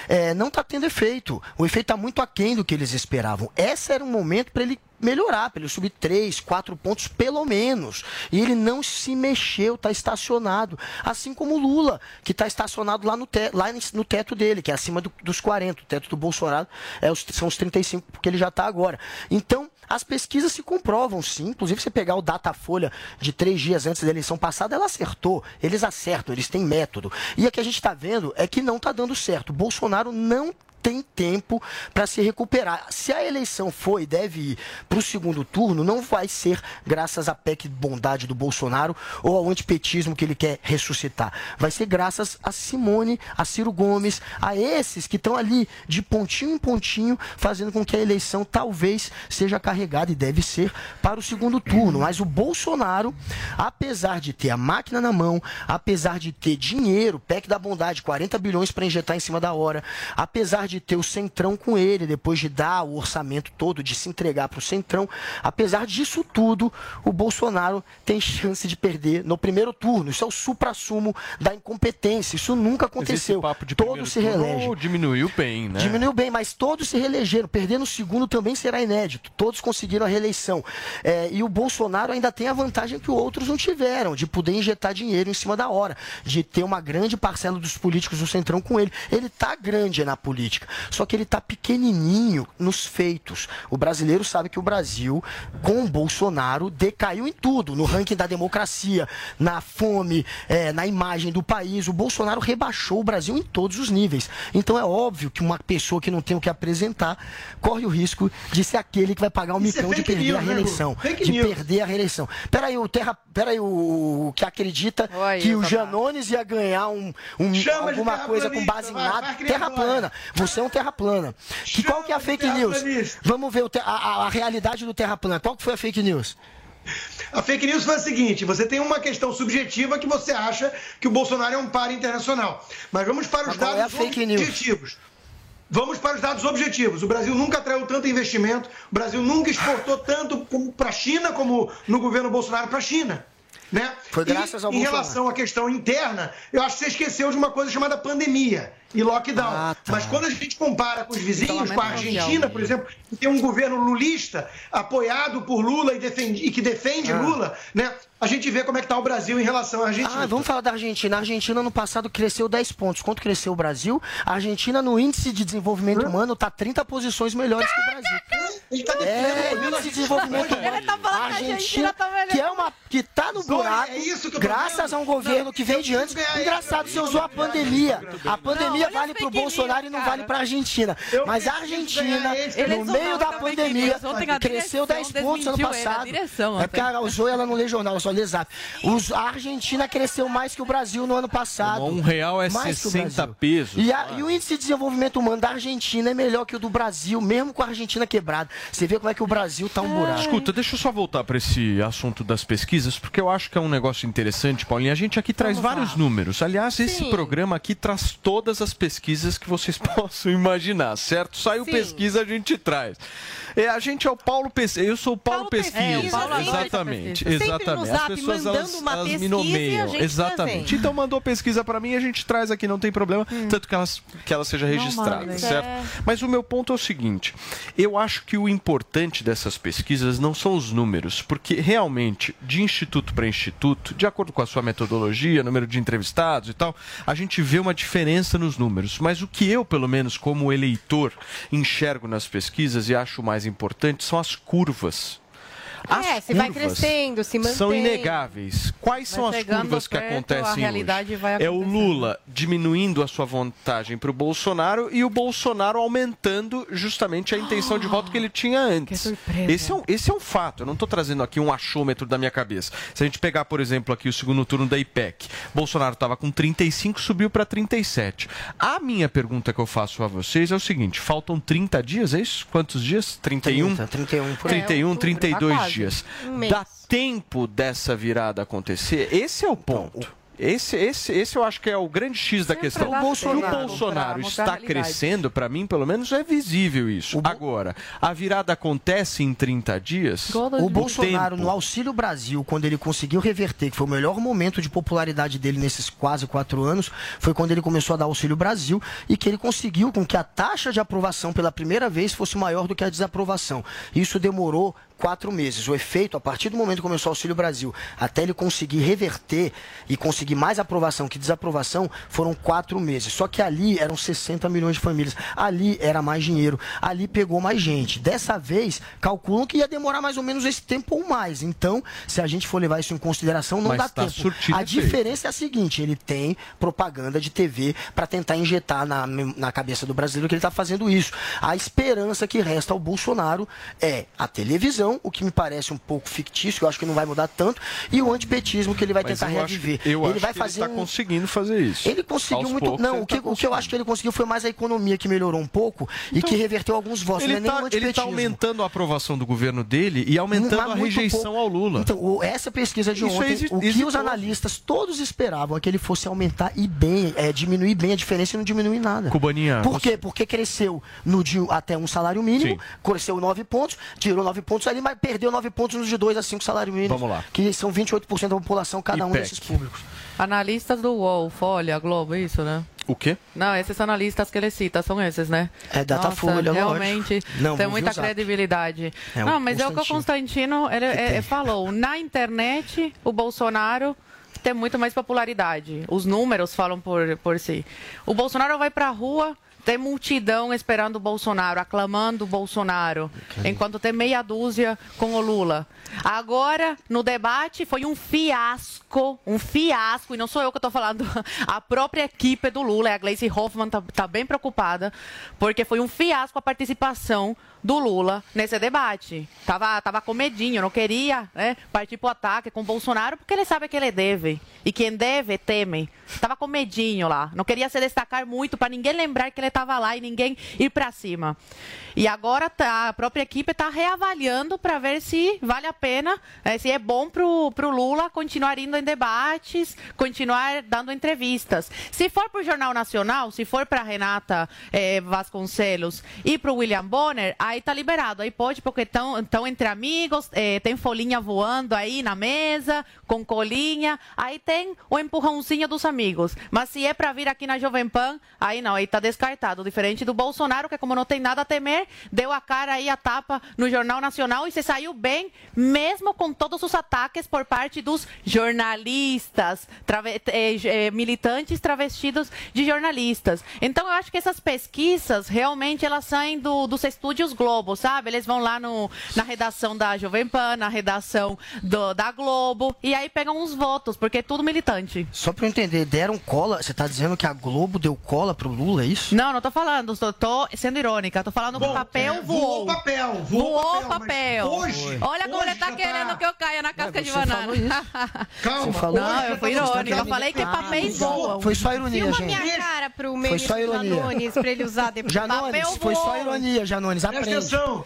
é, não está tendo efeito. O efeito está muito aquém do que eles esperavam. Esse era um momento para ele melhorar, para ele subir 3, 4 pontos pelo menos. E ele não se mexeu, está estacionado. Assim como o Lula, que está estacionado lá no, te, lá no teto dele, que é acima do, dos 40. O teto do Bolsonaro é os, são os 35, porque ele já está agora. Então, as pesquisas se comprovam, sim. Inclusive, você pegar o Datafolha de três dias antes da eleição passada, ela acertou. Eles acertam, eles têm método. E o que a gente está vendo é que não está dando certo. Bolsonaro não tem tempo para se recuperar. Se a eleição foi deve ir para o segundo turno, não vai ser graças à PEC bondade do Bolsonaro ou ao antipetismo que ele quer ressuscitar. Vai ser graças a Simone, a Ciro Gomes, a esses que estão ali de pontinho em pontinho, fazendo com que a eleição talvez seja carregada e deve ser para o segundo turno. Mas o Bolsonaro, apesar de ter a máquina na mão, apesar de ter dinheiro, PEC da bondade, 40 bilhões para injetar em cima da hora, apesar de ter o Centrão com ele, depois de dar o orçamento todo, de se entregar para o Centrão, apesar disso tudo, o Bolsonaro tem chance de perder no primeiro turno. Isso é o supra-sumo da incompetência. Isso nunca aconteceu. Todos se reelegem. Diminuiu bem, né? Diminuiu bem, mas todos se reelegeram. Perder no segundo também será inédito. Todos conseguiram a reeleição. É, e o Bolsonaro ainda tem a vantagem que outros não tiveram, de poder injetar dinheiro em cima da hora, de ter uma grande parcela dos políticos do Centrão com ele. Ele está grande na política, só que ele está pequenininho nos feitos. O brasileiro sabe que o Brasil, com o Bolsonaro, decaiu em tudo, no ranking da democracia, na fome, é, na imagem do país. O Bolsonaro rebaixou o Brasil em todos os níveis. Então é óbvio que uma pessoa que não tem o que apresentar corre o risco de ser aquele que vai pagar o Isso é micão de fake perder news, a né, reeleição. De news. perder a reeleição. Peraí, o Terra. Peraí, o, o que acredita que o Janones ia ganhar um, um- de alguma coisa com base em nada. terra plana. Você é um terra plana. Que qual que é a fake news? Vamos ver a, a- a realidade do terra plana. Qual que foi a fake news? A fake news foi a seguinte: você tem uma questão subjetiva que você acha que o Bolsonaro é um par internacional. Mas vamos para os qual é dados news? objetivos. Vamos para os dados objetivos. O Brasil nunca atraiu tanto investimento, o Brasil nunca exportou tanto para a China como no governo Bolsonaro para a China. Né? Foi graças e, ao Em Bolsonaro. relação à questão interna, eu acho que você esqueceu de uma coisa chamada pandemia e lockdown. Ah, tá. Mas quando a gente compara com os vizinhos, com a Argentina, mundial. por exemplo, que tem um governo lulista apoiado por Lula e, defende- e que defende Ah. Lula, né? A gente vê como é que está o Brasil em relação à Argentina. Ah, vamos falar da Argentina. A Argentina no passado cresceu 10 pontos. Quanto cresceu o Brasil? A Argentina no índice de desenvolvimento humano está 30 posições melhores que o Brasil. É, índice de desenvolvimento humano. Ele tá falando A que a Argentina Argentina, tá que é uma que tá no Zoe, buraco, é graças a um governo Não, que vem de antes. Engraçado, você usou a pandemia. A pandemia olha vale pro fake Bolsonaro e não cara. vale pra Argentina. Eu Mas a Argentina, esse. No meio da pandemia, a cresceu direção 10 pontos ano a passado. direção É porque a usou ela não lê jornal, só lê zap. Os- a Argentina cresceu mais que o Brasil no ano passado. Um real é Mais que o 60 Brasil. pesos. E, a- e o índice de desenvolvimento humano da Argentina é melhor que o do Brasil, mesmo com a Argentina quebrada. Você vê como é que o Brasil tá um buraco. Escuta, deixa eu só voltar para esse assunto das pesquisas, porque eu acho que é um negócio interessante, Paulinha. A gente aqui traz vários números. Aliás, esse Sim. programa aqui traz todas as pesquisas que vocês possam imaginar, certo? Saiu Sim. pesquisa, a gente traz. É, a gente é o Paulo Pesquisa. Eu sou o Paulo, Pesquisa. Pesquisa, É, o Paulo exatamente, pesquisa. Exatamente. zap, As pessoas elas, uma elas me nomeiam. Exatamente. Então mandou pesquisa para mim, a gente traz aqui, não tem problema, tanto que, elas, que ela seja registrada, mandem. certo? É. Mas o meu ponto é o seguinte: eu acho que o importante dessas pesquisas não são os números, porque realmente, de instituto para instituto, de acordo com a sua metodologia, número de entrevistados e tal, a gente vê uma diferença nos números. Mas o que eu, pelo menos como eleitor, enxergo nas pesquisas e acho mais importante são as curvas. As É, se vai crescendo, se mantém. São inegáveis. Quais Vai são as curvas que perto, a acontecem realidade hoje? vai É o Lula diminuindo a sua vantagem para o Bolsonaro e o Bolsonaro aumentando justamente a intenção de voto que ele tinha antes. Esse é, um, esse é um fato. Eu não estou trazendo aqui um achômetro da minha cabeça. Se a gente pegar, por exemplo, aqui o segundo turno da IPEC, Bolsonaro estava com 35, subiu para 37. A minha pergunta que eu faço a vocês é o seguinte: faltam 30 dias, é isso? Quantos dias? 31? 30, 31 por aí. 31, É, outubro, 32 tá quase. Dias. Um mês. Dá tempo dessa virada acontecer? Esse é o ponto. Esse, esse, esse eu acho que é o grande X da questão. O Bolsonaro, o Bolsonaro está crescendo, para mim, pelo menos, é visível isso. Agora, a virada acontece em 30 dias? O Bolsonaro, tempo. no Auxílio Brasil, quando ele conseguiu reverter, que foi o melhor momento de popularidade dele nesses quase quatro anos, foi quando ele começou a dar Auxílio Brasil e que ele conseguiu com que a taxa de aprovação pela primeira vez fosse maior do que a desaprovação. Isso demorou quatro meses. O efeito, a partir do momento que começou o Auxílio Brasil, até ele conseguir reverter e conseguir mais aprovação que desaprovação, foram quatro meses. Só que ali eram 60 milhões de famílias. Ali era mais dinheiro. Ali pegou mais gente. Dessa vez, calculam que ia demorar mais ou menos esse tempo ou mais. Então, se a gente for levar isso em consideração, não Mas dá tá tempo. A diferença é a seguinte: ele tem propaganda de TV para tentar injetar na, na cabeça do brasileiro que ele está fazendo isso. A esperança que resta ao Bolsonaro é a televisão, o que me parece um pouco fictício, eu acho que não vai mudar tanto, e o antipetismo que ele vai Mas tentar eu reviver. eu ele acho vai que fazer ele está um- conseguindo fazer isso. ele conseguiu Aos muito. Não, o que, tá o que eu acho que ele conseguiu foi mais a economia que melhorou um pouco e que reverteu alguns votos. Ele não é está o antipetismo. aumentando a aprovação do governo dele e aumentando a rejeição pouco. ao Lula. Então, o- essa pesquisa de Isso ontem, é exi- o que exitoso. os analistas todos esperavam é que ele fosse aumentar e bem, é, diminuir bem a diferença e não diminuir nada. Cubaninha, Por você- quê? Porque cresceu no até um salário mínimo, cresceu 9 pontos, tirou 9 pontos ali, mas perdeu 9 pontos nos de 2 a 5 salário mínimo. Vamos lá. Que são 28% da população, cada um desses públicos. Analistas do UOL, Folha, Globo, isso, né? O quê? Não, esses analistas que ele cita são esses, né? É Datafolha, realmente Não, tem muita credibilidade. É, não, mas é o que o Constantino. Ele, é, é, falou. Na internet, o Bolsonaro tem muito mais popularidade. Os números falam por, por si. O Bolsonaro vai pra rua, tem multidão esperando o Bolsonaro, aclamando o Bolsonaro, enquanto tem meia dúzia com o Lula. Agora, no debate, foi um fiasco, um fiasco, e não sou eu que estou falando, a própria equipe do Lula, a Gleice Hoffmann está tá bem preocupada, porque foi um fiasco a participação do Lula nesse debate. Tava, tava com medinho, não queria né, partir para o ataque com o Bolsonaro, porque ele sabe que ele deve. E quem deve, teme. Tava com medinho lá. Não queria se destacar muito para ninguém lembrar que ele estava lá e ninguém ir para cima. E agora tá- a própria equipe está reavaliando para ver se vale a pena, eh, se é bom para o Lula continuar indo debates, continuar dando entrevistas. Se for para o Jornal Nacional, se for para Renata eh, Vasconcelos e para o William Bonner, aí tá liberado. Aí pode, porque estão entre amigos, eh, tem folhinha voando aí na mesa, com colinha, aí tem o empurrãozinho dos amigos. Mas se é para vir aqui na Jovem Pan, aí não, aí tá descartado. Diferente do Bolsonaro, que como não tem nada a temer, deu a cara aí, a tapa no Jornal Nacional e se saiu bem, mesmo com todos os ataques por parte dos jornalistas, trave- eh, eh, militantes travestidos de jornalistas. Então eu acho que essas pesquisas realmente elas saem do, dos estúdios Globo, sabe? Eles vão lá no, na redação da Jovem Pan, na redação do- da Globo e aí pegam os votos, porque é tudo militante. Só pra eu entender, deram cola. Você tá dizendo que a Globo deu cola pro Lula, é isso? Não, não tô falando, tô, tô sendo irônica, tô falando que o papel voou. Voou papel, Voou voou papel. papel, hoje- Olha como hoje ele tá querendo falando que eu caia na casca de banana. Calma, Você falou Não, eu fui irônica. Eu falei que papéis foi só- voam. Foi só ironia, Filma gente. minha cara pro Foi meio só ironia. Janones pra ele usar depois. Janones, Papel foi só ironia, Janones. Presta Aprende. atenção.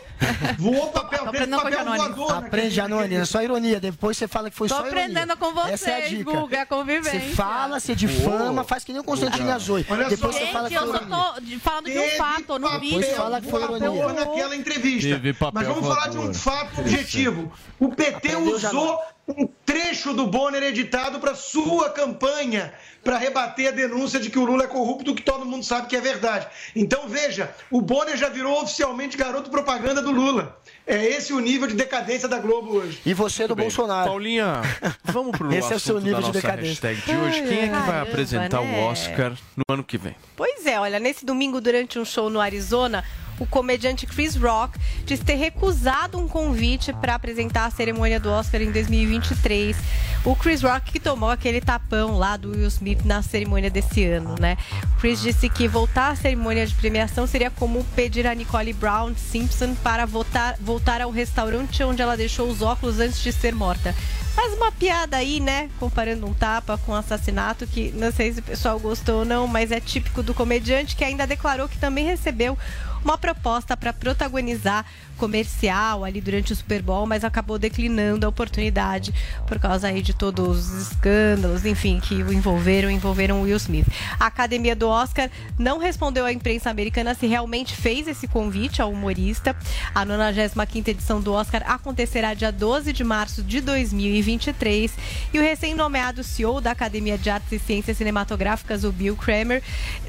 Voou papel, com papel Janones. voador. naquele- Aprende, Janones. É só ironia. Depois você fala que foi Tô só ironia. aprendendo com vocês, Essa é a dica. Guga, é a convivência. Você fala, você difama, faz que nem o Constantino Azoi. Olha Depois só. você fala que foi eu só ironia. tô falando de um fato no papel vídeo. fala que foi ironia. naquela entrevista. Papel Mas vamos falar de um fato objetivo. O PT usou um trecho do Bonner editado para sua campanha, para rebater a denúncia de que o Lula é corrupto, que todo mundo sabe que é verdade. Então veja, o Bonner já virou oficialmente garoto propaganda do Lula. É esse o nível de decadência da Globo hoje. E você do Bem, Bolsonaro. Paulinha, vamos pro Esse é o seu nível de decadência. de hoje. Quem é que vai apresentar né? o Oscar no ano que vem? Pois é, olha, nesse domingo, durante um show no Arizona, o comediante Chris Rock diz ter recusado um convite para apresentar a cerimônia do Oscar em 2023. O Chris Rock que tomou aquele tapão lá do Will Smith na cerimônia desse ano, né? Chris disse que voltar à cerimônia de premiação seria como pedir a Nicole Brown Simpson para voltar, voltar ao restaurante onde ela deixou os óculos antes de ser morta. Faz uma piada aí, né? Comparando um tapa com um assassinato, que não sei se o pessoal gostou ou não, mas é típico do comediante que ainda declarou que também recebeu uma proposta para protagonizar comercial ali durante o Super Bowl, mas acabou declinando a oportunidade por causa aí de todos os escândalos, enfim, que o envolveram, envolveram Will Smith. A Academia do Oscar não respondeu à imprensa americana se realmente fez esse convite ao humorista. A 95ª edição do Oscar acontecerá dia 12 de março de 2023 e o recém-nomeado CEO da Academia de Artes e Ciências Cinematográficas, o Bill Kramer,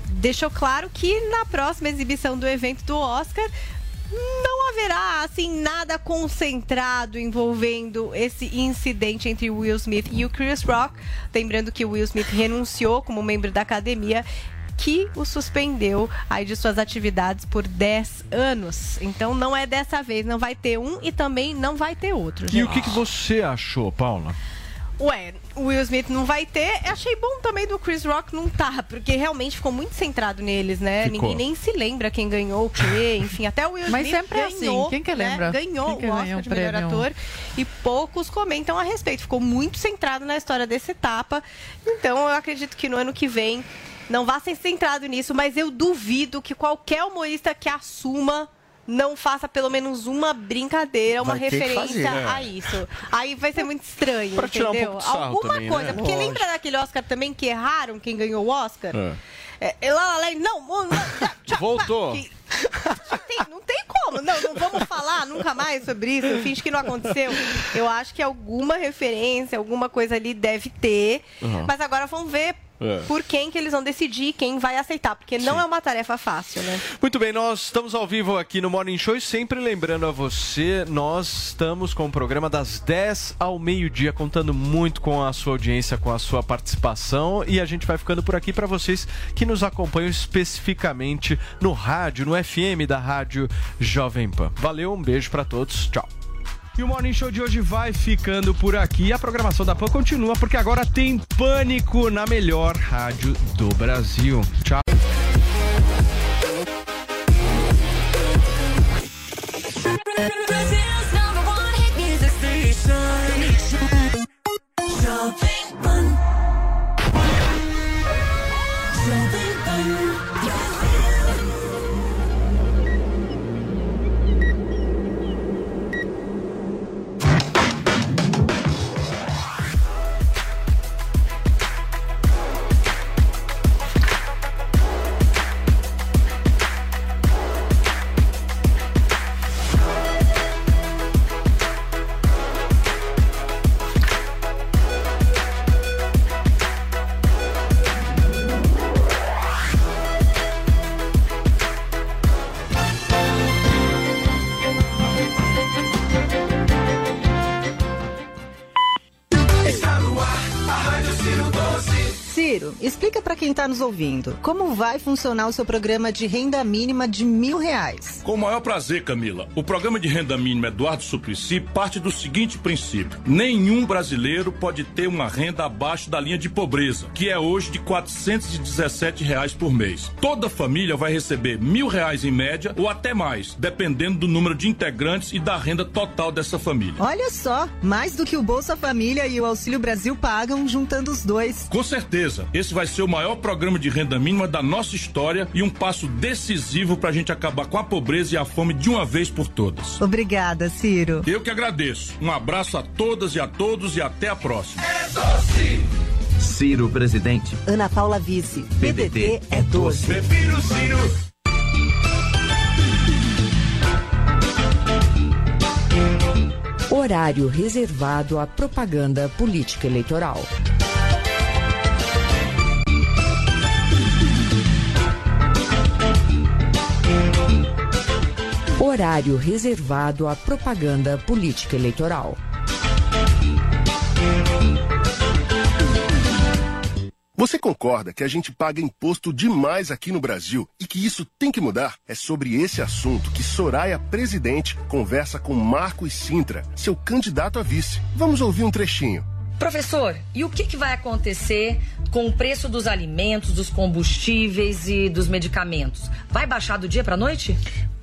deixou claro que na próxima exibição do evento do Oscar não haverá assim nada concentrado envolvendo esse incidente entre Will Smith e o Chris Rock. Lembrando que o Will Smith renunciou como membro da academia que o suspendeu aí de suas atividades por 10 anos. Então não é dessa vez, não vai ter um e também não vai ter outro. E o gente. que, que você achou, Paula? Ué, o Will Smith não vai ter. Achei bom também do Chris Rock não tá, porque realmente ficou muito centrado neles, né? Ficou. Ninguém nem se lembra quem ganhou o quê, enfim, até o Will Smith Mas sempre é ganhou, assim, quem que né? lembra? Ganhou Quem que o Oscar ganhou o de melhor prêmio? ator e poucos comentam a respeito. Ficou muito centrado na história dessa etapa. Então eu acredito que no ano que vem não vá ser centrado nisso, mas eu duvido que qualquer humorista que assuma não faça pelo menos uma brincadeira, uma Vai referência fazer, né? a isso. Aí vai ser muito estranho, Pra tirar um entendeu? pouco Alguma também, coisa, né? porque Lógico. lembra daquele Oscar também que erraram quem ganhou o Oscar? É. É, é lá, lá, lá, não, não, não, Voltou. que- Tem- não tem como, não, não vamos falar nunca mais sobre isso, finge que não aconteceu. Eu acho que alguma referência, alguma coisa ali deve ter, Uhum. mas agora vamos ver É. por quem que eles vão decidir, quem vai aceitar, porque não é uma tarefa fácil, né? Muito bem, nós estamos ao vivo aqui no Morning Show e sempre lembrando a você, nós estamos com o programa das 10 ao meio-dia, contando muito com a sua audiência, com a sua participação e a gente vai ficando por aqui para vocês que nos acompanham especificamente no rádio, no FM da Rádio Jovem Pan. Valeu, um beijo para todos, tchau. E o Morning Show de hoje vai ficando por aqui. A programação da Pan continua, porque agora tem Pânico na melhor rádio do Brasil. Tchau. Number one hit music station. Pan. Quem está nos ouvindo como vai funcionar o seu programa de renda mínima de mil reais. Com o maior prazer, Camila. O programa de renda mínima Eduardo Suplicy parte do seguinte princípio: nenhum brasileiro pode ter uma renda abaixo da linha de pobreza, que é hoje de 417 reais por mês. Toda família vai receber mil reais em média ou até mais, dependendo do número de integrantes e da renda total dessa família. Olha só, mais do que o Bolsa Família e o Auxílio Brasil pagam juntando os dois. Com certeza, esse vai ser o maior programa de renda mínima da nossa história e um passo decisivo para a gente acabar com a pobreza e a fome de uma vez por todas. Obrigada, Ciro. Eu que agradeço. Um abraço a todas e a todos e até a próxima. Ciro presidente. Ana Paula Vice. PDT é doce. Prefiro Ciro. Horário reservado à propaganda política eleitoral. Horário reservado à propaganda política eleitoral. Você concorda que a gente paga imposto demais aqui no Brasil e que isso tem que mudar? É sobre esse assunto que Soraya Presidente conversa com Marcos Sintra, seu candidato a vice. Vamos ouvir um trechinho. Professor, e o que, que vai acontecer com o preço dos alimentos, dos combustíveis e dos medicamentos? Vai baixar do dia para noite?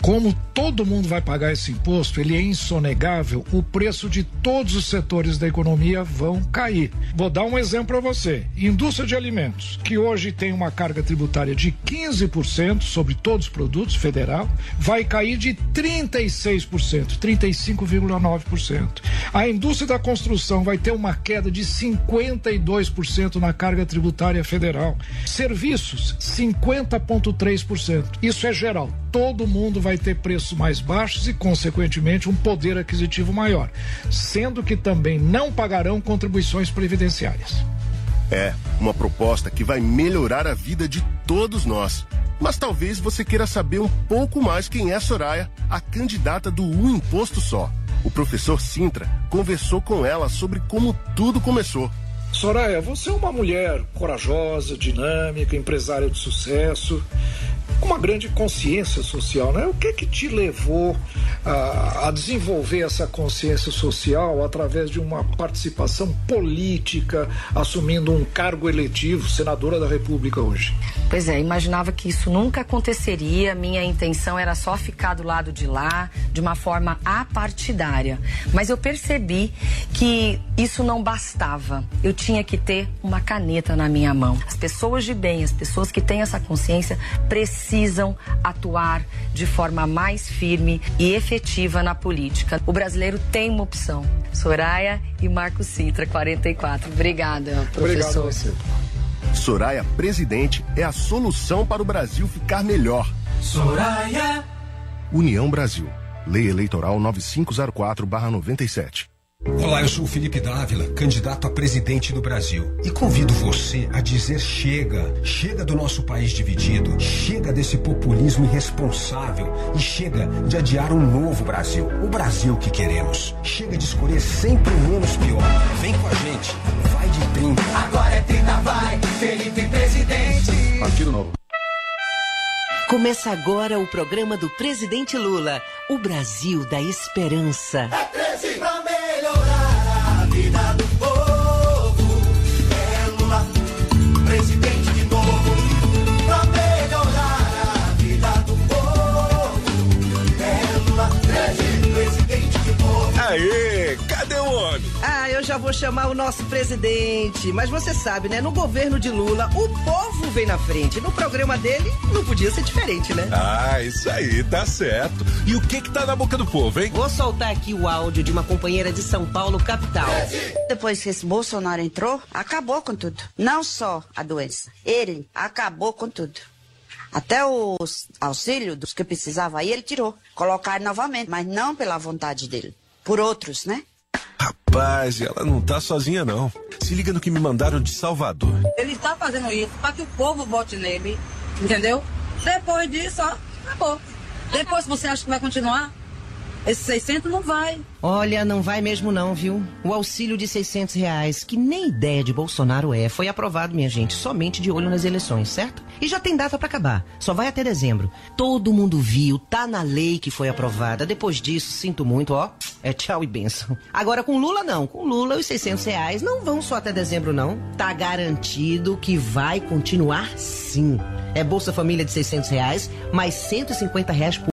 Como todo mundo vai pagar esse imposto, ele é insonegável, o preço de todos os setores da economia vão cair. Vou dar um exemplo para você. Indústria de alimentos, que hoje tem uma carga tributária de 15% sobre todos os produtos federal, vai cair de 36%, 35,9%. A indústria da construção vai ter uma queda de 52% na carga tributária federal. Serviços, 50,3%. Isso é geral. Todo mundo vai ter preços mais baixos e, consequentemente, um poder aquisitivo maior, sendo que também não pagarão contribuições previdenciárias. É, uma proposta que vai melhorar a vida de todos nós. Mas talvez você queira saber um pouco mais quem é Soraya, a candidata do Um Imposto Só. O professor Sintra conversou com ela sobre como tudo começou. Soraya, você é uma mulher corajosa, dinâmica, empresária de sucesso, com uma grande consciência social, né? O que que te levou a, a desenvolver essa consciência social através de uma participação política, assumindo um cargo eletivo, senadora da República hoje? Pois é, imaginava que isso nunca aconteceria. Minha intenção era só ficar do lado de lá, de uma forma apartidária. Mas eu percebi que isso não bastava. Eu tinha que ter uma caneta na minha mão. As pessoas de bem, as pessoas que têm essa consciência, precisam atuar de forma mais firme e efetiva na política. O brasileiro tem uma opção. Soraya e Marco Sintra, 44. Obrigada, professor. Obrigado, você. Soraya Presidente é a solução para o Brasil ficar melhor. Soraya. União Brasil. Lei Eleitoral 9504-97. Olá, eu sou o Felipe Dávila, candidato a presidente do Brasil. E convido você a dizer chega. Chega do nosso país dividido. Chega desse populismo irresponsável. E chega de adiar um novo Brasil. O Brasil que queremos. Chega de escolher sempre o menos pior. Vem com a gente. Vai de 30. Agora é 30, vai. Felipe Presidente. Partido Novo. Começa agora o programa do presidente Lula, o Brasil da Esperança. É 13 pra melhorar já vou chamar o nosso presidente. Mas você sabe, né? No governo de Lula, o povo vem na frente. No programa dele, não podia ser diferente, né? Ah, isso aí, tá certo. E o que que tá na boca do povo, hein? Vou soltar aqui o áudio de uma companheira de São Paulo, capital. Depois que esse Bolsonaro entrou, acabou com tudo. Não só a doença, ele acabou com tudo. Até os auxílios dos que precisava aí, ele tirou. Colocaram novamente, mas não pela vontade dele. Por outros, né? Rapaz, ela não tá sozinha, não. Se liga no que me mandaram de Salvador. Ele está fazendo isso para que o povo vote nele, entendeu? Depois disso, ó, acabou. Depois você acha que vai continuar? Esse 600 não vai. Olha, não vai mesmo não, viu? O auxílio de 600 reais, que nem ideia de Bolsonaro é, foi aprovado, minha gente, somente de olho nas eleições, certo? E já tem data pra acabar, só vai até dezembro. Todo mundo viu, tá na lei que foi aprovada. Depois disso, sinto muito, ó, é tchau e benção. Agora com Lula não, com Lula os 600 reais não vão só até dezembro não. Tá garantido que vai continuar sim. É Bolsa Família de 600 reais, mais 150 reais por